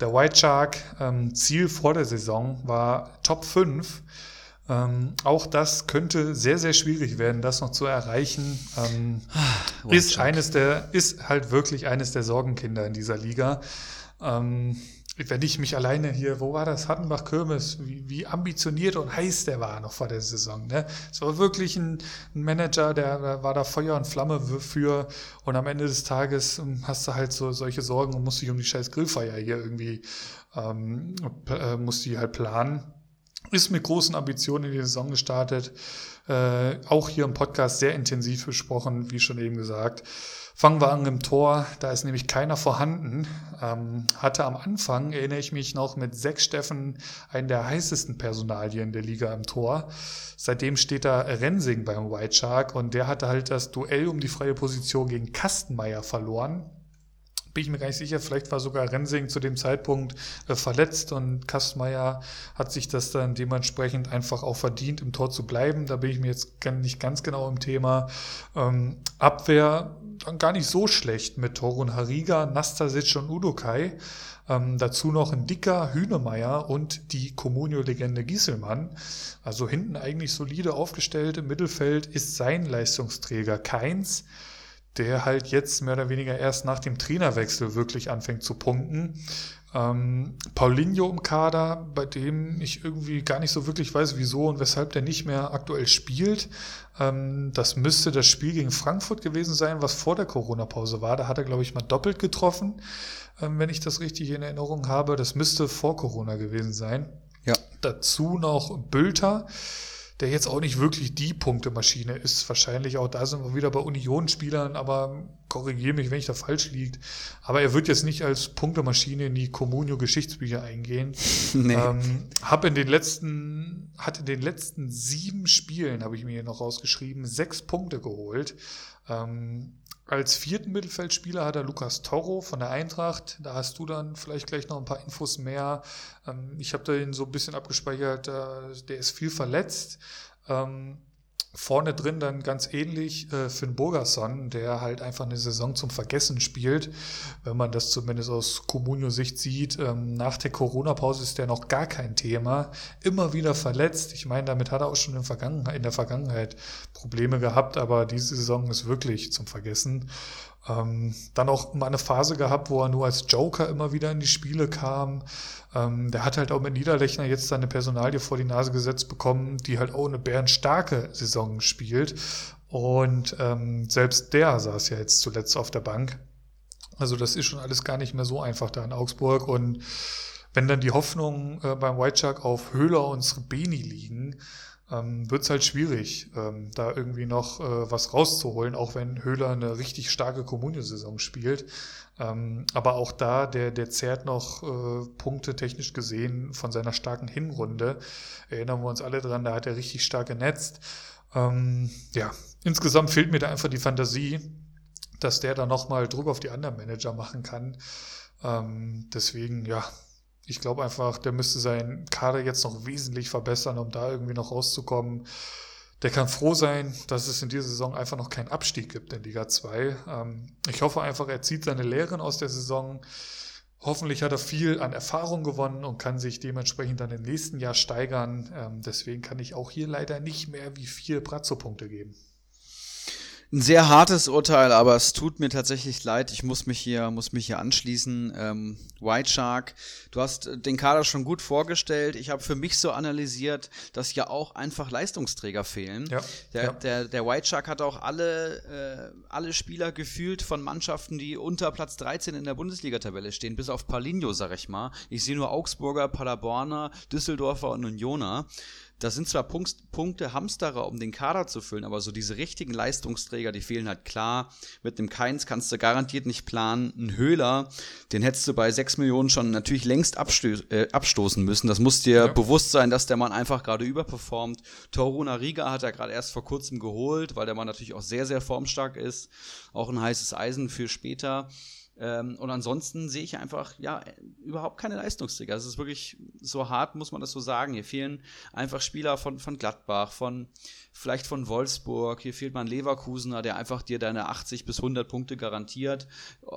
Der White Shark, ähm, Ziel vor der Saison war Top 5. Ähm, auch das könnte sehr, sehr schwierig werden, das noch zu erreichen. Ähm, ist eines der, ist halt wirklich eines der Sorgenkinder in dieser Liga. Ähm, wenn ich mich alleine hier, wo war das? Hattenbach Kirmes, wie, wie ambitioniert und heiß der war noch vor der Saison. Ne? Es war wirklich ein, ein Manager, der, der, war da Feuer und Flamme für und am Ende des Tages ähm, hast du halt so solche Sorgen und musst dich um die scheiß Grillfeier hier irgendwie, ähm, äh, musst die halt planen. Ist mit großen Ambitionen in die Saison gestartet. Äh, auch hier im Podcast sehr intensiv besprochen, wie schon eben gesagt. Fangen wir an im Tor, da ist nämlich keiner vorhanden. Ähm, hatte am Anfang, erinnere ich mich noch, mit sechs Steffen einen der heißesten Personalien der Liga im Tor. Seitdem steht da Rensing beim White Shark und der hatte halt das Duell um die freie Position gegen Kastenmeier verloren bin ich mir gar nicht sicher, vielleicht war sogar Rensing zu dem Zeitpunkt äh, verletzt und Kastmeier hat sich das dann dementsprechend einfach auch verdient, im Tor zu bleiben. Da bin ich mir jetzt nicht ganz genau im Thema. Ähm, Abwehr dann gar nicht so schlecht mit Torun Hariga, Nastasic und Udokai. Ähm, dazu noch ein dicker Hühnemeier und die Comunio-Legende Gieselmann. Also hinten eigentlich solide aufgestellt. Im Mittelfeld ist sein Leistungsträger Keins der halt jetzt mehr oder weniger erst nach dem Trainerwechsel wirklich anfängt zu punkten. Ähm, Paulinho im Kader, bei dem ich irgendwie gar nicht so wirklich weiß, wieso und weshalb der nicht mehr aktuell spielt. Ähm, das müsste das Spiel gegen Frankfurt gewesen sein, was vor der Corona-Pause war. Da hat er, glaube ich, mal doppelt getroffen, ähm, wenn ich das richtig in Erinnerung habe. Das müsste vor Corona gewesen sein. Ja. Dazu noch Bülter der jetzt auch nicht wirklich die Punktemaschine ist. Wahrscheinlich auch da sind wir wieder bei Union-Spielern, aber korrigiere mich, wenn ich da falsch liege. Aber er wird jetzt nicht als Punktemaschine in die Comunio-Geschichtsbücher eingehen. nee. Ähm, hab in den letzten, hat in den letzten sieben Spielen, habe ich mir hier noch rausgeschrieben, sechs Punkte geholt. Ähm, als vierten Mittelfeldspieler hat er Lukas Toro von der Eintracht. Da hast du dann vielleicht gleich noch ein paar Infos mehr. Ähm, ich habe da ihn so ein bisschen abgespeichert. Äh, der ist viel verletzt. Ähm, Vorne drin dann ganz ähnlich äh, Finn Burgerson, der halt einfach eine Saison zum Vergessen spielt, wenn man das zumindest aus Comunio-Sicht sieht. Ähm, nach der Corona-Pause ist der noch gar kein Thema. Immer wieder verletzt. Ich meine, damit hat er auch schon in, Vergangenheit, in der Vergangenheit Probleme gehabt, aber diese Saison ist wirklich zum Vergessen. Ähm, dann auch mal eine Phase gehabt, wo er nur als Joker immer wieder in die Spiele kam. Ähm, der hat halt auch mit Niederlechner jetzt seine Personalie vor die Nase gesetzt bekommen, die halt auch eine bärenstarke Saison spielt. Und ähm, selbst der saß ja jetzt zuletzt auf der Bank. Also das ist schon alles gar nicht mehr so einfach da in Augsburg. Und wenn dann die Hoffnungen äh, beim White Shark auf Höhler und Srebeni liegen, ähm, wird es halt schwierig, ähm, da irgendwie noch äh, was rauszuholen, auch wenn Höhler eine richtig starke Kommunio-Saison spielt. Ähm, aber auch da, der, der zehrt noch äh, Punkte technisch gesehen von seiner starken Hinrunde. Erinnern wir uns alle dran, da hat er richtig stark genetzt. Ähm, ja, insgesamt fehlt mir da einfach die Fantasie, dass der da nochmal Druck auf die anderen Manager machen kann. Ähm, deswegen, ja, ich glaube einfach, der müsste seinen Kader jetzt noch wesentlich verbessern, um da irgendwie noch rauszukommen. Der kann froh sein, dass es in dieser Saison einfach noch keinen Abstieg gibt in Liga 2. Ähm, ich hoffe einfach, er zieht seine Lehren aus der Saison. Hoffentlich hat er viel an Erfahrung gewonnen und kann sich dementsprechend dann im nächsten Jahr steigern. Ähm, deswegen kann ich auch hier leider nicht mehr wie vier Brazzo-Punkte geben. Ein sehr hartes Urteil, aber es tut mir tatsächlich leid. Ich muss mich hier, muss mich hier anschließen. Ähm, White Shark, du hast den Kader schon gut vorgestellt. Ich habe für mich so analysiert, dass ja auch einfach Leistungsträger fehlen. Ja, der, ja. Der, der White Shark hat auch alle, äh, alle Spieler gefühlt von Mannschaften, die unter Platz 13 in der Bundesliga-Tabelle stehen, bis auf Palinho, sag ich mal. Ich sehe nur Augsburger, Paderborner, Düsseldorfer und Unioner das sind zwar Punkt, Punkte Hamsterer, um den Kader zu füllen, aber so diese richtigen Leistungsträger, die fehlen halt klar. Mit einem Keins kannst du garantiert nicht planen. Ein Höhler, den hättest du bei 6 Millionen schon natürlich längst absto äh, abstoßen müssen. Das muss dir ja. bewusst sein, dass der Mann einfach gerade überperformt. Toruna Riga hat er gerade erst vor kurzem geholt, weil der Mann natürlich auch sehr, sehr formstark ist. Auch ein heißes Eisen für später. Ähm, und ansonsten sehe ich einfach, ja, überhaupt keine Leistungsträger. Es ist wirklich so hart, muss man das so sagen. Hier fehlen einfach Spieler von, von Gladbach, von vielleicht von Wolfsburg. Hier fehlt mal ein Leverkusener, der einfach dir deine 80 bis 100 Punkte garantiert.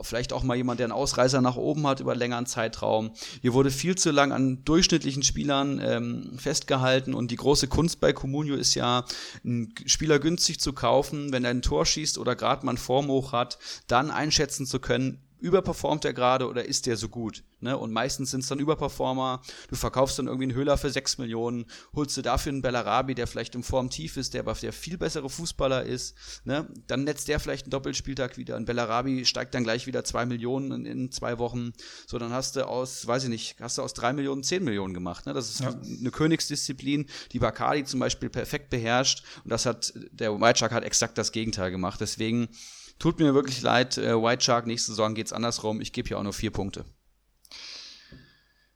Vielleicht auch mal jemand, der einen Ausreißer nach oben hat über einen längeren Zeitraum. Hier wurde viel zu lang an durchschnittlichen Spielern ähm, festgehalten und die große Kunst bei Comunio ist ja, einen Spieler günstig zu kaufen, wenn er ein Tor schießt oder gerade mal ein Form hoch hat, dann einschätzen zu können, überperformt er gerade oder ist der so gut? Ne? Und meistens sind es dann Überperformer. Du verkaufst dann irgendwie einen Höhler für 6 Millionen, holst du dafür einen Bellarabi, der vielleicht im Form tief ist, der aber der viel bessere Fußballer ist. Ne? Dann netzt der vielleicht einen Doppelspieltag wieder. Ein Bellarabi steigt dann gleich wieder 2 Millionen in, in, zwei Wochen. So, dann hast du aus, weiß ich nicht, hast du aus 3 Millionen 10 Millionen gemacht. Ne? Das ist ja. eine Königsdisziplin, die Bacardi zum Beispiel perfekt beherrscht. Und das hat, der Shark hat exakt das Gegenteil gemacht. Deswegen, Tut mir wirklich leid, äh, White Shark, nächste Saison geht's andersrum. Ich gebe hier auch nur vier Punkte.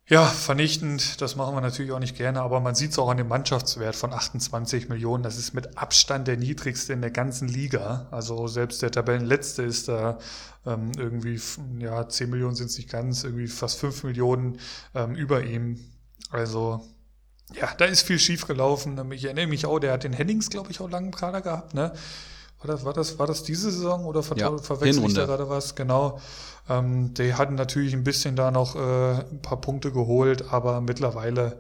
Ja, vernichtend, das machen wir natürlich auch nicht gerne, aber man sieht es auch an dem Mannschaftswert von 28 Millionen. Das ist mit Abstand der niedrigste in der ganzen Liga. Also selbst der Tabellenletzte ist da ähm, irgendwie, ja, 10 Millionen sind es nicht ganz, irgendwie fast 5 Millionen ähm, über ihm. Also ja, da ist viel schief gelaufen. Ich erinnere mich auch, der hat den Hennings, glaube ich, auch langen Kader gehabt, ne? War das, war das, war das diese Saison oder ver ja, verwechsel ich da gerade was? Genau. Ähm, die hatten natürlich ein bisschen da noch äh, ein paar Punkte geholt, aber mittlerweile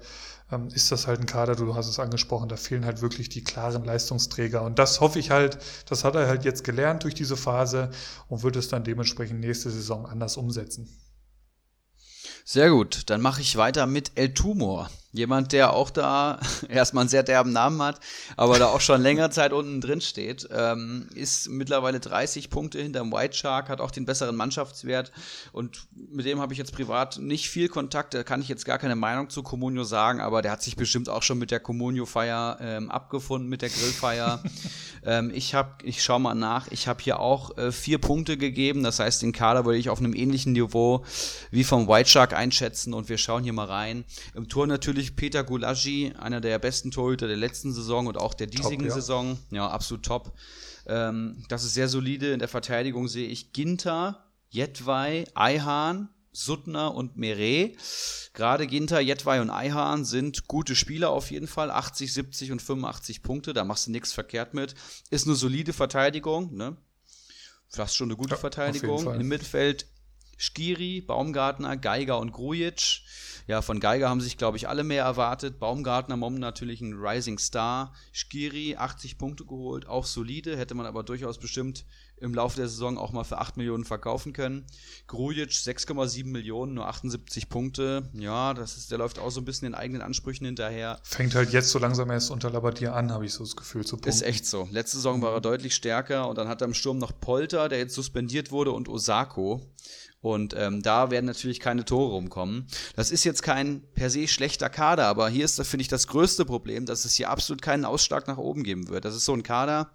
ähm, ist das halt ein Kader, du hast es angesprochen, da fehlen halt wirklich die klaren Leistungsträger. Und das hoffe ich halt, das hat er halt jetzt gelernt durch diese Phase und wird es dann dementsprechend nächste Saison anders umsetzen. Sehr gut, dann mache ich weiter mit El Tumor. Jemand, der auch da erstmal einen sehr derben Namen hat, aber da auch schon länger Zeit unten drin steht, ähm, ist mittlerweile 30 Punkte hinterm White Shark, hat auch den besseren Mannschaftswert und mit dem habe ich jetzt privat nicht viel Kontakt, da kann ich jetzt gar keine Meinung zu Comunio sagen, aber der hat sich bestimmt auch schon mit der Comunio-Feier ähm, abgefunden, mit der Grillfeier. ähm, ich habe, ich schaue mal nach, ich habe hier auch äh, vier Punkte gegeben, das heißt, den Kader würde ich auf einem ähnlichen Niveau wie vom White Shark einschätzen und wir schauen hier mal rein. Im Tor natürlich natürlich Peter Gulagi, einer der besten Torhüter der letzten Saison und auch der diesigen top, ja. Saison. Ja, absolut top. Ähm, das ist sehr solide. In der Verteidigung sehe ich Ginter, Jetwei, Eihan, Suttner und Meret. Gerade Ginter, Jetwei und Eihan sind gute Spieler auf jeden Fall. 80, 70 und 85 Punkte, da machst du nichts verkehrt mit. Ist eine solide Verteidigung, ne? Fast schon eine gute ja, Verteidigung. Im Mittelfeld Skiri, Baumgartner, Geiger und Grujic. Ja, von Geiger haben sich, glaube ich, alle mehr erwartet. Baumgartner, Mom natürlich ein Rising Star. Skiri, 80 Punkte geholt, auch solide, hätte man aber durchaus bestimmt im Laufe der Saison auch mal für 8 Millionen verkaufen können. Grujic 6,7 Millionen, nur 78 Punkte. Ja, das ist, der läuft auch so ein bisschen den eigenen Ansprüchen hinterher. Fängt halt jetzt so langsam erst unter Labadier an, habe ich so das Gefühl zu punkten. Ist echt so. Letzte Saison war er deutlich stärker und dann hat er im Sturm noch Polter, der jetzt suspendiert wurde, und Osako. Und ähm, da werden natürlich keine Tore rumkommen. Das ist jetzt kein per se schlechter Kader, aber hier ist, finde ich, das größte Problem, dass es hier absolut keinen Ausschlag nach oben geben wird. Das ist so ein Kader,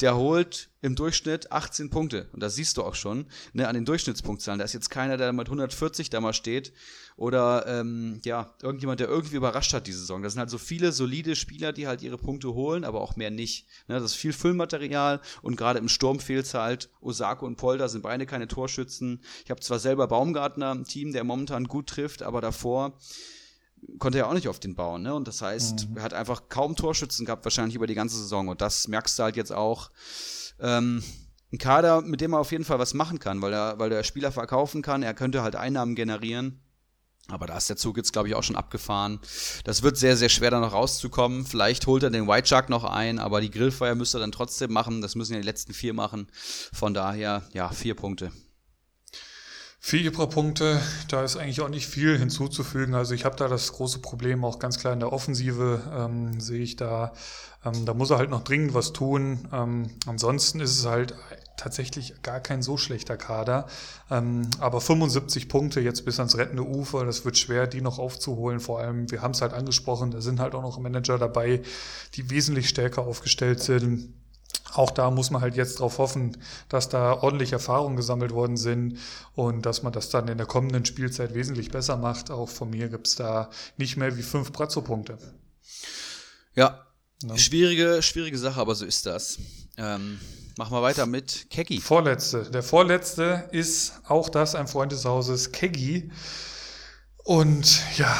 der holt im Durchschnitt 18 Punkte. Und das siehst du auch schon ne, an den Durchschnittspunktzahlen. Da ist jetzt keiner, der mit 140 da mal steht. Oder ähm, ja, irgendjemand, der irgendwie überrascht hat diese Saison. Das sind halt so viele solide Spieler, die halt ihre Punkte holen, aber auch mehr nicht. Ne, das ist viel Füllmaterial und gerade im Sturm fehlt es halt. Osako und Polder sind beide keine Torschützen. Ich habe zwar selber Baumgartner im Team, der momentan gut trifft, aber davor konnte er auch nicht auf den bauen, ne? Und das heißt, mhm. er hat einfach kaum Torschützen gehabt, wahrscheinlich über die ganze Saison. Und das merkst du halt jetzt auch. Ähm, ein Kader, mit dem er auf jeden Fall was machen kann, weil er, weil der Spieler verkaufen kann, er könnte halt Einnahmen generieren. Aber da ist der Zug jetzt, glaube ich, auch schon abgefahren. Das wird sehr, sehr schwer, da noch rauszukommen. Vielleicht holt er den White Shark noch ein, aber die Grillfeuer müsste er dann trotzdem machen. Das müssen ja die letzten vier machen. Von daher, ja, vier Punkte. Vier Ibra-Punkte, da ist eigentlich auch nicht viel hinzuzufügen. Also ich habe da das große Problem auch ganz klar in der Offensive, ähm, sehe ich da, ähm, da muss er halt noch dringend was tun. Ähm, ansonsten ist es halt tatsächlich gar kein so schlechter Kader. Ähm, aber 75 Punkte jetzt bis ans rettende Ufer, das wird schwer, die noch aufzuholen. Vor allem, wir haben es halt angesprochen, da sind halt auch noch Manager dabei, die wesentlich stärker aufgestellt sind auch da muss man halt jetzt darauf hoffen, dass da ordentlich Erfahrungen gesammelt worden sind und dass man das dann in der kommenden Spielzeit wesentlich besser macht. Auch von mir gibt's da nicht mehr wie fünf Brazzo-Punkte. Ja, ja, schwierige, schwierige Sache, aber so ist das. Ähm, machen wir weiter mit Keggy. Vorletzte. Der vorletzte ist auch das ein Freund des Hauses, Keggy. Und ja,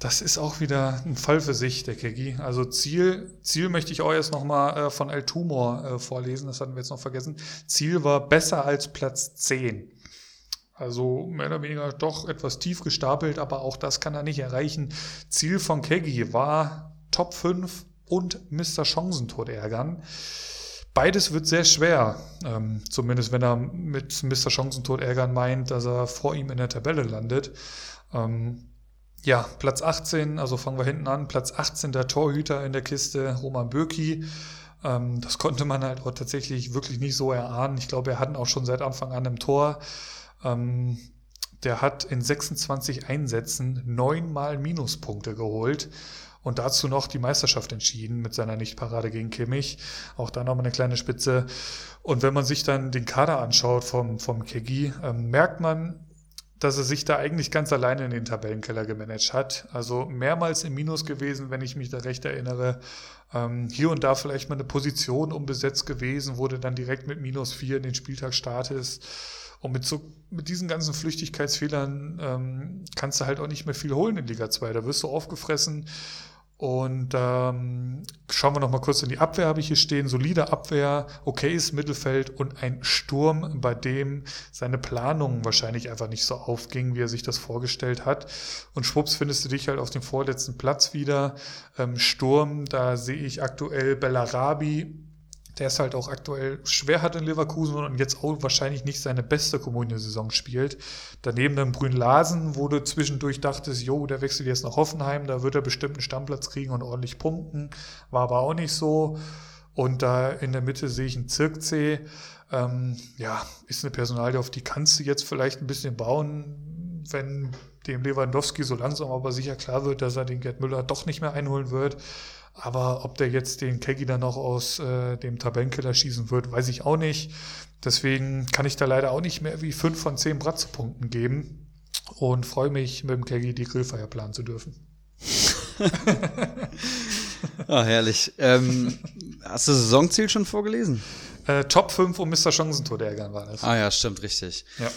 das ist auch wieder ein Fall für sich, der Kegi. Also Ziel, Ziel möchte ich auch erst nochmal äh, von El Tumor äh, vorlesen, das hatten wir jetzt noch vergessen. Ziel war besser als Platz 10. Also mehr oder weniger doch etwas tief gestapelt, aber auch das kann er nicht erreichen. Ziel von Kegi war Top 5 und Mr. Chancentod ärgern. Beides wird sehr schwer, ähm, zumindest wenn er mit Mr. Chancentod ärgern meint, dass er vor ihm in der Tabelle landet. Ähm, ja, Platz 18, also fangen wir hinten an. Platz 18 der Torhüter in der Kiste, Roman Bürki. Ähm, das konnte man halt auch tatsächlich wirklich nicht so erahnen. Ich glaube, er hat auch schon seit Anfang an im Tor. Ähm, der hat in 26 Einsätzen neunmal Minuspunkte geholt und dazu noch die Meisterschaft entschieden mit seiner Nichtparade gegen Kimmich. Auch da nochmal eine kleine Spitze. Und wenn man sich dann den Kader anschaut vom, vom Kegi, ähm, merkt man, dass er sich da eigentlich ganz alleine in den Tabellenkeller gemanagt hat. Also mehrmals im Minus gewesen, wenn ich mich da recht erinnere. Ähm, hier und da vielleicht mal eine Position unbesetzt gewesen, wurde dann direkt mit minus vier in den Spieltag startest. Und mit, so, mit diesen ganzen Flüchtigkeitsfehlern ähm, kannst du halt auch nicht mehr viel holen in Liga 2. Da wirst du aufgefressen. Und ähm, schauen wir noch mal kurz in die Abwehr, habe ich hier stehen. Solide Abwehr, okayes Mittelfeld und ein Sturm, bei dem seine Planung wahrscheinlich einfach nicht so aufging, wie er sich das vorgestellt hat. Und schwupps findest du dich halt auf dem vorletzten Platz wieder. Ähm, Sturm, da sehe ich aktuell Bellarabi, der es halt auch aktuell schwer hat in Leverkusen und jetzt auch wahrscheinlich nicht seine beste Kommunie-Saison spielt. Daneben dann Brün Larsen, wo du zwischendurch dachtest, jo, der wechselt jetzt nach Hoffenheim, da wird er bestimmt einen Stammplatz kriegen und ordentlich punkten. War aber auch nicht so. Und da in der Mitte sehe ich einen Zirkzee. Ähm, ja, ist eine Personalie, auf die kannst du jetzt vielleicht ein bisschen bauen, wenn dem Lewandowski so langsam aber sicher klar wird, dass er den Gerd Müller doch nicht mehr einholen wird. Aber ob der jetzt den Keggy dann noch aus äh, dem Tabellenkeller schießen wird, weiß ich auch nicht. Deswegen kann ich da leider auch nicht mehr wie fünf von zehn Bratzepunkten geben und freue mich, mit dem Keggy die Grillfeier planen zu dürfen. ah, herrlich. Ähm, hast du das Saisonziel schon vorgelesen? Äh, Top 5 um Mr. Chancentod ärgern war das. Ah ja, stimmt, richtig. Ja.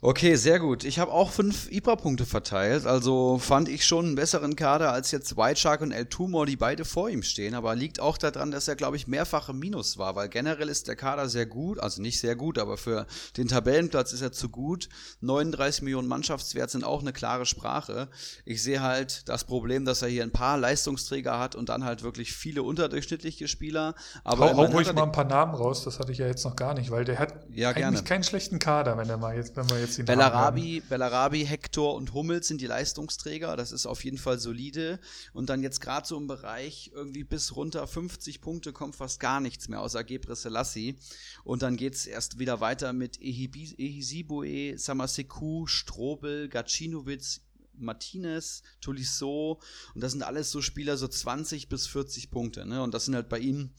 Okay, sehr gut. Ich habe auch fünf IPA-Punkte verteilt. Also fand ich schon einen besseren Kader als jetzt White Shark und El Tumor, die beide vor ihm stehen. Aber liegt auch daran, dass er, glaube ich, mehrfach im Minus war. Weil generell ist der Kader sehr gut. Also nicht sehr gut, aber für den Tabellenplatz ist er zu gut. 39 Millionen Mannschaftswert sind auch eine klare Sprache. Ich sehe halt das Problem, dass er hier ein paar Leistungsträger hat und dann halt wirklich viele unterdurchschnittliche Spieler. Aber hau, hau ruhig mal ein paar Namen raus. Das hatte ich ja jetzt noch gar nicht, weil der hat ja, eigentlich gerne. keinen schlechten Kader, wenn er mal jetzt, wenn wir jetzt jetzt ihn Bellarabi, Bellarabi, Hector und Hummels sind die Leistungsträger. Das ist auf jeden Fall solide. Und dann jetzt gerade so im Bereich irgendwie bis runter 50 Punkte kommt fast gar nichts mehr außer Gebre Selassie. Und dann geht es erst wieder weiter mit Ehisibue, Samaseku, Strobel, Gacinovic, Martinez, Tolisso und das sind alles so Spieler so 20 bis 40 Punkte. Ne? Und das sind halt bei ihm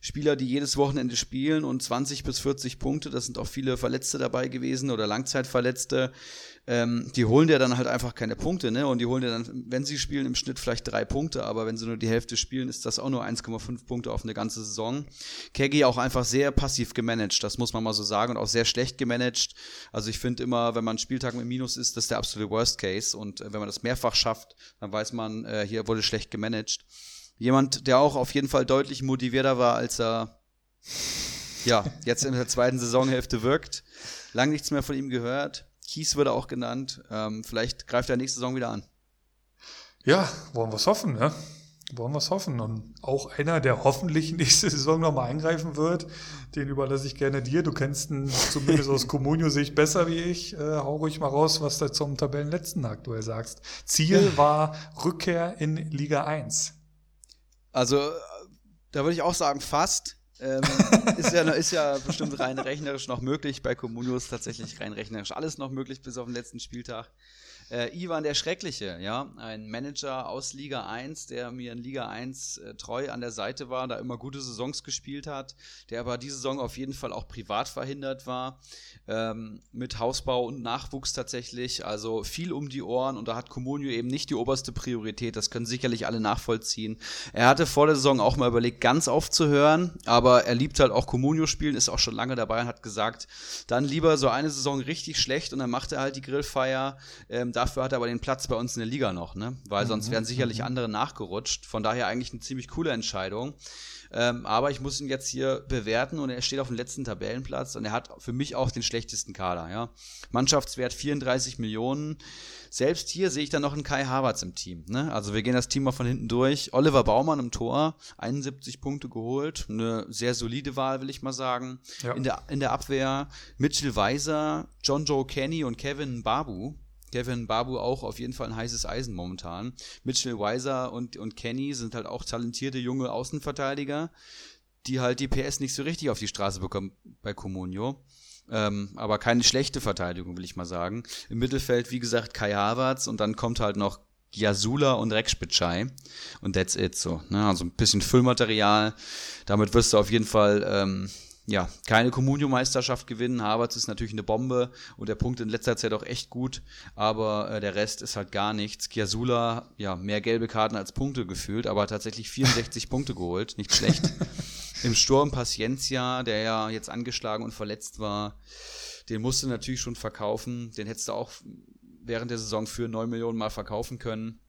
Spieler, die jedes Wochenende spielen und 20 bis 40 Punkte. Das sind auch viele Verletzte dabei gewesen oder Langzeitverletzte ähm, die holen dir dann halt einfach keine Punkte, ne? Und die holen dir dann, wenn sie spielen, im Schnitt vielleicht drei Punkte, aber wenn sie nur die Hälfte spielen, ist das auch nur 1,5 Punkte auf eine ganze Saison. Keggy auch einfach sehr passiv gemanagt, das muss man mal so sagen, und auch sehr schlecht gemanagt. Also ich finde immer, wenn man Spieltag mit Minus ist, das ist der absolute Worst Case. Und äh, wenn man das mehrfach schafft, dann weiß man, äh, hier wurde schlecht gemanagt. Jemand, der auch auf jeden Fall deutlich motivierter war, als er ja, jetzt in der zweiten Saisonhälfte wirkt. Lang nichts mehr von ihm gehört. Kies wurde auch genannt. Ähm, vielleicht greift er nächste Saison wieder an. Ja, wollen wir es hoffen, ne? Wollen wir es hoffen. Und auch einer, der hoffentlich nächste Saison nochmal eingreifen wird, den überlasse ich gerne dir. Du kennst ihn zumindest aus Comunio-Sicht besser wie ich. Äh, hau ruhig mal raus, was du zum Tabellenletzten aktuell sagst. Ziel war Rückkehr in Liga 1. Also, da würde ich auch sagen, fast. Ähm, ist, ja, ist ja bestimmt rein rechnerisch noch möglich. Bei Comunio ist tatsächlich rein rechnerisch alles noch möglich bis auf den letzten Spieltag. Äh, Ivan der Schreckliche, ja, ein Manager aus Liga 1, der mir in Liga 1 äh, treu an der Seite war, da immer gute Saisons gespielt hat, der aber diese Saison auf jeden Fall auch privat verhindert war, ähm, mit Hausbau und Nachwuchs tatsächlich, also viel um die Ohren und da hat Comunio eben nicht die oberste Priorität, das können sicherlich alle nachvollziehen. Er hatte vor der Saison auch mal überlegt, ganz aufzuhören, aber er liebt halt auch Comunio spielen, ist auch schon lange dabei und hat gesagt, dann lieber so eine Saison richtig schlecht und dann macht er halt die Grillfeier, ähm, dafür hat er aber den Platz bei uns in der Liga noch, ne? Weil mhm. sonst wären sicherlich mhm. andere nachgerutscht. Von daher eigentlich eine ziemlich coole Entscheidung. Ähm, aber ich muss ihn jetzt hier bewerten und er steht auf dem letzten Tabellenplatz und er hat für mich auch den schlechtesten Kader. Ja? Mannschaftswert 34 Millionen. Selbst hier sehe ich dann noch einen Kai Havertz im Team. Ne? Also wir gehen das Team mal von hinten durch. Oliver Baumann im Tor, 71 Punkte geholt. Eine sehr solide Wahl, will ich mal sagen. Ja. In, der, in der Abwehr Mitchell Weiser, John Joe Kenny und Kevin Babu. Kevin Babu auch auf jeden Fall ein heißes Eisen momentan. Mitchell Weiser und, und Kenny sind halt auch talentierte junge Außenverteidiger, die halt die PS nicht so richtig auf die Straße bekommen bei Comunio. Ähm, aber keine schlechte Verteidigung, will ich mal sagen. Im Mittelfeld, wie gesagt, Kai Havertz und dann kommt halt noch Giasula und Rekspitschei und that's it so. Ne? Also ein bisschen Füllmaterial. Damit wirst du auf jeden Fall ähm, ja, keine Communio-Meisterschaft gewinnen. Havertz ist natürlich eine Bombe und der Punkt in letzter Zeit auch echt gut, aber äh, der Rest ist halt gar nichts. Kiasula, ja, mehr gelbe Karten als Punkte gefühlt, aber tatsächlich 64 Punkte geholt, nicht schlecht. Im Sturm Paciencia, der ja jetzt angeschlagen und verletzt war, den musste natürlich schon verkaufen. Den hättest du auch während der Saison für 9 Millionen mal verkaufen können.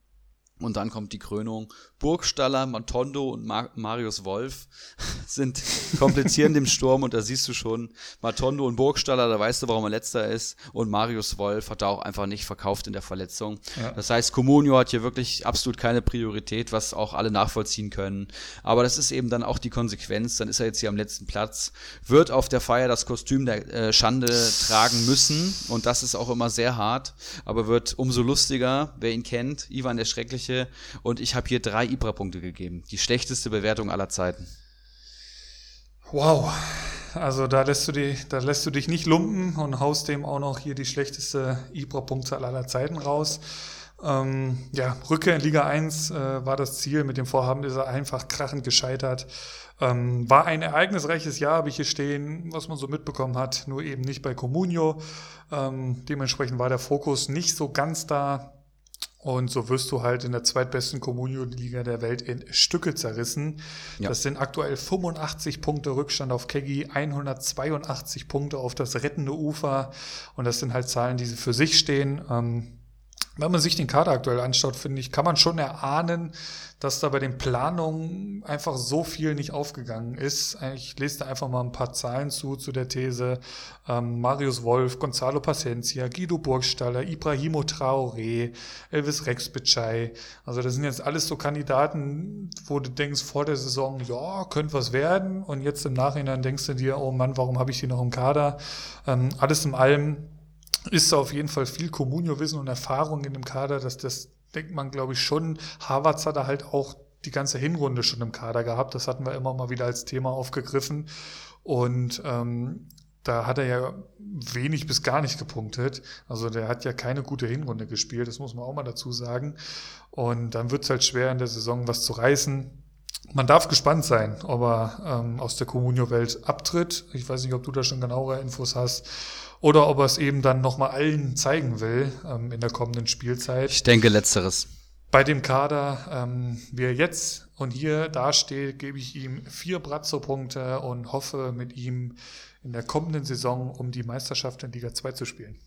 Und dann kommt die Krönung. Burgstaller, Matondo und Mar Marius Wolf sind komplizieren dem Sturm und da siehst du schon Matondo und Burgstaller, da weißt du, warum er letzter ist und Marius Wolf hat da auch einfach nicht verkauft in der Verletzung. Ja. Das heißt, Comunio hat hier wirklich absolut keine Priorität, was auch alle nachvollziehen können. Aber das ist eben dann auch die Konsequenz, dann ist er jetzt hier am letzten Platz, wird auf der Feier das Kostüm der äh, Schande tragen müssen und das ist auch immer sehr hart, aber wird umso lustiger, wer ihn kennt, Ivan der Schreckliche und ich habe hier drei Ibra-Punkte gegeben. Die schlechteste Bewertung aller Zeiten. Wow. Also da lässt du dich, da lässt du dich nicht lumpen und haust dem auch noch hier die schlechteste Ibra-Punktzahl aller Zeiten raus. Ähm, ja, Rückkehr in Liga 1 äh, war das Ziel. Mit dem Vorhaben ist er einfach krachend gescheitert. Ähm, war ein ereignisreiches Jahr, habe ich hier stehen, was man so mitbekommen hat, nur eben nicht bei Comunio. Ähm, dementsprechend war der Fokus nicht so ganz da. Und so wirst du halt in der zweitbesten Communio-Liga der Welt in Stücke zerrissen. Ja. Das sind aktuell 85 Punkte Rückstand auf Keggy, 182 Punkte auf das rettende Ufer. Und das sind halt Zahlen, die für sich stehen. Ähm, wenn man sich den Kader aktuell anschaut, finde ich, kann man schon erahnen, dass da bei den Planungen einfach so viel nicht aufgegangen ist. Ich lese da einfach mal ein paar Zahlen zu, zu der These. Ähm, Marius Wolf, Gonzalo Pacencia, Guido Burgstaller, Ibrahimo Traoré, Elvis Rexbitschei. Also das sind jetzt alles so Kandidaten, wo du denkst vor der Saison, ja, könnte was werden. Und jetzt im Nachhinein denkst du dir, oh Mann, warum habe ich die noch im Kader? Ähm, alles in allem ist auf jeden Fall viel Communio-Wissen und Erfahrung in dem Kader, dass das denkt man, glaube ich, schon. Harvards hat er halt auch die ganze Hinrunde schon im Kader gehabt. Das hatten wir immer mal wieder als Thema aufgegriffen. Und ähm, da hat er ja wenig bis gar nicht gepunktet. Also der hat ja keine gute Hinrunde gespielt, das muss man auch mal dazu sagen. Und dann wird es halt schwer in der Saison was zu reißen. Man darf gespannt sein, ob er ähm, aus der Comunio-Welt abtritt. Ich weiß nicht, ob du da schon genauere Infos hast oder ob er es eben dann nochmal allen zeigen will ähm, in der kommenden Spielzeit. Ich denke letzteres. Bei dem Kader, ähm, wie er jetzt und hier dasteht, gebe ich ihm vier Brazzo-Punkte und hoffe mit ihm in der kommenden Saison um die Meisterschaft in Liga 2 zu spielen.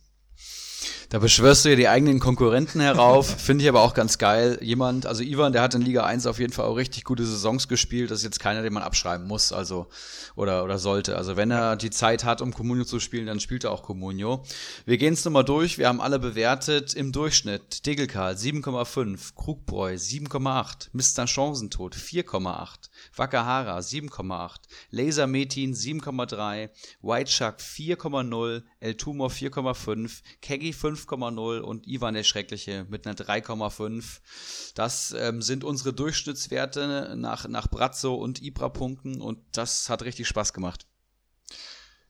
Da beschwörst du ja die eigenen Konkurrenten herauf. Finde ich aber auch ganz geil. Jemand, also Ivan, der hat in Liga 1 auf jeden Fall auch richtig gute Saisons gespielt. Das ist jetzt keiner, den man abschreiben muss, also oder, oder sollte. Also wenn er die Zeit hat, um Comunio zu spielen, dann spielt er auch Comunio. Wir gehen es nochmal durch. Wir haben alle bewertet im Durchschnitt. Degelkarl 7,5, Krugbräu 7,8, Mr. Chancentod 4,8, Wakahara 7,8, Laser Metin 7,3, White Shark 4,0, El Tumor 4,5, Keggy 5,0 und Ivan der Schreckliche mit einer 3,5. Das ähm, sind unsere Durchschnittswerte nach, nach Brazzo und Ibra-Punkten und das hat richtig Spaß gemacht.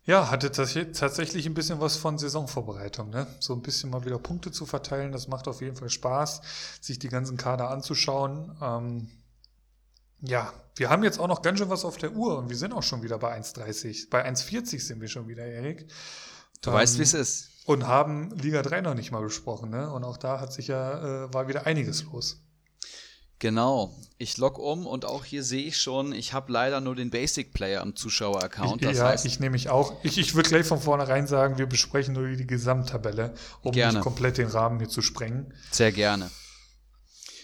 Ja, hatte tatsächlich ein bisschen was von Saisonvorbereitung, ne? So ein bisschen mal wieder Punkte zu verteilen, das macht auf jeden Fall Spaß, sich die ganzen Kader anzuschauen. Ähm, ja, wir haben jetzt auch noch ganz schön was auf der Uhr und wir sind auch schon wieder bei 1,30. Bei 1,40 sind wir schon wieder, Erik. Du ähm, weißt, wie es ist. Und haben Liga 3 noch nicht mal besprochen, ne? Und auch da hat sich ja, äh, war wieder einiges los. Genau. Ich log um und auch hier sehe ich schon, ich habe leider nur den Basic Player am Zuschauer-Account. Ja, heißt, ich nehme mich auch. Ich, ich würde gleich von vornherein sagen, wir besprechen nur die Gesamttabelle, um gerne. nicht komplett den Rahmen hier zu sprengen. Sehr gerne.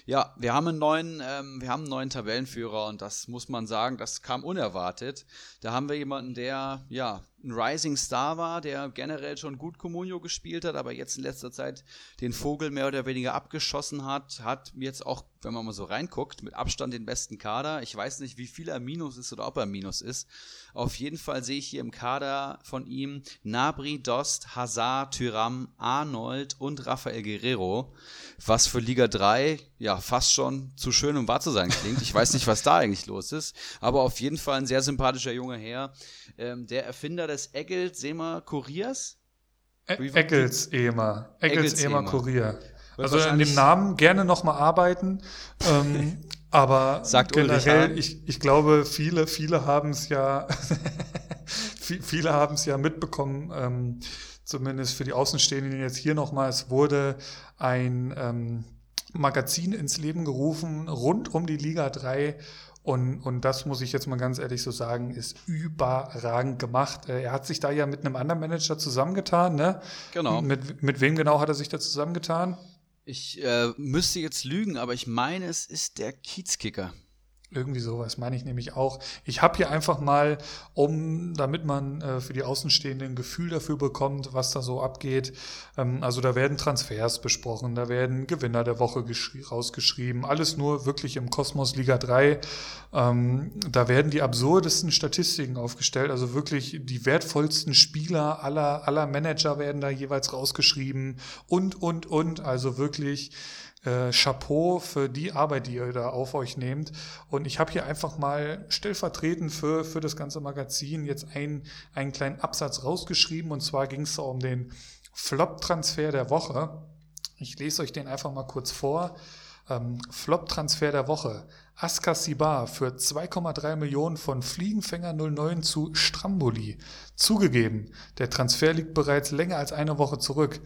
Ja, wir haben einen neuen, ähm, wir haben einen neuen Tabellenführer und das muss man sagen, das kam unerwartet. Da haben wir jemanden, der ja ein Rising Star war, der generell schon gut Comunio gespielt hat, aber jetzt in letzter Zeit den Vogel mehr oder weniger abgeschossen hat, hat jetzt auch, wenn man mal so reinguckt, mit Abstand den besten Kader. Ich weiß nicht, wie viel er Minus ist oder ob er Minus ist. Auf jeden Fall sehe ich hier im Kader von ihm Nabri, Dost, Hazard, Tyram, Arnold und Rafael Guerrero, was für Liga 3 ja fast schon zu schön, um wahr zu sein klingt. Ich weiß nicht, was da eigentlich los ist, aber auf jeden Fall ein sehr sympathischer junger Herr. Ähm, der Erfinder des Eggels Sema Kuriers. E Eggels Ema. Eggels Ema Kurier. Also an dem Namen gerne nochmal arbeiten. ähm, aber Sagt generell, ich, ich glaube, viele, viele haben es ja, viele haben es ja mitbekommen, ähm, zumindest für die Außenstehenden jetzt hier nochmal, es wurde ein ähm, Magazin ins Leben gerufen rund um die Liga 3 und, und das muss ich jetzt mal ganz ehrlich so sagen, ist überragend gemacht. Äh, er hat sich da ja mit einem anderen Manager zusammengetan, ne? Genau. Mit, mit wem genau hat er sich da zusammengetan? Ich äh, müsste jetzt lügen, aber ich meine, es ist der Kiezkicker. Irgendwie sowas meine ich nämlich auch. Ich habe hier einfach mal, um, damit man äh, für die Außenstehenden ein Gefühl dafür bekommt, was da so abgeht. Ähm, also da werden Transfers besprochen, da werden Gewinner der Woche rausgeschrieben. Alles nur wirklich im Kosmos Liga 3. Ähm, da werden die absurdesten Statistiken aufgestellt. Also wirklich die wertvollsten Spieler aller, aller Manager werden da jeweils rausgeschrieben. Und, und, und. Also wirklich äh, Chapeau für die Arbeit, die ihr da auf euch nehmt. Und ich habe hier einfach mal stellvertretend für, für das ganze Magazin jetzt ein, einen kleinen Absatz rausgeschrieben. Und zwar ging es um den Flop-Transfer der Woche. Ich lese euch den einfach mal kurz vor. Ähm, Flop-Transfer der Woche. Aska Sibar für 2,3 Millionen von Fliegenfänger 09 zu Stramboli. Zugegeben, der Transfer liegt bereits länger als eine Woche zurück.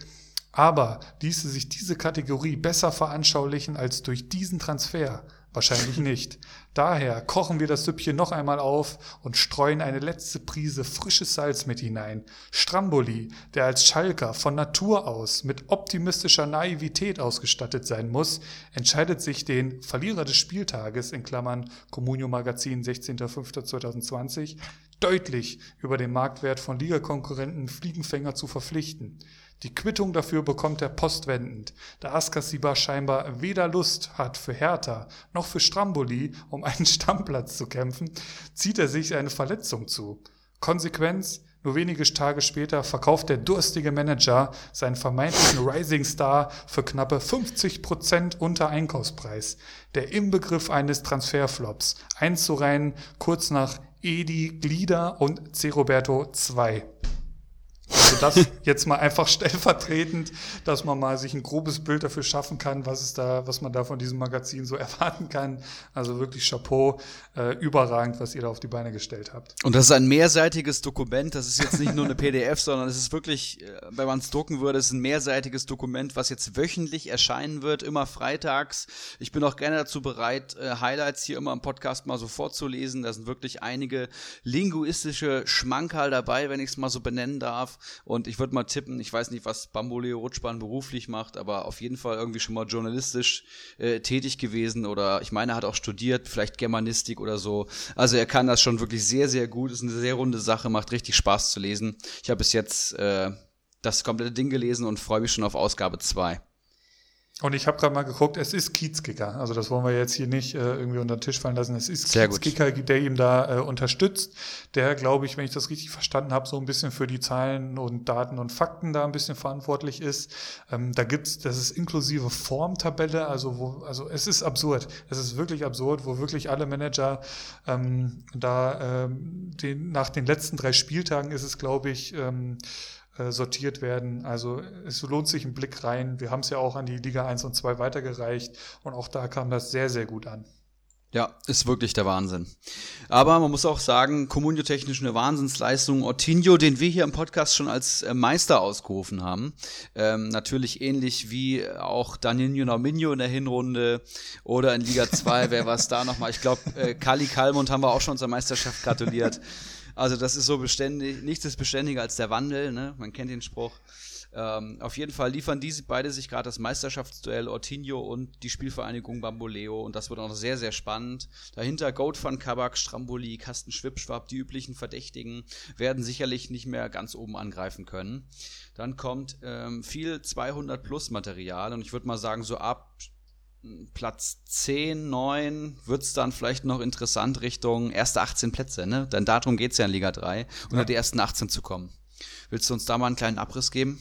Aber ließe sich diese Kategorie besser veranschaulichen als durch diesen Transfer? Wahrscheinlich nicht. Daher kochen wir das Süppchen noch einmal auf und streuen eine letzte Prise frisches Salz mit hinein. Stramboli, der als Schalker von Natur aus mit optimistischer Naivität ausgestattet sein muss, entscheidet sich den Verlierer des Spieltages in Klammern Comunio Magazin 16.05.2020 deutlich über den Marktwert von Ligakonkurrenten Fliegenfänger zu verpflichten. Die Quittung dafür bekommt er postwendend, da Askasiba scheinbar weder Lust hat für Hertha noch für Stramboli um einen Stammplatz zu kämpfen, zieht er sich eine Verletzung zu. Konsequenz, nur wenige Tage später verkauft der durstige Manager seinen vermeintlichen Rising Star für knappe 50 Prozent unter Einkaufspreis. Der Inbegriff eines Transferflops, einzureihen kurz nach Edi Glieder und C. Roberto 2. Also das jetzt mal einfach stellvertretend, dass man mal sich ein grobes Bild dafür schaffen kann, was es da, was man da von diesem Magazin so erwarten kann. Also wirklich Chapeau, äh, überragend, was ihr da auf die Beine gestellt habt. Und das ist ein mehrseitiges Dokument. Das ist jetzt nicht nur eine PDF, sondern es ist wirklich, äh, wenn man es drucken würde, es ist ein mehrseitiges Dokument, was jetzt wöchentlich erscheinen wird, immer freitags. Ich bin auch gerne dazu bereit, äh, Highlights hier immer im Podcast mal so vorzulesen. Da sind wirklich einige linguistische Schmankerl dabei, wenn ich es mal so benennen darf. Und ich würde mal tippen, ich weiß nicht, was Bamboleo Rutschbahn beruflich macht, aber auf jeden Fall irgendwie schon mal journalistisch äh, tätig gewesen oder ich meine, er hat auch studiert, vielleicht Germanistik oder so. Also er kann das schon wirklich sehr, sehr gut. Ist eine sehr runde Sache, macht richtig Spaß zu lesen. Ich habe bis jetzt äh, das komplette Ding gelesen und freue mich schon auf Ausgabe 2. Und ich habe gerade mal geguckt, es ist Kiezkicker. Also das wollen wir jetzt hier nicht äh, irgendwie unter den Tisch fallen lassen. Es ist Sehr Kiezkicker, gut. der ihm da äh, unterstützt. Der, glaube ich, wenn ich das richtig verstanden habe, so ein bisschen für die Zahlen und Daten und Fakten da ein bisschen verantwortlich ist. Ähm, da gibt's, das ist inklusive Formtabelle, also wo, also es ist absurd. Es ist wirklich absurd, wo wirklich alle Manager ähm, da ähm, den, nach den letzten drei Spieltagen ist es, glaube ich, ähm, äh, sortiert werden. Also es lohnt sich ein Blick rein. Wir haben es ja auch an die Liga 1 und 2 weitergereicht und auch da kam das sehr, sehr gut an. Ja, ist wirklich der Wahnsinn. Aber man muss auch sagen, Kommunio-technisch eine Wahnsinnsleistung. Ortinho, den wir hier im Podcast schon als äh, Meister ausgerufen haben. Ähm, natürlich ähnlich wie auch Danilo Norminho in der Hinrunde oder in Liga 2. Wer war es da nochmal? Ich glaube, äh, Kali Kalmund haben wir auch schon zur Meisterschaft gratuliert. Also das ist so beständig, nichts ist beständiger als der Wandel, ne? man kennt den Spruch. Ähm, auf jeden Fall liefern diese beide sich gerade das Meisterschaftsduell Ortinho und die Spielvereinigung Bamboleo und das wird auch noch sehr, sehr spannend. Dahinter Goat van Kabak, Stramboli, Kasten Schwipschwab, die üblichen Verdächtigen werden sicherlich nicht mehr ganz oben angreifen können. Dann kommt ähm, viel 200 Plus Material und ich würde mal sagen, so ab Platz 10, 9 wird es dann vielleicht noch interessant Richtung erste 18 Plätze, ne? Denn darum geht es ja in Liga 3, unter ja. die ersten 18 zu kommen. Willst du uns da mal einen kleinen Abriss geben?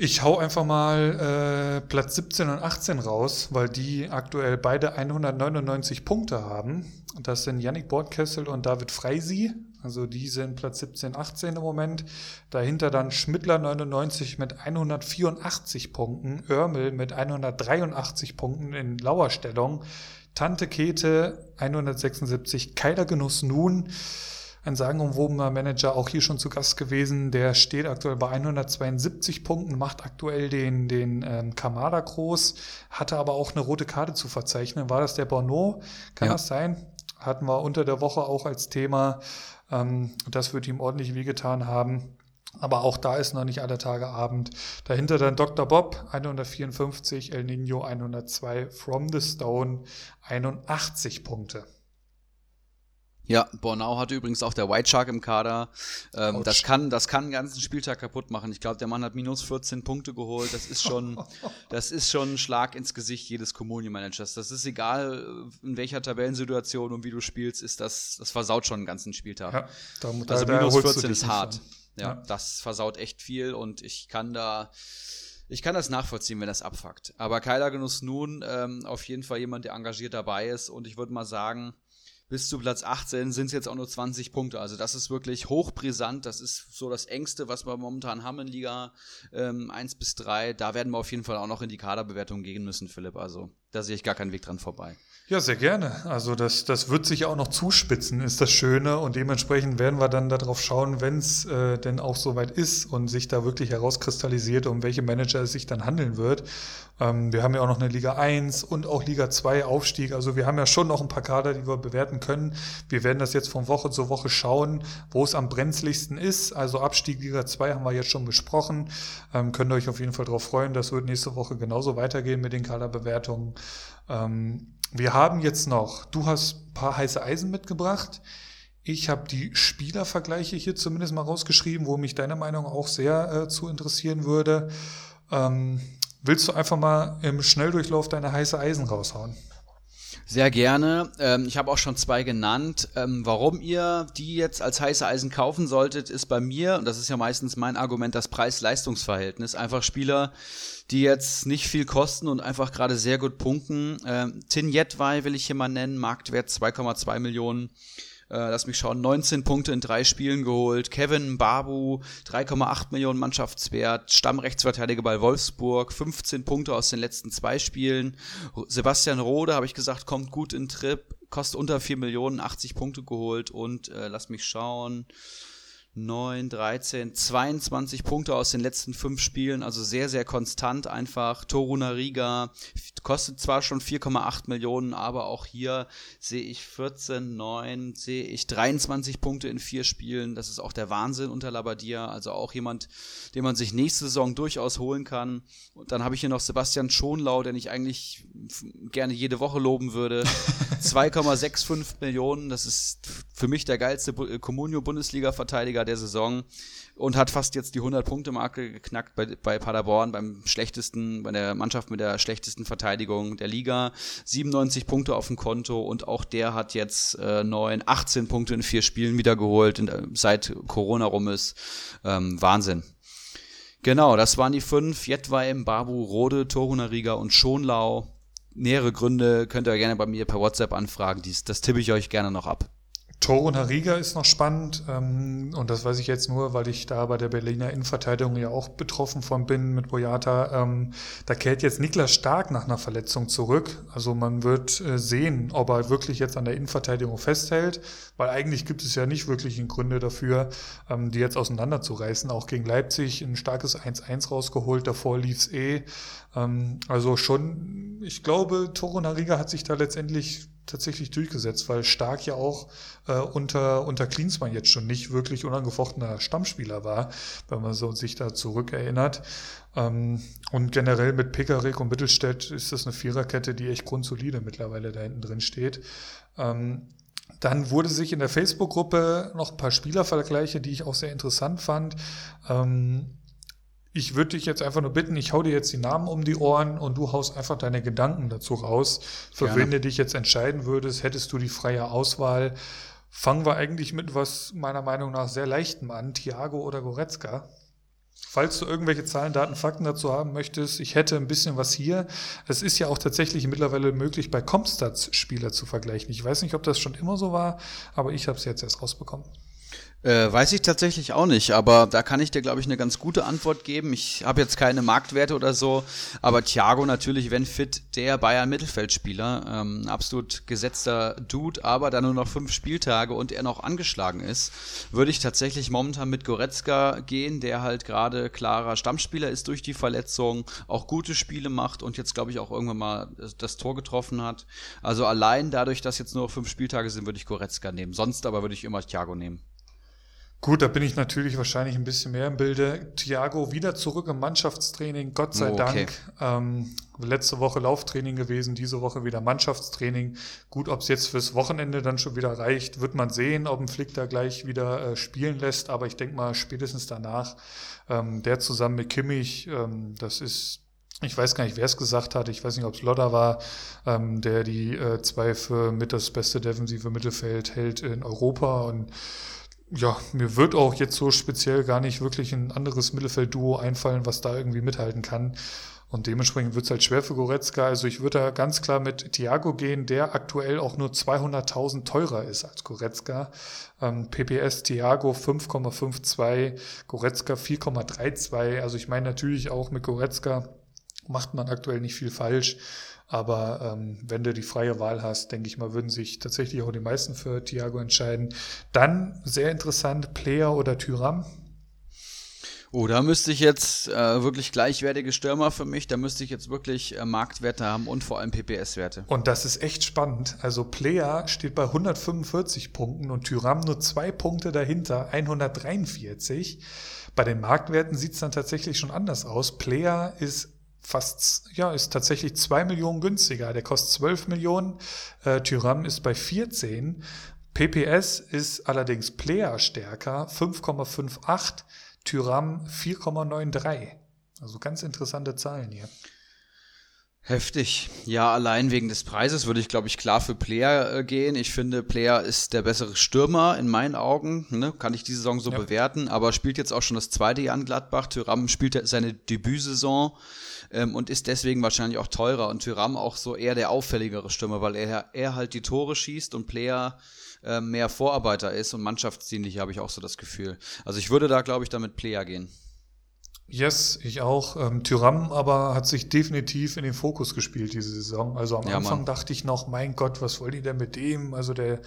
Ich hau einfach mal äh, Platz 17 und 18 raus, weil die aktuell beide 199 Punkte haben. Das sind Yannick Bordkessel und David Freisi. Also die sind Platz 17, 18 im Moment. Dahinter dann Schmidtler 99 mit 184 Punkten, Örmel mit 183 Punkten in Lauerstellung, Tante Kete 176, Keiler Genuss nun ein sagenumwobener Manager, auch hier schon zu Gast gewesen. Der steht aktuell bei 172 Punkten, macht aktuell den, den ähm, Kamada groß, hatte aber auch eine rote Karte zu verzeichnen. War das der Bono? Kann ja. das sein? Hatten wir unter der Woche auch als Thema. Ähm, das wird ihm ordentlich wehgetan haben. Aber auch da ist noch nicht alle Tage Abend. Dahinter dann Dr. Bob 154, El Nino 102, From the Stone 81 Punkte. Ja, Bornau hatte übrigens auch der White Shark im Kader. Ähm, das kann, das kann einen ganzen Spieltag kaputt machen. Ich glaube, der Mann hat minus 14 Punkte geholt. Das ist schon, das ist schon ein Schlag ins Gesicht jedes Community-Managers. Das ist egal, in welcher Tabellensituation und wie du spielst, ist das, das versaut schon einen ganzen Spieltag. Ja, da, da, also minus 14 ist hart. Ja, ja, das versaut echt viel und ich kann da, ich kann das nachvollziehen, wenn das abfuckt. Aber Kyler Genuss nun ähm, auf jeden Fall jemand, der engagiert dabei ist und ich würde mal sagen, bis zu Platz 18 sind es jetzt auch nur 20 Punkte. Also das ist wirklich hochbrisant. Das ist so das Engste, was wir momentan haben in Liga ähm, 1 bis 3. Da werden wir auf jeden Fall auch noch in die Kaderbewertung gehen müssen, Philipp. Also da sehe ich gar keinen Weg dran vorbei. Ja, sehr gerne. Also das, das wird sich auch noch zuspitzen, ist das Schöne. Und dementsprechend werden wir dann darauf schauen, wenn es äh, denn auch soweit ist und sich da wirklich herauskristallisiert, um welche Manager es sich dann handeln wird. Ähm, wir haben ja auch noch eine Liga 1 und auch Liga 2 Aufstieg. Also wir haben ja schon noch ein paar Kader, die wir bewerten können. Wir werden das jetzt von Woche zu Woche schauen, wo es am brenzligsten ist. Also Abstieg Liga 2 haben wir jetzt schon besprochen. Ähm, könnt ihr euch auf jeden Fall darauf freuen. Das wird nächste Woche genauso weitergehen mit den Kaderbewertungen. Ähm, wir haben jetzt noch, du hast ein paar heiße Eisen mitgebracht. Ich habe die Spielervergleiche hier zumindest mal rausgeschrieben, wo mich deine Meinung auch sehr äh, zu interessieren würde. Ähm, willst du einfach mal im Schnelldurchlauf deine heiße Eisen raushauen? Sehr gerne. Ähm, ich habe auch schon zwei genannt. Ähm, warum ihr die jetzt als heiße Eisen kaufen solltet, ist bei mir, und das ist ja meistens mein Argument, das Preis-Leistungs-Verhältnis. Einfach Spieler, die jetzt nicht viel kosten und einfach gerade sehr gut punkten. Ähm, Tin Yetwei will ich hier mal nennen, Marktwert 2,2 Millionen. Äh, lass mich schauen, 19 Punkte in drei Spielen geholt. Kevin Babu, 3,8 Millionen Mannschaftswert. Stammrechtsverteidiger bei Wolfsburg, 15 Punkte aus den letzten zwei Spielen. Sebastian Rode, habe ich gesagt, kommt gut in Trip, kostet unter 4 Millionen, 80 Punkte geholt. Und äh, lass mich schauen. 9, 13, 22 Punkte aus den letzten fünf Spielen, also sehr, sehr konstant einfach. Toruna Riga kostet zwar schon 4,8 Millionen, aber auch hier sehe ich 14, 9, sehe ich 23 Punkte in vier Spielen. Das ist auch der Wahnsinn unter Labadia, also auch jemand, den man sich nächste Saison durchaus holen kann. Und dann habe ich hier noch Sebastian Schonlau, den ich eigentlich gerne jede Woche loben würde. 2,65 Millionen, das ist für mich der geilste Comunio-Bundesliga-Verteidiger der Saison und hat fast jetzt die 100-Punkte-Marke geknackt bei, bei Paderborn, beim schlechtesten, bei der Mannschaft mit der schlechtesten Verteidigung der Liga. 97 Punkte auf dem Konto und auch der hat jetzt äh, 9, 18 Punkte in vier Spielen wiedergeholt, in, seit Corona rum ist. Ähm, Wahnsinn. Genau, das waren die fünf. Jetweim, Babu, Rode, Toruna Riga und Schonlau. Nähere Gründe könnt ihr gerne bei mir per WhatsApp anfragen. Dies, das tippe ich euch gerne noch ab. Toro Hariga ist noch spannend ähm, und das weiß ich jetzt nur, weil ich da bei der Berliner Innenverteidigung ja auch betroffen von bin mit Boyata. Ähm, da kehrt jetzt Niklas Stark nach einer Verletzung zurück. Also man wird äh, sehen, ob er wirklich jetzt an der Innenverteidigung festhält, weil eigentlich gibt es ja nicht wirklich Gründe dafür, ähm, die jetzt auseinanderzureißen. Auch gegen Leipzig ein starkes 1-1 rausgeholt, davor lief's eh. Ähm, also schon, ich glaube, Toro Hariga hat sich da letztendlich tatsächlich durchgesetzt, weil Stark ja auch äh, unter, unter Klinsmann jetzt schon nicht wirklich unangefochtener Stammspieler war, wenn man so sich da zurückerinnert. Ähm, und generell mit Pickerick und Mittelstädt ist das eine Viererkette, die echt grundsolide mittlerweile da hinten drin steht. Ähm, dann wurde sich in der Facebook-Gruppe noch ein paar Spielervergleiche, die ich auch sehr interessant fand. Ähm, ich würde dich jetzt einfach nur bitten, ich hau dir jetzt die Namen um die Ohren und du haust einfach deine Gedanken dazu raus. Für Gerne. wen du dich jetzt entscheiden würdest, hättest du die freie Auswahl. Fangen wir eigentlich mit was meiner Meinung nach sehr leichtem an, Thiago oder Goretzka. Falls du irgendwelche Zahlen, Daten, Fakten dazu haben möchtest, ich hätte ein bisschen was hier. Es ist ja auch tatsächlich mittlerweile möglich, bei Comstats Spieler zu vergleichen. Ich weiß nicht, ob das schon immer so war, aber ich habe es jetzt erst rausbekommen. Äh, weiß ich tatsächlich auch nicht, aber da kann ich dir, glaube ich, eine ganz gute Antwort geben. Ich habe jetzt keine Marktwerte oder so, aber Thiago natürlich, wenn fit, der Bayern-Mittelfeldspieler, ähm, absolut gesetzter Dude, aber da nur noch fünf Spieltage und er noch angeschlagen ist, würde ich tatsächlich momentan mit Goretzka gehen, der halt gerade klarer Stammspieler ist durch die Verletzung, auch gute Spiele macht und jetzt, glaube ich, auch irgendwann mal das Tor getroffen hat. Also allein dadurch, dass jetzt nur fünf Spieltage sind, würde ich Goretzka nehmen. Sonst aber würde ich immer Thiago nehmen. Gut, da bin ich natürlich wahrscheinlich ein bisschen mehr im Bilde. Thiago wieder zurück im Mannschaftstraining, Gott sei oh, okay. Dank. Ähm, letzte Woche Lauftraining gewesen, diese Woche wieder Mannschaftstraining. Gut, ob es jetzt fürs Wochenende dann schon wieder reicht, wird man sehen, ob ein Flick da gleich wieder äh, spielen lässt. Aber ich denke mal, spätestens danach, ähm, der zusammen mit Kimmich, ähm, das ist ich weiß gar nicht, wer es gesagt hat. Ich weiß nicht, ob es Lodder war, ähm, der die äh, zwei für mit das beste defensive Mittelfeld hält in Europa. Und ja, mir wird auch jetzt so speziell gar nicht wirklich ein anderes Mittelfeld-Duo einfallen, was da irgendwie mithalten kann. Und dementsprechend wird es halt schwer für Goretzka. Also ich würde da ganz klar mit Thiago gehen, der aktuell auch nur 200.000 teurer ist als Goretzka. Ähm, PPS Thiago 5,52, Goretzka 4,32. Also ich meine natürlich auch mit Goretzka macht man aktuell nicht viel falsch. Aber ähm, wenn du die freie Wahl hast, denke ich mal, würden sich tatsächlich auch die meisten für Thiago entscheiden. Dann sehr interessant, Player oder Tyram. Oh, da müsste ich jetzt äh, wirklich gleichwertige Stürmer für mich, da müsste ich jetzt wirklich äh, Marktwerte haben und vor allem PPS-Werte. Und das ist echt spannend. Also Player steht bei 145 Punkten und Tyram nur zwei Punkte dahinter, 143. Bei den Marktwerten sieht es dann tatsächlich schon anders aus. Player ist fast, ja, ist tatsächlich zwei Millionen günstiger. Der kostet 12 Millionen. Äh, Tyram ist bei 14. PPS ist allerdings Player stärker, 5,58. Tyram 4,93. Also ganz interessante Zahlen hier. Heftig. Ja, allein wegen des Preises würde ich, glaube ich, klar für Player äh, gehen. Ich finde, Player ist der bessere Stürmer in meinen Augen. Ne? Kann ich die Saison so ja. bewerten. Aber spielt jetzt auch schon das zweite Jahr in Gladbach. Tyram spielt seine Debütsaison ähm, und ist deswegen wahrscheinlich auch teurer. Und Tyram auch so eher der auffälligere Stürmer, weil er, er halt die Tore schießt und Player äh, mehr Vorarbeiter ist und mannschaftsdienlich, habe ich auch so das Gefühl. Also ich würde da, glaube ich, damit Player gehen. Yes, ich auch. Ähm, Tyram aber hat sich definitiv in den Fokus gespielt diese Saison. Also am ja, Anfang Mann. dachte ich noch, mein Gott, was wollen die denn mit dem? Also der,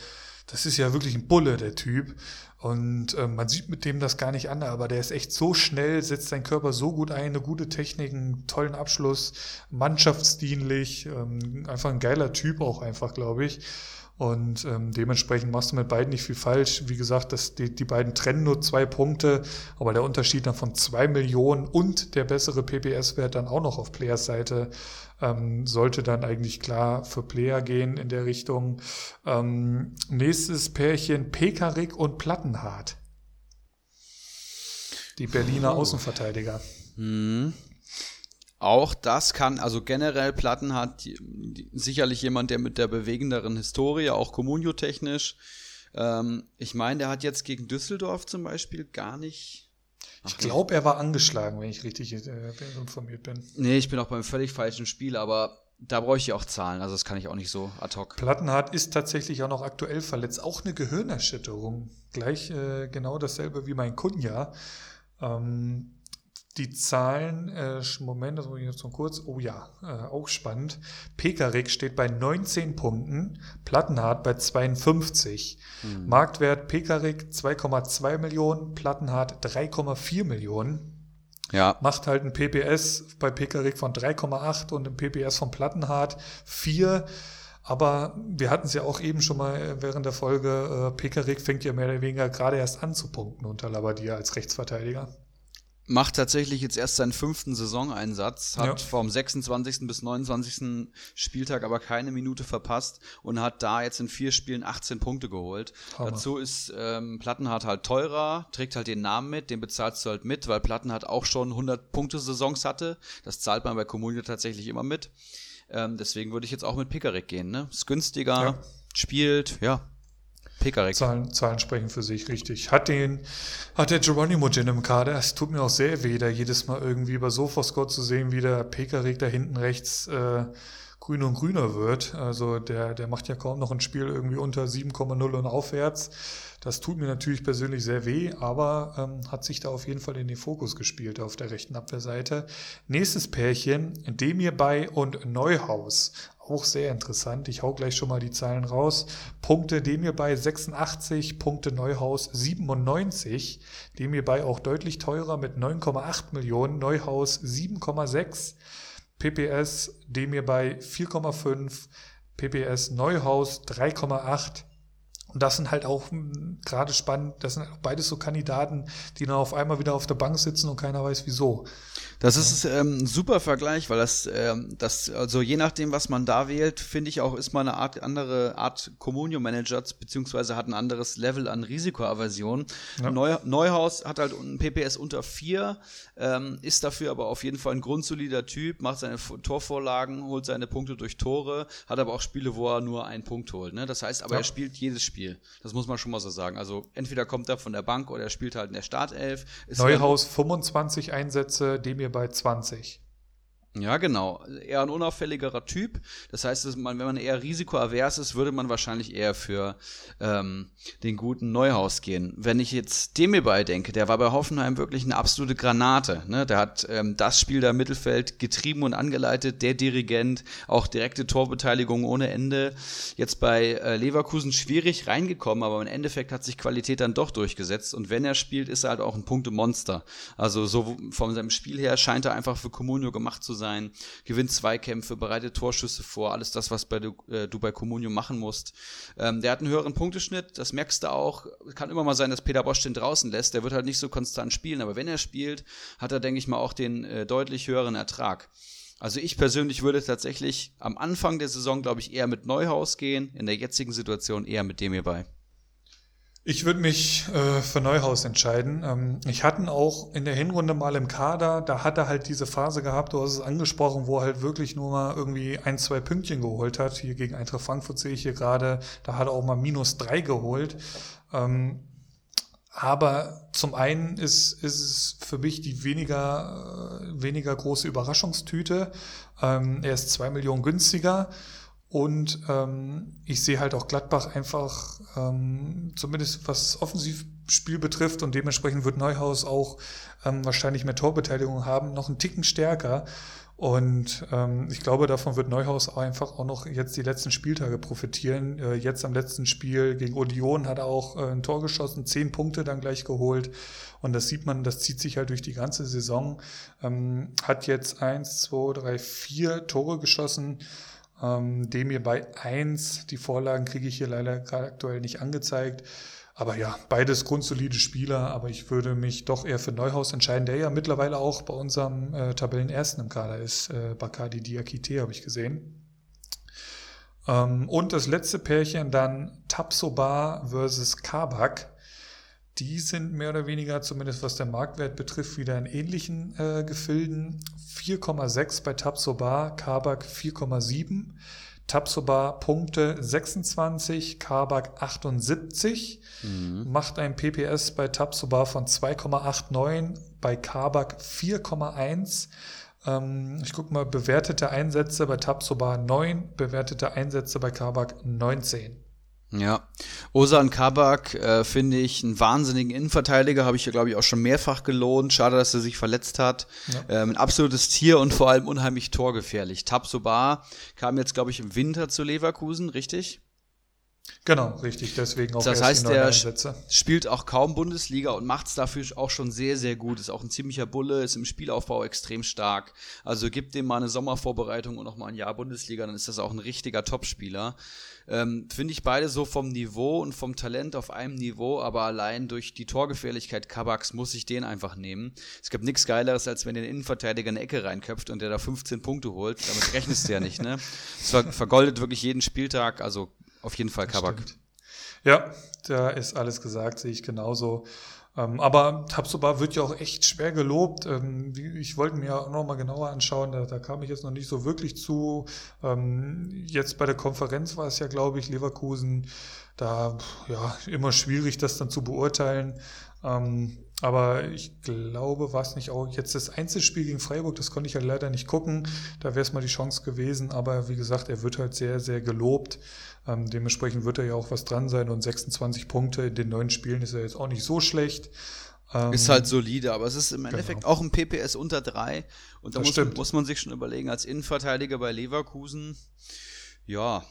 das ist ja wirklich ein Bulle, der Typ. Und äh, man sieht mit dem das gar nicht an, aber der ist echt so schnell, setzt seinen Körper so gut ein, eine gute Technik, einen tollen Abschluss, mannschaftsdienlich, ähm, einfach ein geiler Typ auch einfach, glaube ich. Und ähm, dementsprechend machst du mit beiden nicht viel falsch. Wie gesagt, das, die, die beiden trennen nur zwei Punkte, aber der Unterschied dann von zwei Millionen und der bessere PPS-Wert dann auch noch auf Players Seite ähm, sollte dann eigentlich klar für Player gehen in der Richtung. Ähm, nächstes Pärchen Pekarik und Plattenhardt. Die Berliner oh. Außenverteidiger. Mhm. Auch das kann, also generell Platten hat sicherlich jemand, der mit der bewegenderen Historie, auch kommuniotechnisch. Ähm, ich meine, der hat jetzt gegen Düsseldorf zum Beispiel gar nicht. Ich glaube, er war angeschlagen, wenn ich richtig äh, informiert bin. Nee, ich bin auch beim völlig falschen Spiel, aber da brauche ich auch Zahlen, also das kann ich auch nicht so ad hoc. Plattenhardt ist tatsächlich auch noch aktuell verletzt, auch eine Gehirnerschütterung. Gleich äh, genau dasselbe wie mein Kunja. Ähm, die Zahlen, äh, Moment, das muss ich jetzt noch kurz, oh ja, äh, auch spannend. Pekarik steht bei 19 Punkten, Plattenhardt bei 52. Hm. Marktwert Pekarik 2,2 Millionen, Plattenhardt 3,4 Millionen. Ja. Macht halt ein PPS bei Pekarik von 3,8 und ein PPS von Plattenhardt 4. Aber wir hatten es ja auch eben schon mal während der Folge, äh, Pekarik fängt ja mehr oder weniger gerade erst an zu punkten unter Labadia als Rechtsverteidiger macht tatsächlich jetzt erst seinen fünften Saisoneinsatz, hat ja. vom 26. bis 29. Spieltag aber keine Minute verpasst und hat da jetzt in vier Spielen 18 Punkte geholt. Hammer. Dazu ist ähm, Plattenhardt halt teurer, trägt halt den Namen mit, den bezahlst du halt mit, weil Plattenhardt auch schon 100 Punkte Saisons hatte. Das zahlt man bei Kommune tatsächlich immer mit. Ähm, deswegen würde ich jetzt auch mit Pickerick gehen. Ne? Ist günstiger, ja. spielt, ja, Pekarik. Zahlen, Zahlen sprechen für sich, richtig. Hat den, hat der Geronimo Gin im Kader. Es tut mir auch sehr weh, da jedes Mal irgendwie über Sofascore zu sehen, wie der Pekarik da hinten rechts äh, grüner und grüner wird. Also der, der macht ja kaum noch ein Spiel irgendwie unter 7,0 und aufwärts. Das tut mir natürlich persönlich sehr weh, aber ähm, hat sich da auf jeden Fall in den Fokus gespielt auf der rechten Abwehrseite. Nächstes Pärchen, Demir bei und Neuhaus. Auch sehr interessant. Ich hau gleich schon mal die Zahlen raus. Punkte Demir bei 86, Punkte Neuhaus 97. Demir bei auch deutlich teurer mit 9,8 Millionen, Neuhaus 7,6. PPS Demir bei 4,5, PPS Neuhaus 3,8. Und das sind halt auch hm, gerade spannend, das sind beides so Kandidaten, die dann auf einmal wieder auf der Bank sitzen und keiner weiß wieso. Das ist ähm, ein super Vergleich, weil das, ähm, das, also je nachdem, was man da wählt, finde ich auch, ist man eine Art, andere Art Communio-Manager, beziehungsweise hat ein anderes Level an Risikoaversion. Ja. Neu, Neuhaus hat halt ein PPS unter 4, ähm, ist dafür aber auf jeden Fall ein grundsolider Typ, macht seine Torvorlagen, holt seine Punkte durch Tore, hat aber auch Spiele, wo er nur einen Punkt holt. Ne? Das heißt aber, ja. er spielt jedes Spiel. Das muss man schon mal so sagen. Also entweder kommt er von der Bank oder er spielt halt in der Startelf. Neuhaus 25 Einsätze, dem ihr bei 20. Ja, genau. Eher ein unauffälligerer Typ. Das heißt, wenn man eher risikoavers ist, würde man wahrscheinlich eher für ähm, den guten Neuhaus gehen. Wenn ich jetzt dem hierbei denke, der war bei Hoffenheim wirklich eine absolute Granate. Ne? Der hat ähm, das Spiel der Mittelfeld getrieben und angeleitet, der Dirigent, auch direkte Torbeteiligung ohne Ende. Jetzt bei äh, Leverkusen schwierig reingekommen, aber im Endeffekt hat sich Qualität dann doch durchgesetzt. Und wenn er spielt, ist er halt auch ein Punktemonster. Also so von seinem Spiel her scheint er einfach für Comunio gemacht zu sein sein, gewinnt Zweikämpfe, bereitet Torschüsse vor, alles das, was bei du, äh, du bei Comunio machen musst. Ähm, der hat einen höheren Punkteschnitt, das merkst du auch. Kann immer mal sein, dass Peter Bosch den draußen lässt. Der wird halt nicht so konstant spielen, aber wenn er spielt, hat er, denke ich mal, auch den äh, deutlich höheren Ertrag. Also ich persönlich würde tatsächlich am Anfang der Saison, glaube ich, eher mit Neuhaus gehen, in der jetzigen Situation eher mit dem hierbei. Ich würde mich äh, für Neuhaus entscheiden. Ähm, ich hatte ihn auch in der Hinrunde mal im Kader. Da hat er halt diese Phase gehabt, du hast es angesprochen, wo er halt wirklich nur mal irgendwie ein, zwei Pünktchen geholt hat. Hier gegen Eintracht Frankfurt sehe ich hier gerade. Da hat er auch mal minus drei geholt. Ähm, aber zum einen ist, ist es für mich die weniger, äh, weniger große Überraschungstüte. Ähm, er ist zwei Millionen günstiger. Und ähm, ich sehe halt auch Gladbach einfach, ähm, zumindest was Offensivspiel betrifft und dementsprechend wird Neuhaus auch ähm, wahrscheinlich mehr Torbeteiligung haben, noch einen Ticken stärker. Und ähm, ich glaube, davon wird Neuhaus einfach auch noch jetzt die letzten Spieltage profitieren. Äh, jetzt am letzten Spiel gegen Odeon hat er auch äh, ein Tor geschossen, zehn Punkte dann gleich geholt. Und das sieht man, das zieht sich halt durch die ganze Saison. Ähm, hat jetzt eins, zwei, drei, vier Tore geschossen. Ähm, dem hier bei eins, die Vorlagen kriege ich hier leider gerade aktuell nicht angezeigt. Aber ja, beides grundsolide Spieler, aber ich würde mich doch eher für Neuhaus entscheiden, der ja mittlerweile auch bei unserem äh, Tabellenersten im Kader ist. Äh, Bakadi Diakite habe ich gesehen. Ähm, und das letzte Pärchen dann Tapsoba versus Kabak. Die sind mehr oder weniger, zumindest was der Marktwert betrifft, wieder in ähnlichen äh, Gefilden. 4,6 bei Tapsoba, Kabak 4,7. Tapsoba Punkte 26, Kabak 78, mhm. macht ein PPS bei Tapsoba von 2,89, bei Kabak 4,1. Ähm, ich gucke mal, bewertete Einsätze bei Tapsoba 9, bewertete Einsätze bei Kabak 19. Ja, Osan Kabak äh, finde ich einen wahnsinnigen Innenverteidiger, habe ich ja glaube ich auch schon mehrfach gelohnt. Schade, dass er sich verletzt hat. Ja. Ähm, ein absolutes Tier und vor allem unheimlich torgefährlich. Tabsoba kam jetzt glaube ich im Winter zu Leverkusen, richtig? Genau, richtig, deswegen auch Das heißt, er spielt auch kaum Bundesliga und macht es dafür auch schon sehr, sehr gut. Ist auch ein ziemlicher Bulle, ist im Spielaufbau extrem stark. Also gibt dem mal eine Sommervorbereitung und noch mal ein Jahr Bundesliga, dann ist das auch ein richtiger Topspieler. Ähm, Finde ich beide so vom Niveau und vom Talent auf einem Niveau, aber allein durch die Torgefährlichkeit Kabaks muss ich den einfach nehmen. Es gibt nichts Geileres, als wenn der Innenverteidiger eine Ecke reinköpft und der da 15 Punkte holt. Damit rechnest du ja nicht, ne? Es vergoldet wirklich jeden Spieltag, also auf jeden Fall Kabak. Ja, da ist alles gesagt, sehe ich genauso. Ähm, aber Tabsoba wird ja auch echt schwer gelobt. Ähm, ich wollte mir auch noch mal genauer anschauen, da, da, kam ich jetzt noch nicht so wirklich zu. Ähm, jetzt bei der Konferenz war es ja, glaube ich, Leverkusen, da ja immer schwierig, das dann zu beurteilen. Aber ich glaube, war es nicht auch jetzt das Einzelspiel gegen Freiburg, das konnte ich ja leider nicht gucken. Da wäre es mal die Chance gewesen. Aber wie gesagt, er wird halt sehr, sehr gelobt. Ähm, dementsprechend wird er ja auch was dran sein. Und 26 Punkte in den neun Spielen ist er jetzt auch nicht so schlecht. Ähm, ist halt solide, aber es ist im Endeffekt genau. auch ein PPS unter drei. Und da muss, muss, man sich schon überlegen, als Innenverteidiger bei Leverkusen, ja,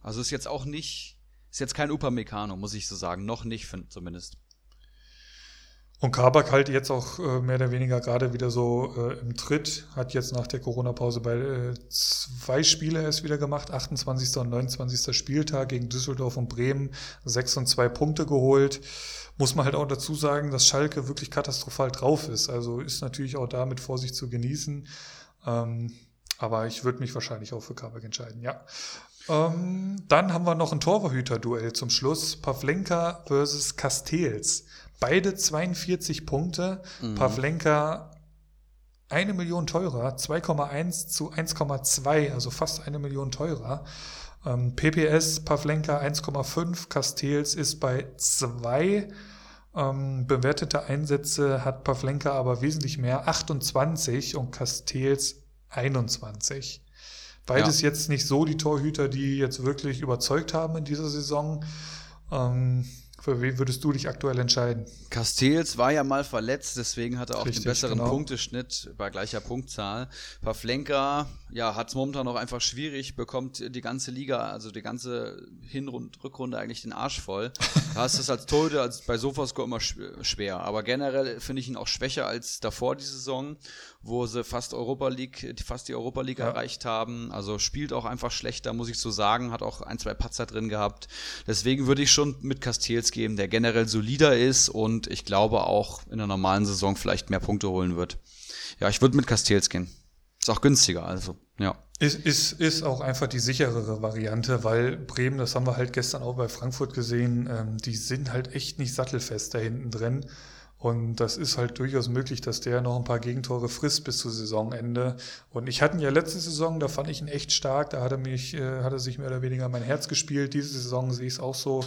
also ist jetzt auch nicht, ist jetzt kein Upamecano, muss ich so sagen. Noch nicht, zumindest. Und Kabak halt jetzt auch äh, mehr oder weniger gerade wieder so äh, im Tritt, hat jetzt nach der Corona-Pause bei äh, zwei Spiele erst wieder gemacht, 28. und 29. Spieltag gegen Düsseldorf und Bremen, sechs und zwei Punkte geholt. Muss man halt auch dazu sagen, dass Schalke wirklich katastrophal drauf ist. Also ist natürlich auch da mit Vorsicht zu genießen. Ähm, aber ich würde mich wahrscheinlich auch für Kabak entscheiden, ja. Ähm, dann haben wir noch ein Torwarhüter-Duell zum Schluss. Pavlenka versus Castells. Beide 42 Punkte. Mhm. Pavlenka eine Million teurer, 2,1 zu 1,2, also fast eine Million teurer. Ähm, PPS Pavlenka 1,5, Castells ist bei 2. Ähm, bewertete Einsätze hat Pavlenka aber wesentlich mehr, 28 und Castells 21. Beides ja. jetzt nicht so die Torhüter, die jetzt wirklich überzeugt haben in dieser Saison. Ähm, für wen würdest du dich aktuell entscheiden? Castells war ja mal verletzt, deswegen hat er auch Richtig, den besseren genau. Punkteschnitt bei gleicher Punktzahl. Pavlenka, ja, hat es momentan noch einfach schwierig, bekommt die ganze Liga, also die ganze Hin- und Rückrunde eigentlich den Arsch voll. Da ist es als Torhüter als bei Sofascore immer schwer. Aber generell finde ich ihn auch schwächer als davor die Saison, wo sie fast Europa League, fast die Europa League ja. erreicht haben. Also spielt auch einfach schlechter, muss ich so sagen, hat auch ein, zwei Patzer drin gehabt. Deswegen würde ich schon mit Castells geben, der generell solider ist und ich glaube auch in der normalen Saison vielleicht mehr Punkte holen wird. Ja, ich würde mit Castells gehen. Ist auch günstiger, also, ja. Ist, ist, ist auch einfach die sicherere Variante, weil Bremen, das haben wir halt gestern auch bei Frankfurt gesehen, ähm, die sind halt echt nicht sattelfest da hinten drin. Und das ist halt durchaus möglich, dass der noch ein paar Gegentore frisst bis zu Saisonende. Und ich hatte ihn ja letzte Saison, da fand ich ihn echt stark. Da hat er mich, äh, hat er sich mehr oder weniger mein Herz gespielt. Diese Saison sehe ich es auch so,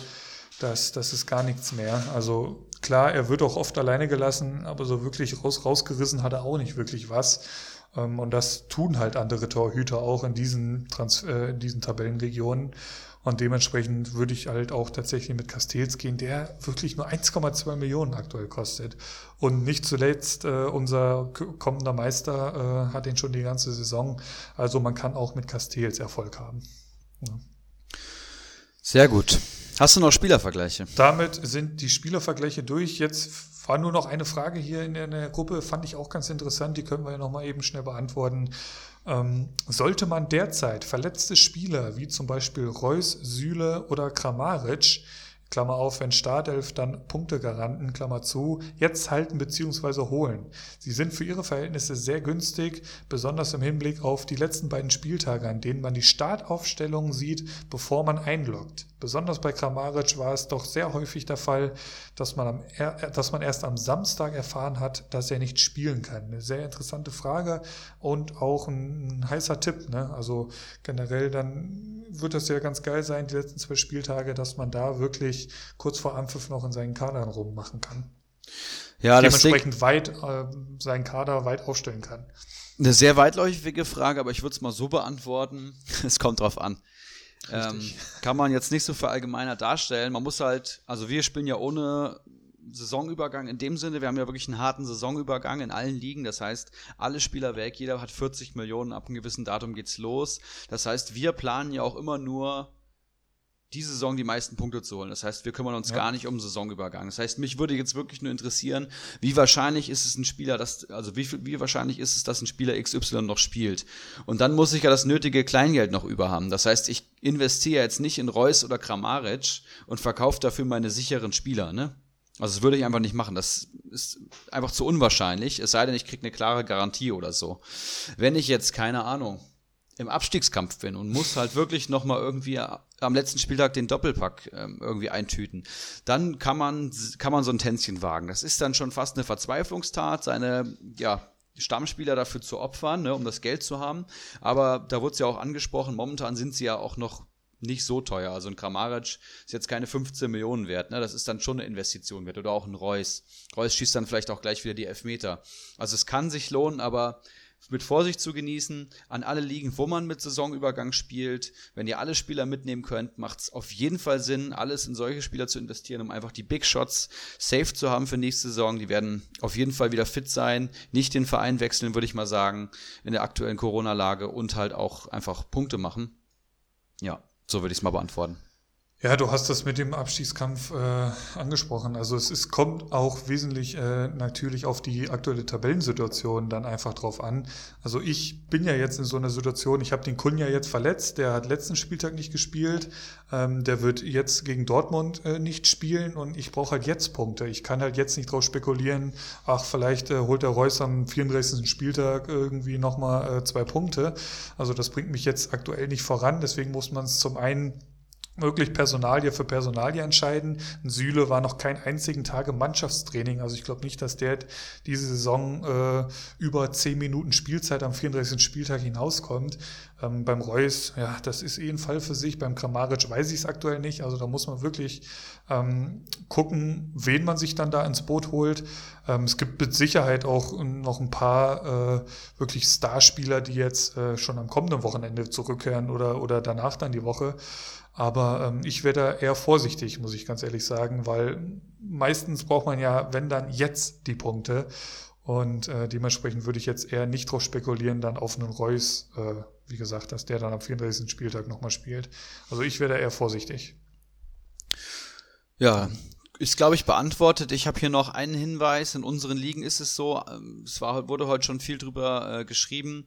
dass das ist gar nichts mehr. Also klar, er wird auch oft alleine gelassen, aber so wirklich raus, rausgerissen hat er auch nicht wirklich was. Ähm, und das tun halt andere Torhüter auch in diesen, Trans äh, in diesen Tabellenregionen. Und dementsprechend würde ich halt auch tatsächlich mit Castells gehen, der wirklich nur 1,2 Millionen aktuell kostet. Und nicht zuletzt, äh, unser kommender Meister äh, hat ihn schon die ganze Saison. Also man kann auch mit Castells Erfolg haben. Ja. Sehr gut. Hast du noch Spielervergleiche? Damit sind die Spielervergleiche durch. Jetzt war nur noch eine Frage hier in der Gruppe, fand ich auch ganz interessant, die können wir ja nochmal eben schnell beantworten. Ähm, sollte man derzeit verletzte Spieler wie zum Beispiel Reus, Süle oder Kramaric Klammer auf, wenn Startelf, dann Punktegaranten, Klammer zu, jetzt halten bzw. holen. Sie sind für ihre Verhältnisse sehr günstig, besonders im Hinblick auf die letzten beiden Spieltage, an denen man die Startaufstellung sieht, bevor man einloggt. Besonders bei Kramaric war es doch sehr häufig der Fall, dass man, am, dass man erst am Samstag erfahren hat, dass er nicht spielen kann. Eine sehr interessante Frage und auch ein, ein heißer Tipp. Ne? Also generell dann wird das ja ganz geil sein, die letzten zwei Spieltage, dass man da wirklich kurz vor Anpfiff noch in seinen Kadern rummachen kann. Ja, dementsprechend weit äh, seinen Kader weit aufstellen kann. Eine sehr weitläufige Frage, aber ich würde es mal so beantworten. es kommt drauf an. Ähm, kann man jetzt nicht so verallgemeinert darstellen. Man muss halt, also wir spielen ja ohne Saisonübergang in dem Sinne, wir haben ja wirklich einen harten Saisonübergang in allen Ligen. Das heißt, alle Spieler weg, jeder hat 40 Millionen, ab einem gewissen Datum geht's los. Das heißt, wir planen ja auch immer nur diese Saison die meisten Punkte zu holen. Das heißt, wir kümmern uns ja. gar nicht um Saisonübergang. Das heißt, mich würde jetzt wirklich nur interessieren, wie wahrscheinlich ist es ein Spieler, das, also wie, wie wahrscheinlich ist es, dass ein Spieler XY noch spielt. Und dann muss ich ja das nötige Kleingeld noch über haben. Das heißt, ich investiere jetzt nicht in Reus oder Kramaric und verkaufe dafür meine sicheren Spieler, ne? Also das würde ich einfach nicht machen. Das ist einfach zu unwahrscheinlich, es sei denn, ich kriege eine klare Garantie oder so. Wenn ich jetzt, keine Ahnung, im Abstiegskampf bin und muss halt wirklich nochmal irgendwie am letzten Spieltag den Doppelpack ähm, irgendwie eintüten, dann kann man, kann man so ein Tänzchen wagen. Das ist dann schon fast eine Verzweiflungstat, seine, ja, Stammspieler dafür zu opfern, ne, um das Geld zu haben. Aber da wurde es ja auch angesprochen, momentan sind sie ja auch noch nicht so teuer. Also ein Kramaric ist jetzt keine 15 Millionen wert, ne? Das ist dann schon eine Investition wert. Oder auch ein Reus. Reus schießt dann vielleicht auch gleich wieder die Elfmeter. Also es kann sich lohnen, aber mit Vorsicht zu genießen, an alle Ligen, wo man mit Saisonübergang spielt. Wenn ihr alle Spieler mitnehmen könnt, macht es auf jeden Fall Sinn, alles in solche Spieler zu investieren, um einfach die Big Shots safe zu haben für nächste Saison. Die werden auf jeden Fall wieder fit sein, nicht den Verein wechseln, würde ich mal sagen, in der aktuellen Corona-Lage und halt auch einfach Punkte machen. Ja, so würde ich es mal beantworten. Ja, du hast das mit dem Abstiegskampf äh, angesprochen. Also es ist, kommt auch wesentlich äh, natürlich auf die aktuelle Tabellensituation dann einfach drauf an. Also ich bin ja jetzt in so einer Situation, ich habe den Kunja jetzt verletzt, der hat letzten Spieltag nicht gespielt, ähm, der wird jetzt gegen Dortmund äh, nicht spielen und ich brauche halt jetzt Punkte. Ich kann halt jetzt nicht drauf spekulieren, ach, vielleicht äh, holt der Reus am 34. Spieltag irgendwie nochmal äh, zwei Punkte. Also das bringt mich jetzt aktuell nicht voran, deswegen muss man es zum einen wirklich Personalie für Personalie entscheiden. Süle war noch keinen einzigen Tag im Mannschaftstraining. Also ich glaube nicht, dass der diese Saison äh, über zehn Minuten Spielzeit am 34. Spieltag hinauskommt. Ähm, beim Reus, ja, das ist eh ein Fall für sich. Beim Kramaric weiß ich es aktuell nicht. Also da muss man wirklich ähm, gucken, wen man sich dann da ins Boot holt. Ähm, es gibt mit Sicherheit auch noch ein paar äh, wirklich Starspieler, die jetzt äh, schon am kommenden Wochenende zurückkehren oder, oder danach dann die Woche. Aber ähm, ich wäre da eher vorsichtig, muss ich ganz ehrlich sagen, weil meistens braucht man ja, wenn dann jetzt die Punkte. Und äh, dementsprechend würde ich jetzt eher nicht drauf spekulieren, dann auf einen Reus, äh, wie gesagt, dass der dann am 34. Spieltag nochmal spielt. Also ich wäre da eher vorsichtig. Ja, ist, glaube ich, beantwortet. Ich habe hier noch einen Hinweis. In unseren Ligen ist es so, ähm, es war, wurde heute schon viel drüber äh, geschrieben.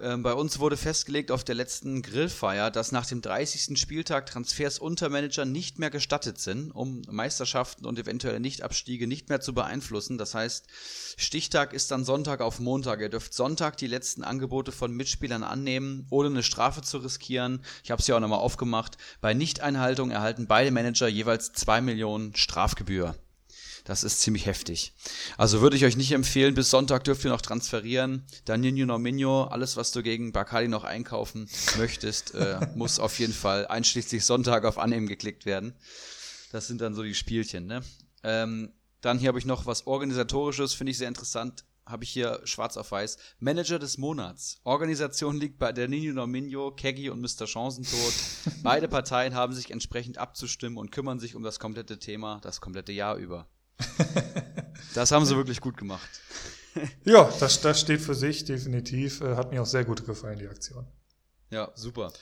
Ähm, bei uns wurde festgelegt auf der letzten Grillfeier, dass nach dem 30. Spieltag Transfers unter Manager nicht mehr gestattet sind, um Meisterschaften und eventuelle Nichtabstiege nicht mehr zu beeinflussen. Das heißt, Stichtag ist dann Sonntag auf Montag. Ihr dürft Sonntag die letzten Angebote von Mitspielern annehmen, ohne eine Strafe zu riskieren. Ich habe es ja auch nochmal aufgemacht. Bei Nichteinhaltung erhalten beide Manager jeweils zwei Millionen Strafgebühr. Das ist ziemlich heftig. Also würde ich euch nicht empfehlen, bis Sonntag dürft ihr noch transferieren. Dann Nino Nominio, alles was du gegen Bacardi noch einkaufen möchtest, äh, muss auf jeden Fall einschließlich Sonntag auf Annehmen geklickt werden. Das sind dann so die Spielchen, ne? Ähm, dann hier habe ich noch was Organisatorisches, finde ich sehr interessant. habe ich hier schwarz auf weiß. Manager des Monats. Organisation liegt bei der Nino Nominio, Keggy und Mr. Chancentod. Beide Parteien haben sich entsprechend abzustimmen und kümmern sich um das komplette Thema das komplette Jahr über. das haben sie wirklich gut gemacht. ja, das, das steht für sich definitiv. Äh, hat mir auch sehr gut gefallen, die Aktion. Ja, super.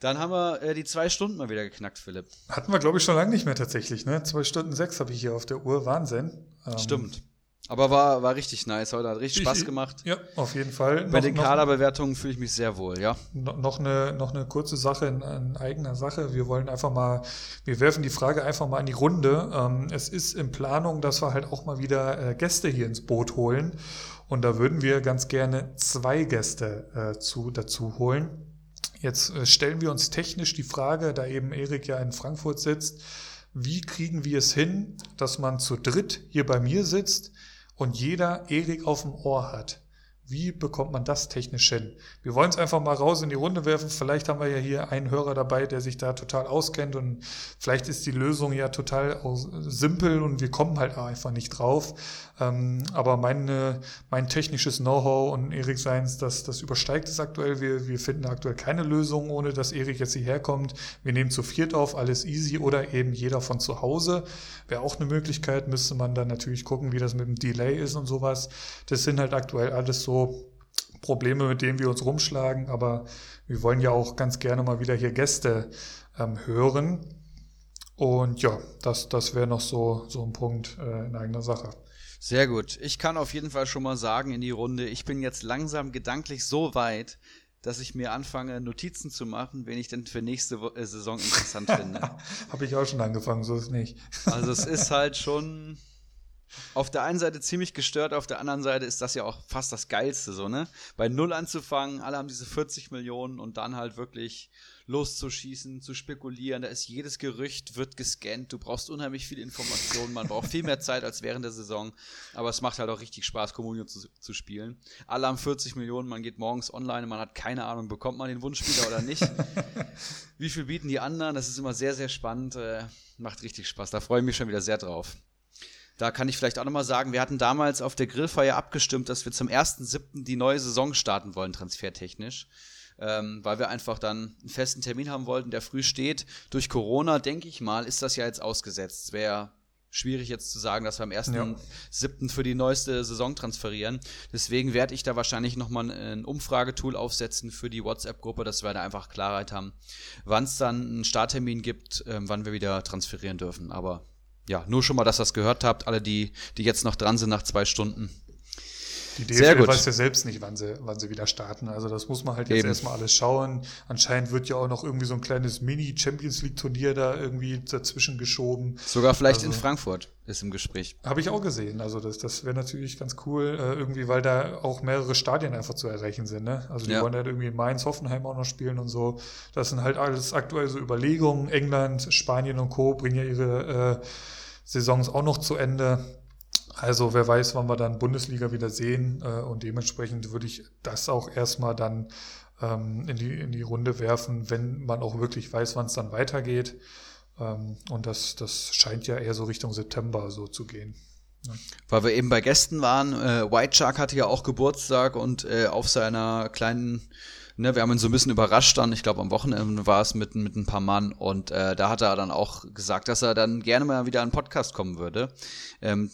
Dann haben wir äh, die zwei Stunden mal wieder geknackt, Philipp. Hatten wir, glaube ich, schon lange nicht mehr tatsächlich. Ne? Zwei Stunden sechs habe ich hier auf der Uhr. Wahnsinn. Ähm, Stimmt. Aber war, war richtig nice heute, hat richtig Spaß gemacht. Ja, auf jeden Fall. Bei noch, den Kaderbewertungen fühle ich mich sehr wohl, ja. Noch eine, noch eine kurze Sache in, in, eigener Sache. Wir wollen einfach mal, wir werfen die Frage einfach mal in die Runde. Ähm, es ist in Planung, dass wir halt auch mal wieder äh, Gäste hier ins Boot holen. Und da würden wir ganz gerne zwei Gäste äh, zu, dazu holen. Jetzt äh, stellen wir uns technisch die Frage, da eben Erik ja in Frankfurt sitzt, wie kriegen wir es hin, dass man zu dritt hier bei mir sitzt und jeder Erik auf dem Ohr hat? Wie bekommt man das technisch hin? Wir wollen es einfach mal raus in die Runde werfen. Vielleicht haben wir ja hier einen Hörer dabei, der sich da total auskennt und vielleicht ist die Lösung ja total simpel und wir kommen halt einfach nicht drauf. Ähm, aber meine, mein technisches Know-how und Erik seins, das, das übersteigt es aktuell. Wir, wir finden aktuell keine Lösung, ohne dass Erik jetzt hierher kommt. Wir nehmen zu viert auf, alles easy oder eben jeder von zu Hause. Wäre auch eine Möglichkeit, müsste man dann natürlich gucken, wie das mit dem Delay ist und sowas. Das sind halt aktuell alles so Probleme, mit denen wir uns rumschlagen, aber wir wollen ja auch ganz gerne mal wieder hier Gäste ähm, hören. Und ja, das, das wäre noch so, so ein Punkt äh, in eigener Sache. Sehr gut. Ich kann auf jeden Fall schon mal sagen in die Runde, ich bin jetzt langsam gedanklich so weit, dass ich mir anfange, Notizen zu machen, wen ich denn für nächste äh, Saison interessant finde. Habe ich auch schon angefangen, so ist nicht. also es ist halt schon auf der einen Seite ziemlich gestört, auf der anderen Seite ist das ja auch fast das Geilste, so, ne? Bei Null anzufangen, alle haben diese 40 Millionen und dann halt wirklich loszuschießen, zu spekulieren. Da ist jedes Gerücht, wird gescannt. Du brauchst unheimlich viel Informationen. Man braucht viel mehr Zeit als während der Saison. Aber es macht halt auch richtig Spaß, Communio zu, zu spielen. Alle haben 40 Millionen. Man geht morgens online und man hat keine Ahnung, bekommt man den Wunschspieler oder nicht. Wie viel bieten die anderen? Das ist immer sehr, sehr spannend. Äh, macht richtig Spaß. Da freue ich mich schon wieder sehr drauf. Da kann ich vielleicht auch nochmal sagen, wir hatten damals auf der Grillfeier abgestimmt, dass wir zum 1.7. die neue Saison starten wollen, transfertechnisch ähm, weil wir einfach dann einen festen Termin haben wollten, der früh steht. Durch Corona, denke ich mal, ist das ja jetzt ausgesetzt. Wäre schwierig jetzt zu sagen, dass wir am 1.7. Ja. für die neueste Saison transferieren. Deswegen werde ich da wahrscheinlich nochmal ein Umfragetool aufsetzen für die WhatsApp-Gruppe, dass wir da einfach Klarheit haben, wann es dann einen Starttermin gibt, ähm, wann wir wieder transferieren dürfen. Aber ja, nur schon mal, dass ihr das gehört habt, alle, die, die jetzt noch dran sind nach zwei Stunden. Die DFL weiß ja selbst nicht, wann sie, wann sie wieder starten. Also das muss man halt jetzt Eben. erstmal alles schauen. Anscheinend wird ja auch noch irgendwie so ein kleines Mini-Champions League-Turnier da irgendwie dazwischen geschoben. Sogar vielleicht also, in Frankfurt ist im Gespräch. Habe ich auch gesehen. Also das, das wäre natürlich ganz cool, äh, irgendwie, weil da auch mehrere Stadien einfach zu erreichen sind. Ne? Also die ja. wollen halt irgendwie in Mainz, Hoffenheim auch noch spielen und so. Das sind halt alles aktuell so Überlegungen. England, Spanien und Co. bringen ja ihre äh, Saisons auch noch zu Ende. Also wer weiß, wann wir dann Bundesliga wieder sehen äh, und dementsprechend würde ich das auch erstmal dann ähm, in, die, in die Runde werfen, wenn man auch wirklich weiß, wann es dann weitergeht. Ähm, und das, das scheint ja eher so Richtung September so zu gehen. Weil wir eben bei Gästen waren, äh, White Shark hatte ja auch Geburtstag und äh, auf seiner kleinen Ne, wir haben ihn so ein bisschen überrascht dann, ich glaube am Wochenende war es mit, mit ein paar Mann und äh, da hat er dann auch gesagt, dass er dann gerne mal wieder einen Podcast kommen würde. Ähm,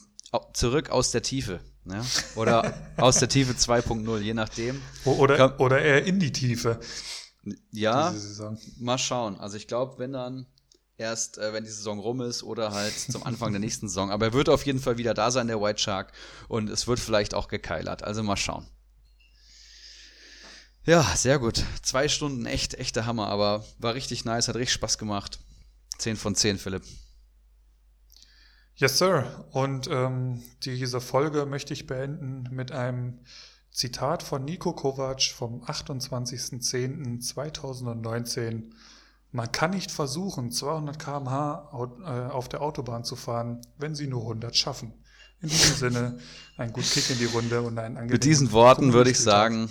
zurück aus der Tiefe. Ja? Oder aus der Tiefe 2.0, je nachdem. Oder, oder eher in die Tiefe. Ja, mal schauen. Also ich glaube, wenn dann erst, äh, wenn die Saison rum ist oder halt zum Anfang der nächsten Saison. Aber er wird auf jeden Fall wieder da sein, der White Shark. Und es wird vielleicht auch gekeilert. Also mal schauen. Ja, sehr gut. Zwei Stunden, echt, echter Hammer. Aber war richtig nice, hat richtig Spaß gemacht. 10 von 10, Philipp. Yes, Sir. Und ähm, diese Folge möchte ich beenden mit einem Zitat von Nico Kovac vom 28.10.2019. Man kann nicht versuchen, 200 km/h auf der Autobahn zu fahren, wenn sie nur 100 schaffen. In diesem Sinne, ein gut Kick in die Runde und ein Mit diesen Worten würde ich sagen,